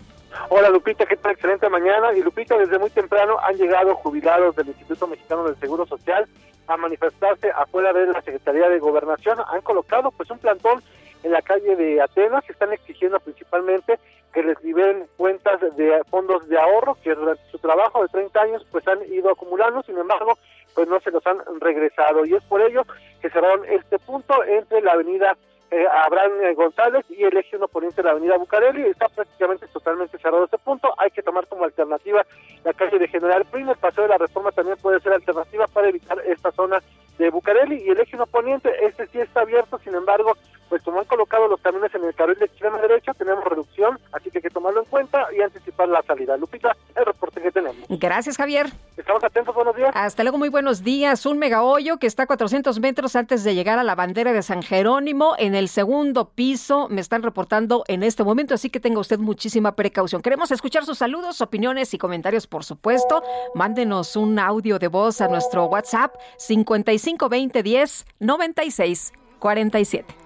Hola Lupita, ¿qué tal? Excelente mañana. Y Lupita, desde muy temprano han llegado jubilados del Instituto Mexicano del Seguro Social a manifestarse afuera de la Secretaría de Gobernación. Han colocado pues un plantón en la calle de Atenas que están exigiendo principalmente que les liberen cuentas de fondos de ahorro que durante su trabajo de 30 años pues han ido acumulando, sin embargo pues no se los han regresado y es por ello que cerraron este punto entre la avenida eh, Abraham González y el eje 1 poniente de la avenida Bucareli. Está prácticamente totalmente cerrado este punto. Hay que tomar como alternativa la calle de General Prim. El paseo de la reforma también puede ser alternativa para evitar esta zona de Bucareli. Y el eje 1 poniente, este sí está abierto, sin embargo, pues como han colocado los camiones en el carril de extrema derecha, tenemos reducción, así que hay que tomarlo en cuenta y anticipar la salida. Lupita, el reporte que tenemos. Gracias, Javier. Estamos atentos, buenos días. Hasta luego, muy buenos días. Un mega hoyo que está a 400 metros antes de llegar a la bandera de San Jerónimo en el segundo piso. Me están reportando en este momento, así que tenga usted muchísima precaución. Queremos escuchar sus saludos, opiniones y comentarios, por supuesto. Mándenos un audio de voz a nuestro WhatsApp 552010 96 47.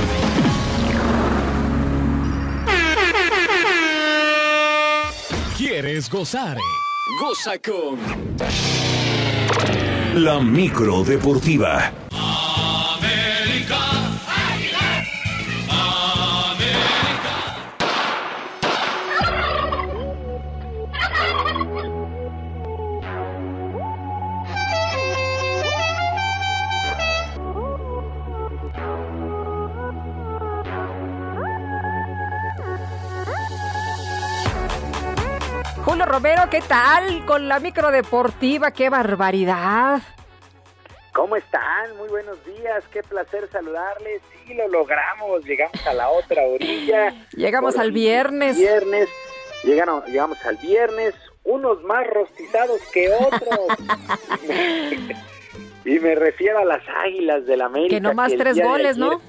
¿Quieres gozar? Goza con La micro deportiva. Romero, ¿qué tal? Con la micro deportiva, qué barbaridad. ¿Cómo están? Muy buenos días, qué placer saludarles. Sí, lo logramos, llegamos a la otra orilla. Llegamos al viernes. Viernes, llegaron, llegamos al viernes, unos más rostizados que otros. y me refiero a las Águilas del América. Que nomás el tres goles, ayer ¿no?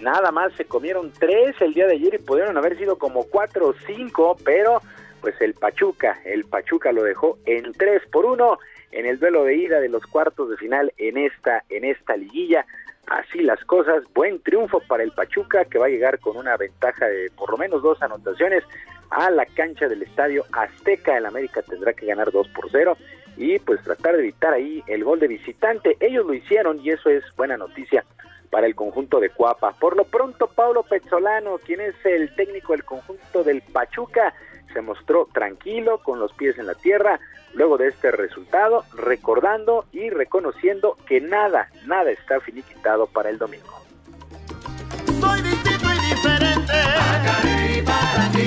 Nada más se comieron tres el día de ayer y pudieron haber sido como cuatro o cinco, pero pues el Pachuca, el Pachuca lo dejó en tres por uno en el duelo de ida de los cuartos de final en esta, en esta liguilla. Así las cosas, buen triunfo para el Pachuca que va a llegar con una ventaja de por lo menos dos anotaciones a la cancha del estadio Azteca. El América tendrá que ganar 2 por 0 y pues tratar de evitar ahí el gol de visitante. Ellos lo hicieron y eso es buena noticia para el conjunto de Cuapa. Por lo pronto, Pablo Pezzolano, quien es el técnico del conjunto del Pachuca, se mostró tranquilo, con los pies en la tierra, luego de este resultado, recordando y reconociendo que nada, nada está finiquitado para el domingo. Soy distinto y diferente. Para ti.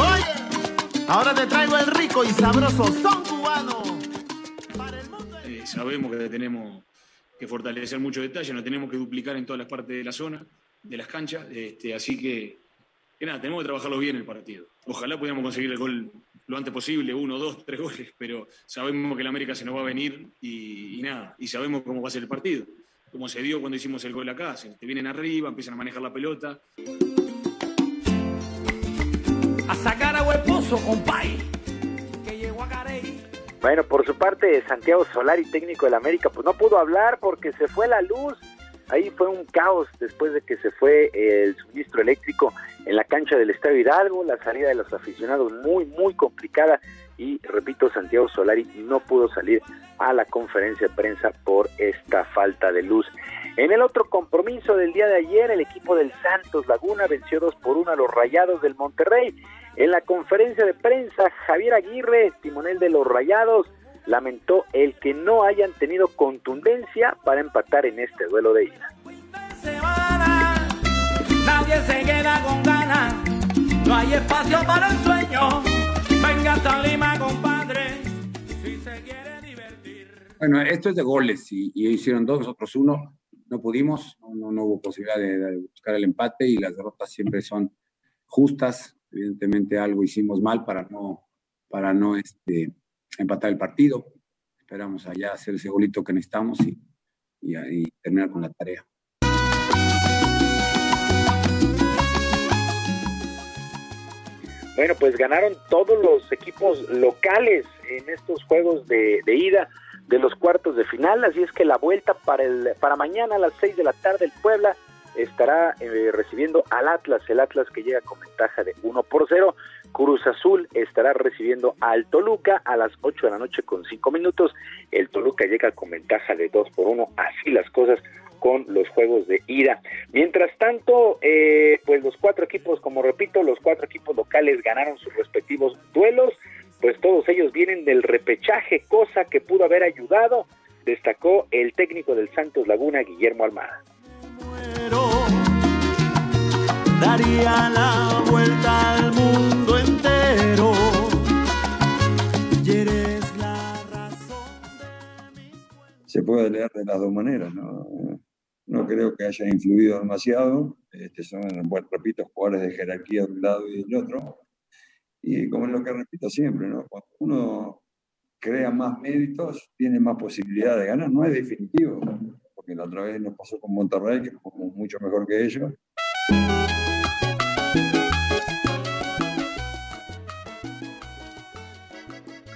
Oye, ahora te traigo el rico y sabroso son cubano. Eh, sabemos que tenemos que fortalecer mucho detalle, nos tenemos que duplicar en todas las partes de la zona, de las canchas, este, así que, que nada, tenemos que trabajarlo bien el partido. Ojalá pudiéramos conseguir el gol lo antes posible, uno, dos, tres goles, pero sabemos que el América se nos va a venir y, y nada, y sabemos cómo va a ser el partido. Como se dio cuando hicimos el gol acá, se te vienen arriba, empiezan a manejar la pelota. A sacar a Hueposo, compay. Que llegó a Carey. Bueno, por su parte, Santiago Solari, técnico del América, pues no pudo hablar porque se fue la luz. Ahí fue un caos después de que se fue el suministro eléctrico en la cancha del Estadio Hidalgo, la salida de los aficionados muy, muy complicada y, repito, Santiago Solari no pudo salir a la conferencia de prensa por esta falta de luz. En el otro compromiso del día de ayer, el equipo del Santos Laguna venció 2 por 1 a los Rayados del Monterrey. En la conferencia de prensa, Javier Aguirre, timonel de los Rayados, lamentó el que no hayan tenido contundencia para empatar en este duelo de ida. Nadie se queda con ganas. No hay espacio para el sueño. Venga hasta Lima, compadre. Si se quiere divertir. Bueno, esto es de goles y, y hicieron dos, nosotros uno. No pudimos, no, no hubo posibilidad de, de buscar el empate y las derrotas siempre son justas. Evidentemente algo hicimos mal para no, para no este, empatar el partido. Esperamos allá hacer ese golito que necesitamos y, y, terminar con la tarea. Bueno, pues ganaron todos los equipos locales en estos juegos de, de ida de los cuartos de final, así es que la vuelta para el para mañana a las 6 de la tarde el Puebla estará eh, recibiendo al Atlas, el Atlas que llega con ventaja de 1 por 0. Cruz Azul estará recibiendo al Toluca a las 8 de la noche con 5 minutos. El Toluca llega con ventaja de 2 por 1. Así las cosas con los juegos de ida. Mientras tanto, eh, pues los cuatro equipos, como repito, los cuatro equipos locales ganaron sus respectivos duelos, pues todos ellos vienen del repechaje, cosa que pudo haber ayudado, destacó el técnico del Santos Laguna, Guillermo Almada. Daría la vuelta al mundo entero. Y la se puede leer de las dos maneras, ¿no? No creo que haya influido demasiado. Este, son, bueno, repito, jugadores de jerarquía de un lado y del otro. Y como es lo que repito siempre, ¿no? Cuando uno crea más méritos, tiene más posibilidad de ganar. No es definitivo, porque la otra vez nos pasó con Monterrey, que jugamos mucho mejor que ellos.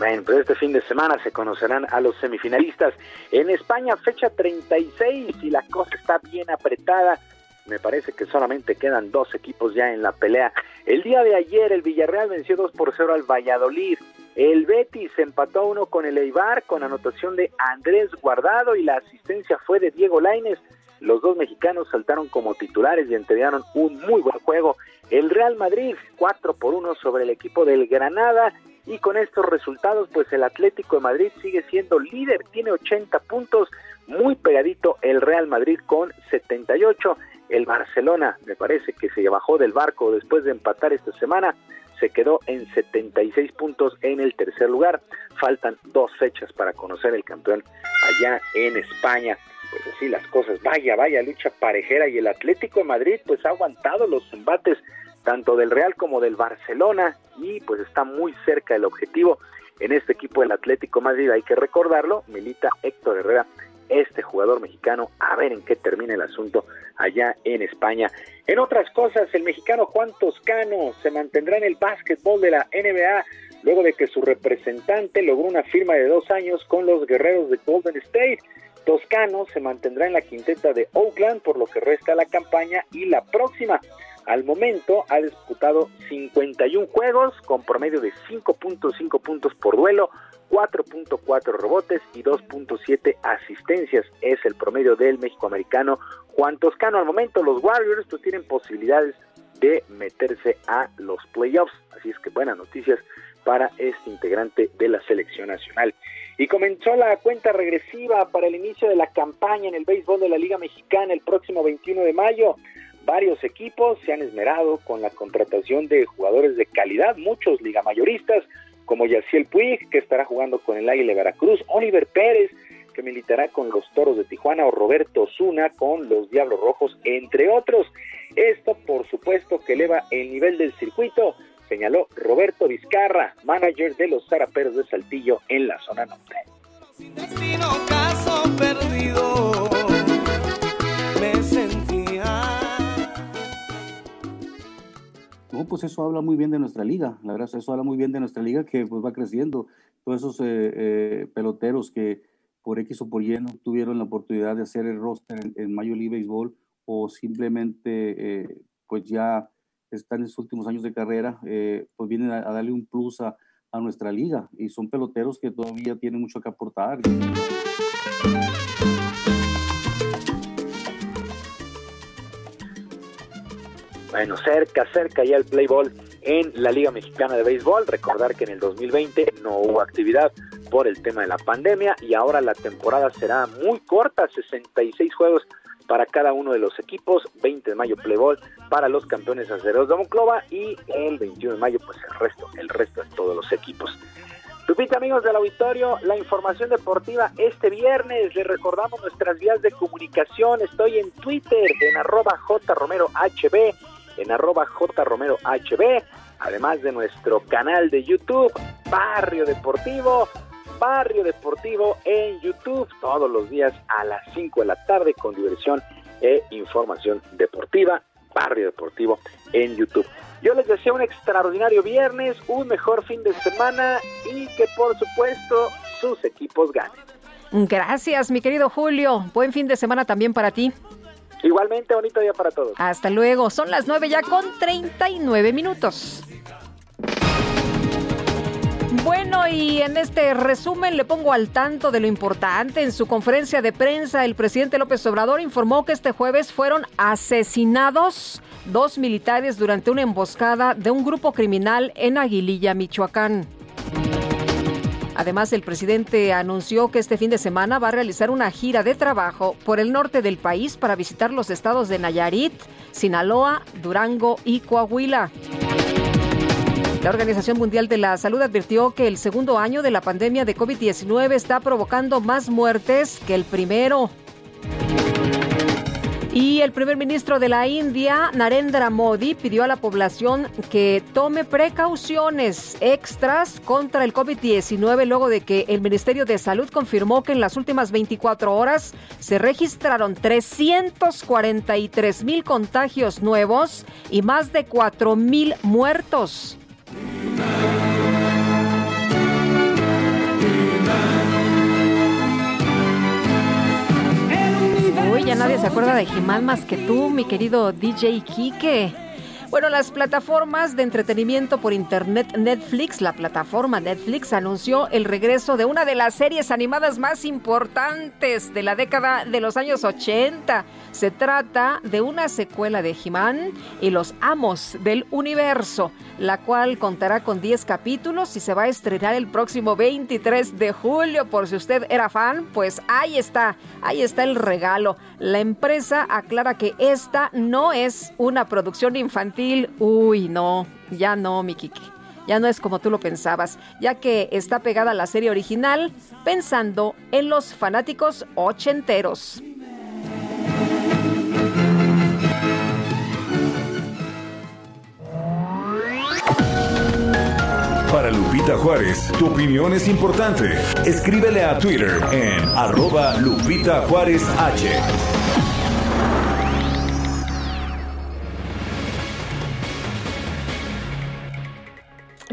Bueno, pues este fin de semana se conocerán a los semifinalistas. En España, fecha 36 y la cosa está bien apretada. Me parece que solamente quedan dos equipos ya en la pelea. El día de ayer el Villarreal venció 2 por 0 al Valladolid. El Betis empató uno con el Eibar con anotación de Andrés Guardado y la asistencia fue de Diego Lainez. Los dos mexicanos saltaron como titulares y entregaron un muy buen juego. El Real Madrid 4 por 1 sobre el equipo del Granada y con estos resultados pues el Atlético de Madrid sigue siendo líder, tiene 80 puntos, muy pegadito el Real Madrid con 78. El Barcelona me parece que se bajó del barco después de empatar esta semana, se quedó en 76 puntos en el tercer lugar. Faltan dos fechas para conocer el campeón allá en España. Pues así las cosas, vaya, vaya lucha parejera y el Atlético de Madrid pues ha aguantado los embates tanto del Real como del Barcelona y pues está muy cerca del objetivo en este equipo del Atlético Madrid, hay que recordarlo, milita Héctor Herrera, este jugador mexicano, a ver en qué termina el asunto allá en España. En otras cosas, el mexicano Juan Toscano se mantendrá en el básquetbol de la NBA luego de que su representante logró una firma de dos años con los guerreros de Golden State. Toscano se mantendrá en la quinteta de Oakland por lo que resta la campaña y la próxima. Al momento ha disputado 51 juegos con promedio de 5.5 puntos por duelo, 4.4 rebotes y 2.7 asistencias. Es el promedio del mexicoamericano Juan Toscano. Al momento los Warriors pues, tienen posibilidades de meterse a los playoffs. Así es que buenas noticias para este integrante de la selección nacional. Y comenzó la cuenta regresiva para el inicio de la campaña en el béisbol de la Liga Mexicana el próximo 21 de mayo. Varios equipos se han esmerado con la contratación de jugadores de calidad, muchos ligamayoristas, como Yaciel Puig, que estará jugando con el Águila Veracruz, Oliver Pérez, que militará con los Toros de Tijuana, o Roberto Zuna con los Diablos Rojos, entre otros. Esto, por supuesto, que eleva el nivel del circuito, señaló Roberto Vizcarra, manager de los Zaraperos de Saltillo en la zona norte. No, pues eso habla muy bien de nuestra liga, la verdad, eso habla muy bien de nuestra liga que pues va creciendo. Todos esos eh, eh, peloteros que por X o por Y no tuvieron la oportunidad de hacer el roster en, en Major League Baseball o simplemente eh, pues ya están en sus últimos años de carrera, pues vienen a, darle un plus a, a nuestra liga y son peloteros que todavía tienen mucho que aportar. Bueno, cerca, cerca ya el play ball en la Liga Mexicana de Béisbol. Recordar que en el 2020 no hubo actividad por el tema de la pandemia y ahora la temporada será muy corta, 66 juegos para cada uno de los equipos, 20 de mayo play ball para los campeones acereros de Monclova y el 21 de mayo pues el resto, el resto de todos los equipos. Lupita, amigos del auditorio, la información deportiva este viernes. Les recordamos nuestras vías de comunicación. Estoy en Twitter en arroba jromerohb, en arroba jromerohb, además de nuestro canal de YouTube, Barrio Deportivo, Barrio Deportivo en YouTube, todos los días a las 5 de la tarde con diversión e información deportiva, Barrio Deportivo en YouTube. Yo les deseo un extraordinario viernes, un mejor fin de semana y que por supuesto sus equipos ganen. Gracias, mi querido Julio. Buen fin de semana también para ti. Igualmente, bonito día para todos. Hasta luego. Son las 9 ya con 39 minutos. Bueno, y en este resumen le pongo al tanto de lo importante. En su conferencia de prensa, el presidente López Obrador informó que este jueves fueron asesinados dos militares durante una emboscada de un grupo criminal en Aguililla, Michoacán. Además, el presidente anunció que este fin de semana va a realizar una gira de trabajo por el norte del país para visitar los estados de Nayarit, Sinaloa, Durango y Coahuila. La Organización Mundial de la Salud advirtió que el segundo año de la pandemia de COVID-19 está provocando más muertes que el primero. Y el primer ministro de la India, Narendra Modi, pidió a la población que tome precauciones extras contra el COVID-19 luego de que el Ministerio de Salud confirmó que en las últimas 24 horas se registraron 343 mil contagios nuevos y más de 4 mil muertos. Ya nadie se acuerda de Jimán más que tú, mi querido DJ Kike. Bueno, las plataformas de entretenimiento por internet Netflix, la plataforma Netflix anunció el regreso de una de las series animadas más importantes de la década de los años 80. Se trata de una secuela de He-Man y los Amos del Universo, la cual contará con 10 capítulos y se va a estrenar el próximo 23 de julio. Por si usted era fan, pues ahí está, ahí está el regalo. La empresa aclara que esta no es una producción infantil. Uy, no, ya no, mi Kiki. Ya no es como tú lo pensabas, ya que está pegada a la serie original pensando en los fanáticos ochenteros. Para Lupita Juárez, tu opinión es importante. Escríbele a Twitter en arroba Lupita Juárez H.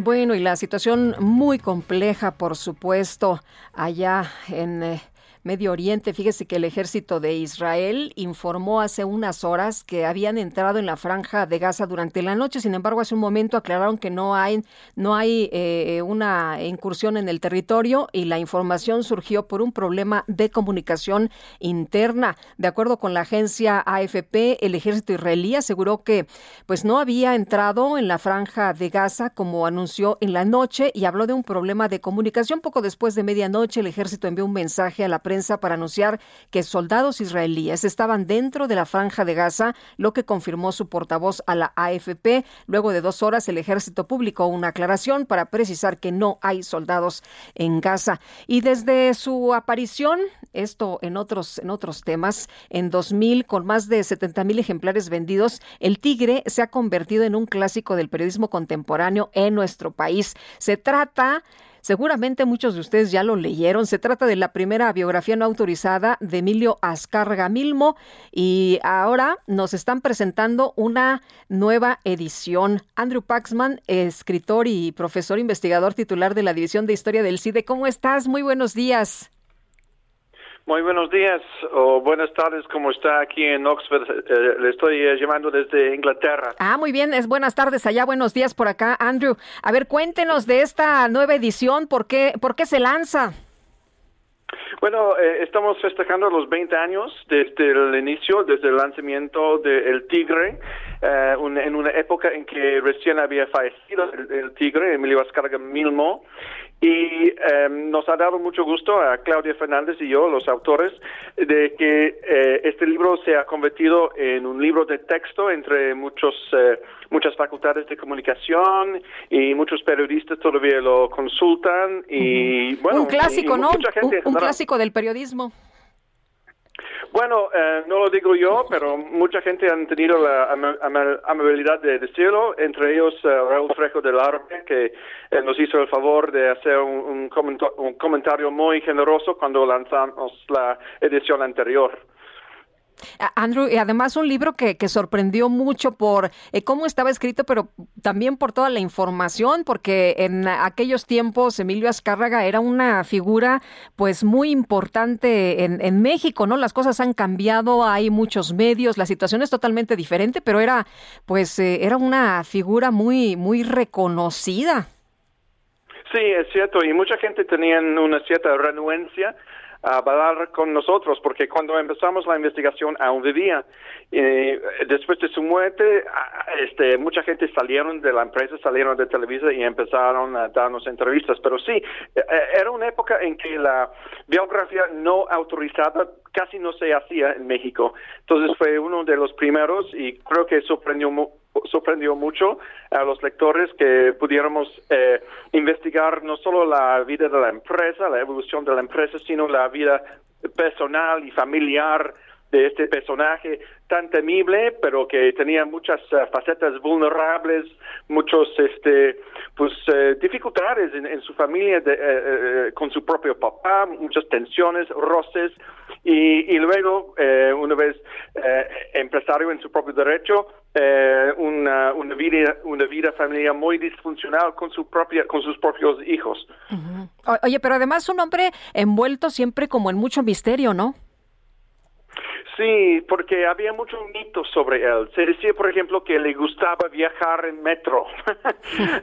Bueno, y la situación muy compleja, por supuesto, allá en... Eh, Medio Oriente. Fíjese que el ejército de Israel informó hace unas horas que habían entrado en la franja de Gaza durante la noche. Sin embargo, hace un momento aclararon que no hay, no hay eh, una incursión en el territorio y la información surgió por un problema de comunicación interna. De acuerdo con la agencia AFP, el ejército israelí aseguró que pues no había entrado en la franja de Gaza como anunció en la noche y habló de un problema de comunicación. Poco después de medianoche, el ejército envió un mensaje a la prensa para anunciar que soldados israelíes estaban dentro de la franja de Gaza, lo que confirmó su portavoz a la AFP. Luego de dos horas, el ejército publicó una aclaración para precisar que no hay soldados en Gaza. Y desde su aparición, esto en otros, en otros temas, en 2000, con más de 70 mil ejemplares vendidos, el Tigre se ha convertido en un clásico del periodismo contemporáneo en nuestro país. Se trata Seguramente muchos de ustedes ya lo leyeron. Se trata de la primera biografía no autorizada de Emilio Azcárraga Milmo y ahora nos están presentando una nueva edición. Andrew Paxman, escritor y profesor investigador titular de la División de Historia del CIDE. ¿Cómo estás? Muy buenos días. Muy buenos días o buenas tardes, como está aquí en Oxford. Eh, le estoy eh, llamando desde Inglaterra. Ah, muy bien, es buenas tardes allá, buenos días por acá, Andrew. A ver, cuéntenos de esta nueva edición, ¿por qué, por qué se lanza? Bueno, eh, estamos festejando los 20 años desde el inicio, desde el lanzamiento de El Tigre, en una época en que recién había fallecido el, Tigre, Emilio Azcárraga Milmo, y em, nos ha dado mucho gusto a Claudia Fernández y yo, los autores, de que eh, este libro se ha convertido en un libro de texto entre muchos, eh, muchas facultades de comunicación y muchos periodistas todavía lo consultan. y bueno, Un clásico, ¿no? un clásico del periodismo. Bueno, eh, no lo digo yo, pero mucha gente ha tenido la amabilidad de decirlo, entre ellos eh, Raúl Frejo del Arme, que eh, nos hizo el favor de hacer un, un comentario muy generoso cuando lanzamos la edición anterior. Andrew, y además un libro que, que sorprendió mucho por eh, cómo estaba escrito, pero también por toda la información, porque en aquellos tiempos Emilio Azcárraga era una figura pues muy importante en, en México, ¿no? Las cosas han cambiado, hay muchos medios, la situación es totalmente diferente, pero era pues eh, era una figura muy, muy reconocida. Sí, es cierto, y mucha gente tenía una cierta renuencia a hablar con nosotros, porque cuando empezamos la investigación aún vivía. Eh, después de su muerte, este, mucha gente salieron de la empresa, salieron de Televisa y empezaron a darnos entrevistas. Pero sí, eh, era una época en que la biografía no autorizada casi no se hacía en México. Entonces fue uno de los primeros y creo que sorprendió sorprendió mucho a los lectores que pudiéramos eh, investigar no solo la vida de la empresa, la evolución de la empresa, sino la vida personal y familiar de este personaje tan temible, pero que tenía muchas eh, facetas vulnerables, muchos, este, pues, eh, dificultades en, su familia de, con su propio papá, muchas tensiones, roces, y, y luego, una vez empresario en su propio derecho, una, una, vida, una vida familiar muy disfuncional con, su propia, con sus propios hijos. Oye, pero además un hombre envuelto siempre como en mucho misterio, ¿no? Sí, porque había muchos mitos sobre él. Se decía, por ejemplo, que le gustaba viajar en metro.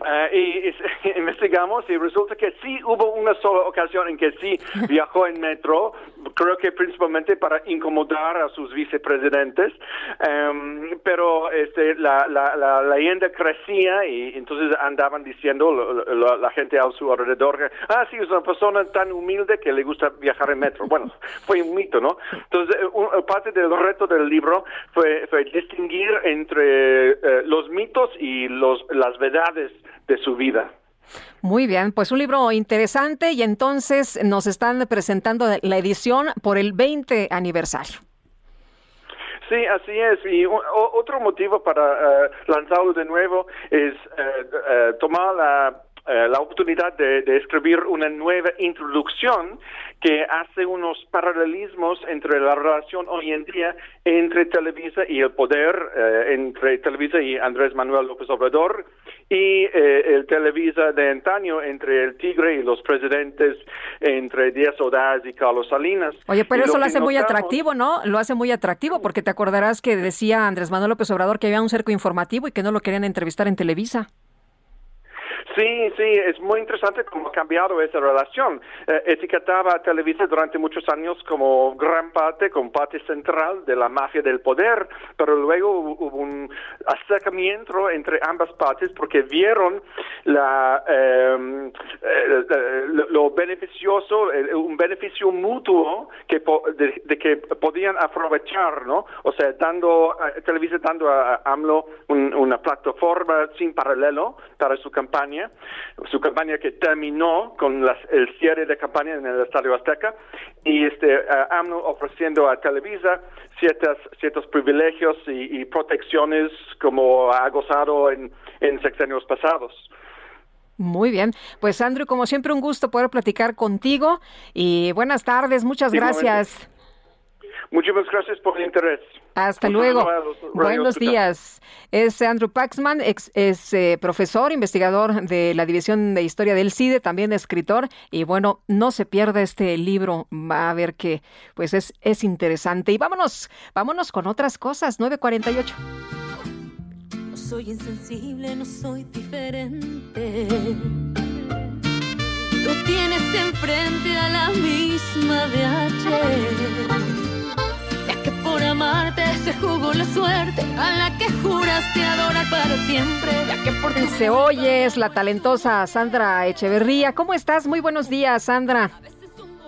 Ah, y, investigamos y resulta que sí hubo una sola ocasión en que sí viajó en metro, creo que principalmente para incomodar a sus vicepresidentes. Em, pero este, la, la, la, leyenda crecía y entonces andaban diciendo la, gente a su alrededor, ah, sí, es una persona tan humilde que le gusta viajar en metro. Bueno, fue un mito, ¿no? Entonces, un, parte del reto del libro fue, distinguir entre eh, los mitos y los, las verdades de su vida. Muy bien, pues un libro interesante y entonces nos están presentando la edición por el 20 aniversario. Sí, así es. Y otro motivo para eh, lanzarlo de nuevo es tomar la eh, la oportunidad de, de, escribir una nueva introducción que hace unos paralelismos entre la relación hoy en día entre Televisa y el poder, eh, entre Televisa y Andrés Manuel López Obrador y eh, el Televisa de antaño entre el Tigre y los presidentes, entre Díaz Ordaz y Carlos Salinas. Oye, pero eso lo hace muy atractivo, ¿no? Lo hace muy atractivo porque te acordarás que decía Andrés Manuel López Obrador que había un cerco informativo y que no lo querían entrevistar en Televisa. Sí, sí, es muy interesante cómo ha cambiado esa relación. Eh, etiquetaba a Televisa durante muchos años como gran parte, como parte central de la mafia del poder, pero luego hubo un acercamiento entre ambas partes porque vieron la, em, eh, lo, beneficioso, un beneficio mutuo que de, que podían aprovechar, ¿no? O sea, dando, Televisa dando a AMLO una plataforma sin paralelo para su campaña su campaña que terminó con el cierre de campaña en el Estadio Azteca y este AMLO ofreciendo a Televisa ciertas, ciertos privilegios y, protecciones como ha gozado en, en sexenios pasados. Muy bien, pues Andrew, como siempre un gusto poder platicar contigo y buenas tardes, muchas gracias. Muchísimas gracias por el interés. Hasta luego. Buenos días. Es Andrew Paxman, ex, es eh, profesor, investigador de la División de Historia del CIDE, también escritor. Y bueno, no se pierda este libro. Va a ver que pues es, es interesante. Y vámonos, vámonos con otras cosas. 948. No soy insensible, no soy diferente. Tú tienes enfrente a la misma de ayer que por amarte se jugó la suerte a la que juraste adorar para siempre. que por Se oye, es la talentosa Sandra Echeverría. ¿Cómo estás? Muy buenos días, Sandra.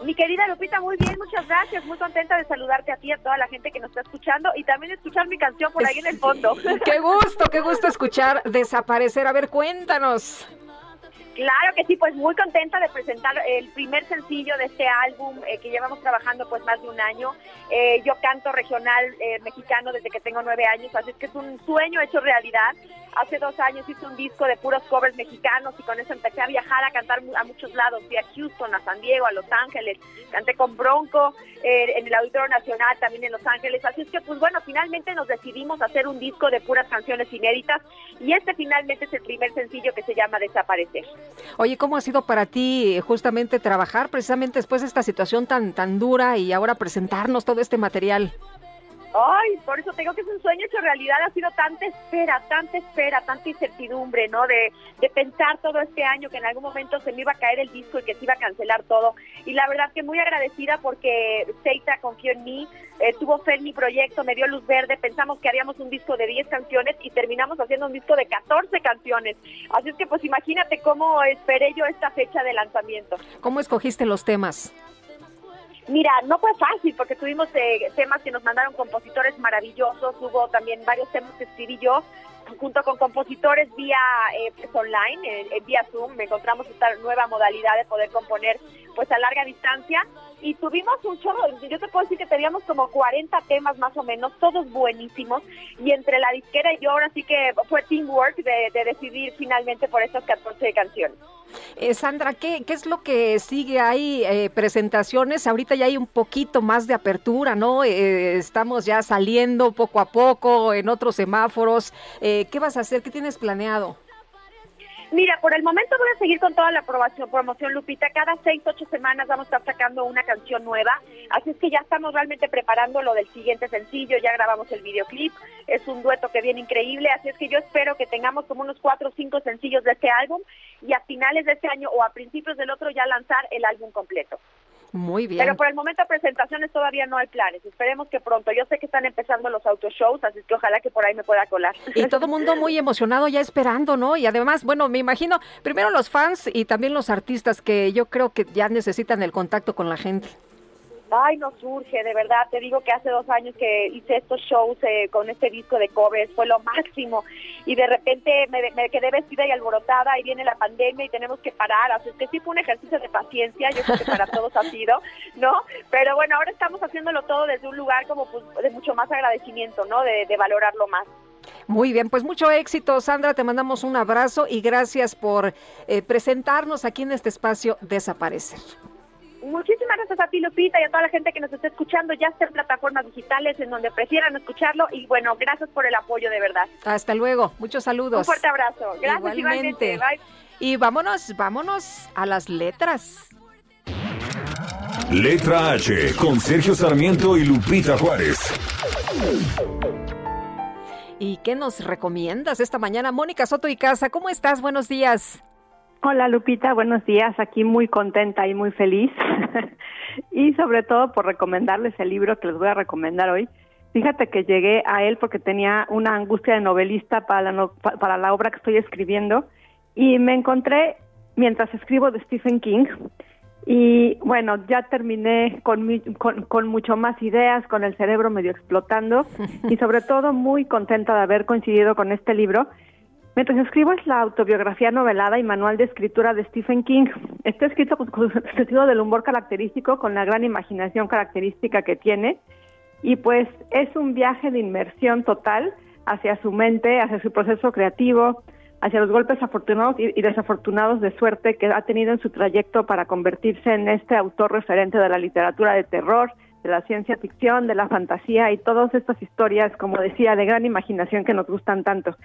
Mi querida Lupita, muy bien, muchas gracias. Muy contenta de saludarte a ti, a toda la gente que nos está escuchando y también escuchar mi canción por ahí en el fondo. Qué gusto, qué gusto escuchar Desaparecer. A ver, cuéntanos. Claro que sí, pues muy contenta de presentar el primer sencillo de este álbum eh, que llevamos trabajando pues más de un año. Eh, yo canto regional eh, mexicano desde que tengo nueve años, así es que es un sueño hecho realidad. Hace dos años hice un disco de puros covers mexicanos y con eso empecé a viajar a cantar a muchos lados. Fui a Houston, a San Diego, a Los Ángeles, canté con Bronco en el Auditorio Nacional, también en Los Ángeles. Así es que pues bueno, finalmente nos decidimos hacer un disco de puras canciones inéditas y este finalmente es el primer sencillo que se llama Desaparecer. Oye, ¿cómo ha sido para ti justamente trabajar precisamente después de esta situación tan, tan dura y ahora presentarnos todo este material? Ay, por eso tengo que es un sueño hecho realidad. Ha sido tanta espera, tanta espera, tanta incertidumbre, ¿no? De, de pensar todo este año que en algún momento se me iba a caer el disco y que se iba a cancelar todo. Y la verdad que muy agradecida porque Seita confió en mí, eh, tuvo fe en mi proyecto, me dio luz verde. Pensamos que haríamos un disco de 10 canciones y terminamos haciendo un disco de 14 canciones. Así es que, pues imagínate cómo esperé yo esta fecha de lanzamiento. ¿Cómo escogiste los temas? Mira, no fue fácil porque tuvimos eh, temas que nos mandaron compositores maravillosos, hubo también varios temas que escribí yo, junto con compositores vía eh, pues, online, vía Zoom, encontramos esta nueva modalidad de poder componer pues a larga distancia y tuvimos un chorro, yo te puedo decir que teníamos como 40 temas más o menos, todos buenísimos y entre la disquera y yo ahora sí que fue teamwork de, de decidir finalmente por estas 14 canciones. Eh, Sandra, ¿qué, ¿qué es lo que sigue? Hay eh, presentaciones, ahorita ya hay un poquito más de apertura, ¿no? Eh, estamos ya saliendo poco a poco en otros semáforos. ¿Qué vas a hacer? ¿Qué tienes planeado? Mira, por el momento voy a seguir con toda la aprobación, promoción, Lupita. Cada seis, ocho semanas vamos a estar sacando una canción nueva. Así es que ya estamos realmente preparando lo del siguiente sencillo. Ya grabamos el videoclip. Es un dueto que viene increíble. Así es que yo espero que tengamos como unos cuatro o cinco sencillos de este álbum y a finales de este año o a principios del otro ya lanzar el álbum completo. Muy bien. Pero por el momento presentaciones todavía no hay planes. Esperemos que pronto. Yo sé que están empezando los autoshows, así que ojalá que por ahí me pueda colar. Y todo el mundo muy emocionado ya esperando, ¿no? Y además, bueno, me imagino, primero los fans y también los artistas que yo creo que ya necesitan el contacto con la gente. Ay, no surge, de verdad. Te digo que hace dos años que hice estos shows eh, con este disco de covers, fue lo máximo. Y de repente me, quedé vestida y alborotada y viene la pandemia y tenemos que parar. Así que sí fue un ejercicio de paciencia, yo creo que para todos ha sido, ¿no? Pero bueno, ahora estamos haciéndolo todo desde un lugar como pues, de mucho más agradecimiento, ¿no? De, de valorarlo más. Muy bien, pues mucho éxito, Sandra. Te mandamos un abrazo y gracias por eh, presentarnos aquí en este espacio Desaparecer. Muchísimas gracias a ti, Lupita, y a toda la gente que nos está escuchando. Ya está en plataformas digitales en donde prefieran escucharlo. Y bueno, gracias por el apoyo, de verdad. Hasta luego. Muchos saludos. Un fuerte abrazo. Gracias, igualmente. Bye. Y vámonos, vámonos a las letras. Letra H con Sergio Sarmiento y Lupita Juárez. ¿Y qué nos recomiendas esta mañana? Mónica Soto y Casa, ¿cómo estás? Buenos días. Hola Lupita, buenos días. Aquí muy contenta y muy feliz. y sobre todo por recomendarles el libro que les voy a recomendar hoy. Fíjate que llegué a él porque tenía una angustia de novelista para la, para la obra que estoy escribiendo y me encontré mientras escribo de Stephen King y bueno, ya terminé con, con, con, mucho más ideas, con el cerebro medio explotando y sobre todo muy contenta de haber coincidido con este libro. Mientras escribo es la autobiografía novelada y manual de escritura de Stephen King. Está escrito con, el sentido del humor característico, con la gran imaginación característica que tiene. Y pues es un viaje de inmersión total hacia su mente, hacia su proceso creativo, hacia los golpes afortunados y, desafortunados de suerte que ha tenido en su trayecto para convertirse en este autor referente de la literatura de terror, de la ciencia ficción, de la fantasía y todas estas historias, como decía, de gran imaginación que nos gustan tanto.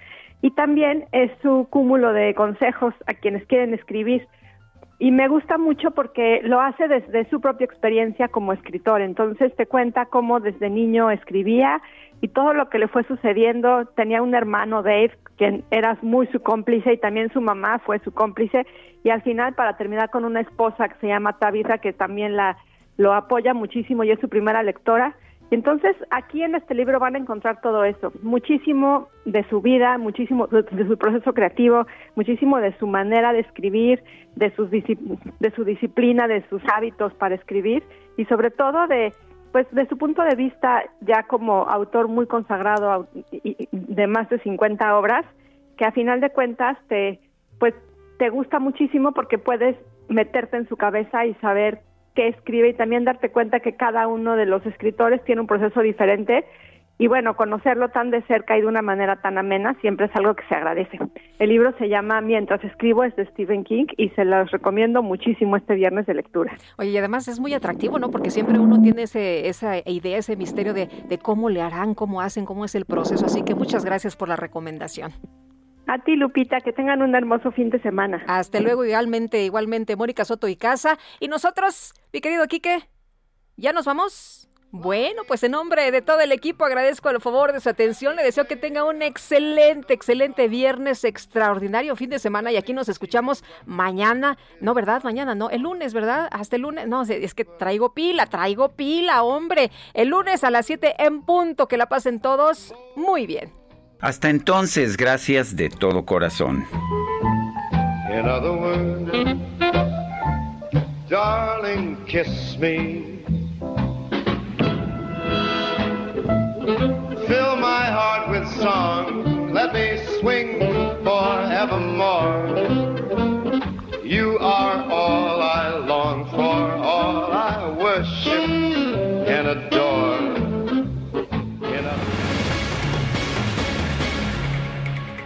Y también es su cúmulo de consejos a quienes quieren escribir. Y me gusta mucho porque lo hace desde su propia experiencia como escritor. Entonces te cuenta cómo desde niño escribía y todo lo que le fue sucediendo. Tenía un hermano, Dave, quien era muy su cómplice y también su mamá fue su cómplice. Y al final, para terminar con una esposa que se llama Tabitha, que también la lo apoya muchísimo y es su primera lectora. Entonces, aquí en este libro van a encontrar todo eso, muchísimo de su vida, muchísimo de su proceso creativo, muchísimo de su manera de escribir, de, sus de su disciplina, de sus hábitos para escribir y sobre todo de pues de su punto de vista ya como autor muy consagrado de más de 50 obras, que a final de cuentas te pues te gusta muchísimo porque puedes meterte en su cabeza y saber qué escribe y también darte cuenta que cada uno de los escritores tiene un proceso diferente y bueno, conocerlo tan de cerca y de una manera tan amena siempre es algo que se agradece. El libro se llama Mientras escribo, es de Stephen King y se los recomiendo muchísimo este viernes de lectura. Oye, y además es muy atractivo, ¿no? Porque siempre uno tiene ese, esa idea, ese misterio de, de cómo le harán, cómo hacen, cómo es el proceso. Así que muchas gracias por la recomendación. A ti, Lupita, que tengan un hermoso fin de semana. Hasta luego, igualmente, igualmente, Mónica Soto y Casa. Y nosotros, mi querido Quique, ¿ya nos vamos? Bueno, pues en nombre de todo el equipo agradezco el favor de su atención. Le deseo que tenga un excelente, excelente viernes, extraordinario fin de semana y aquí nos escuchamos mañana. No, ¿verdad? Mañana, no. El lunes, ¿verdad? Hasta el lunes. No, es que traigo pila, traigo pila, hombre. El lunes a las 7 en punto. Que la pasen todos muy bien. Hasta entonces, gracias de todo corazón. In other words, darling, kiss me. Fill my heart with song, let me swing forevermore. You are all I long for, all I worship and adore.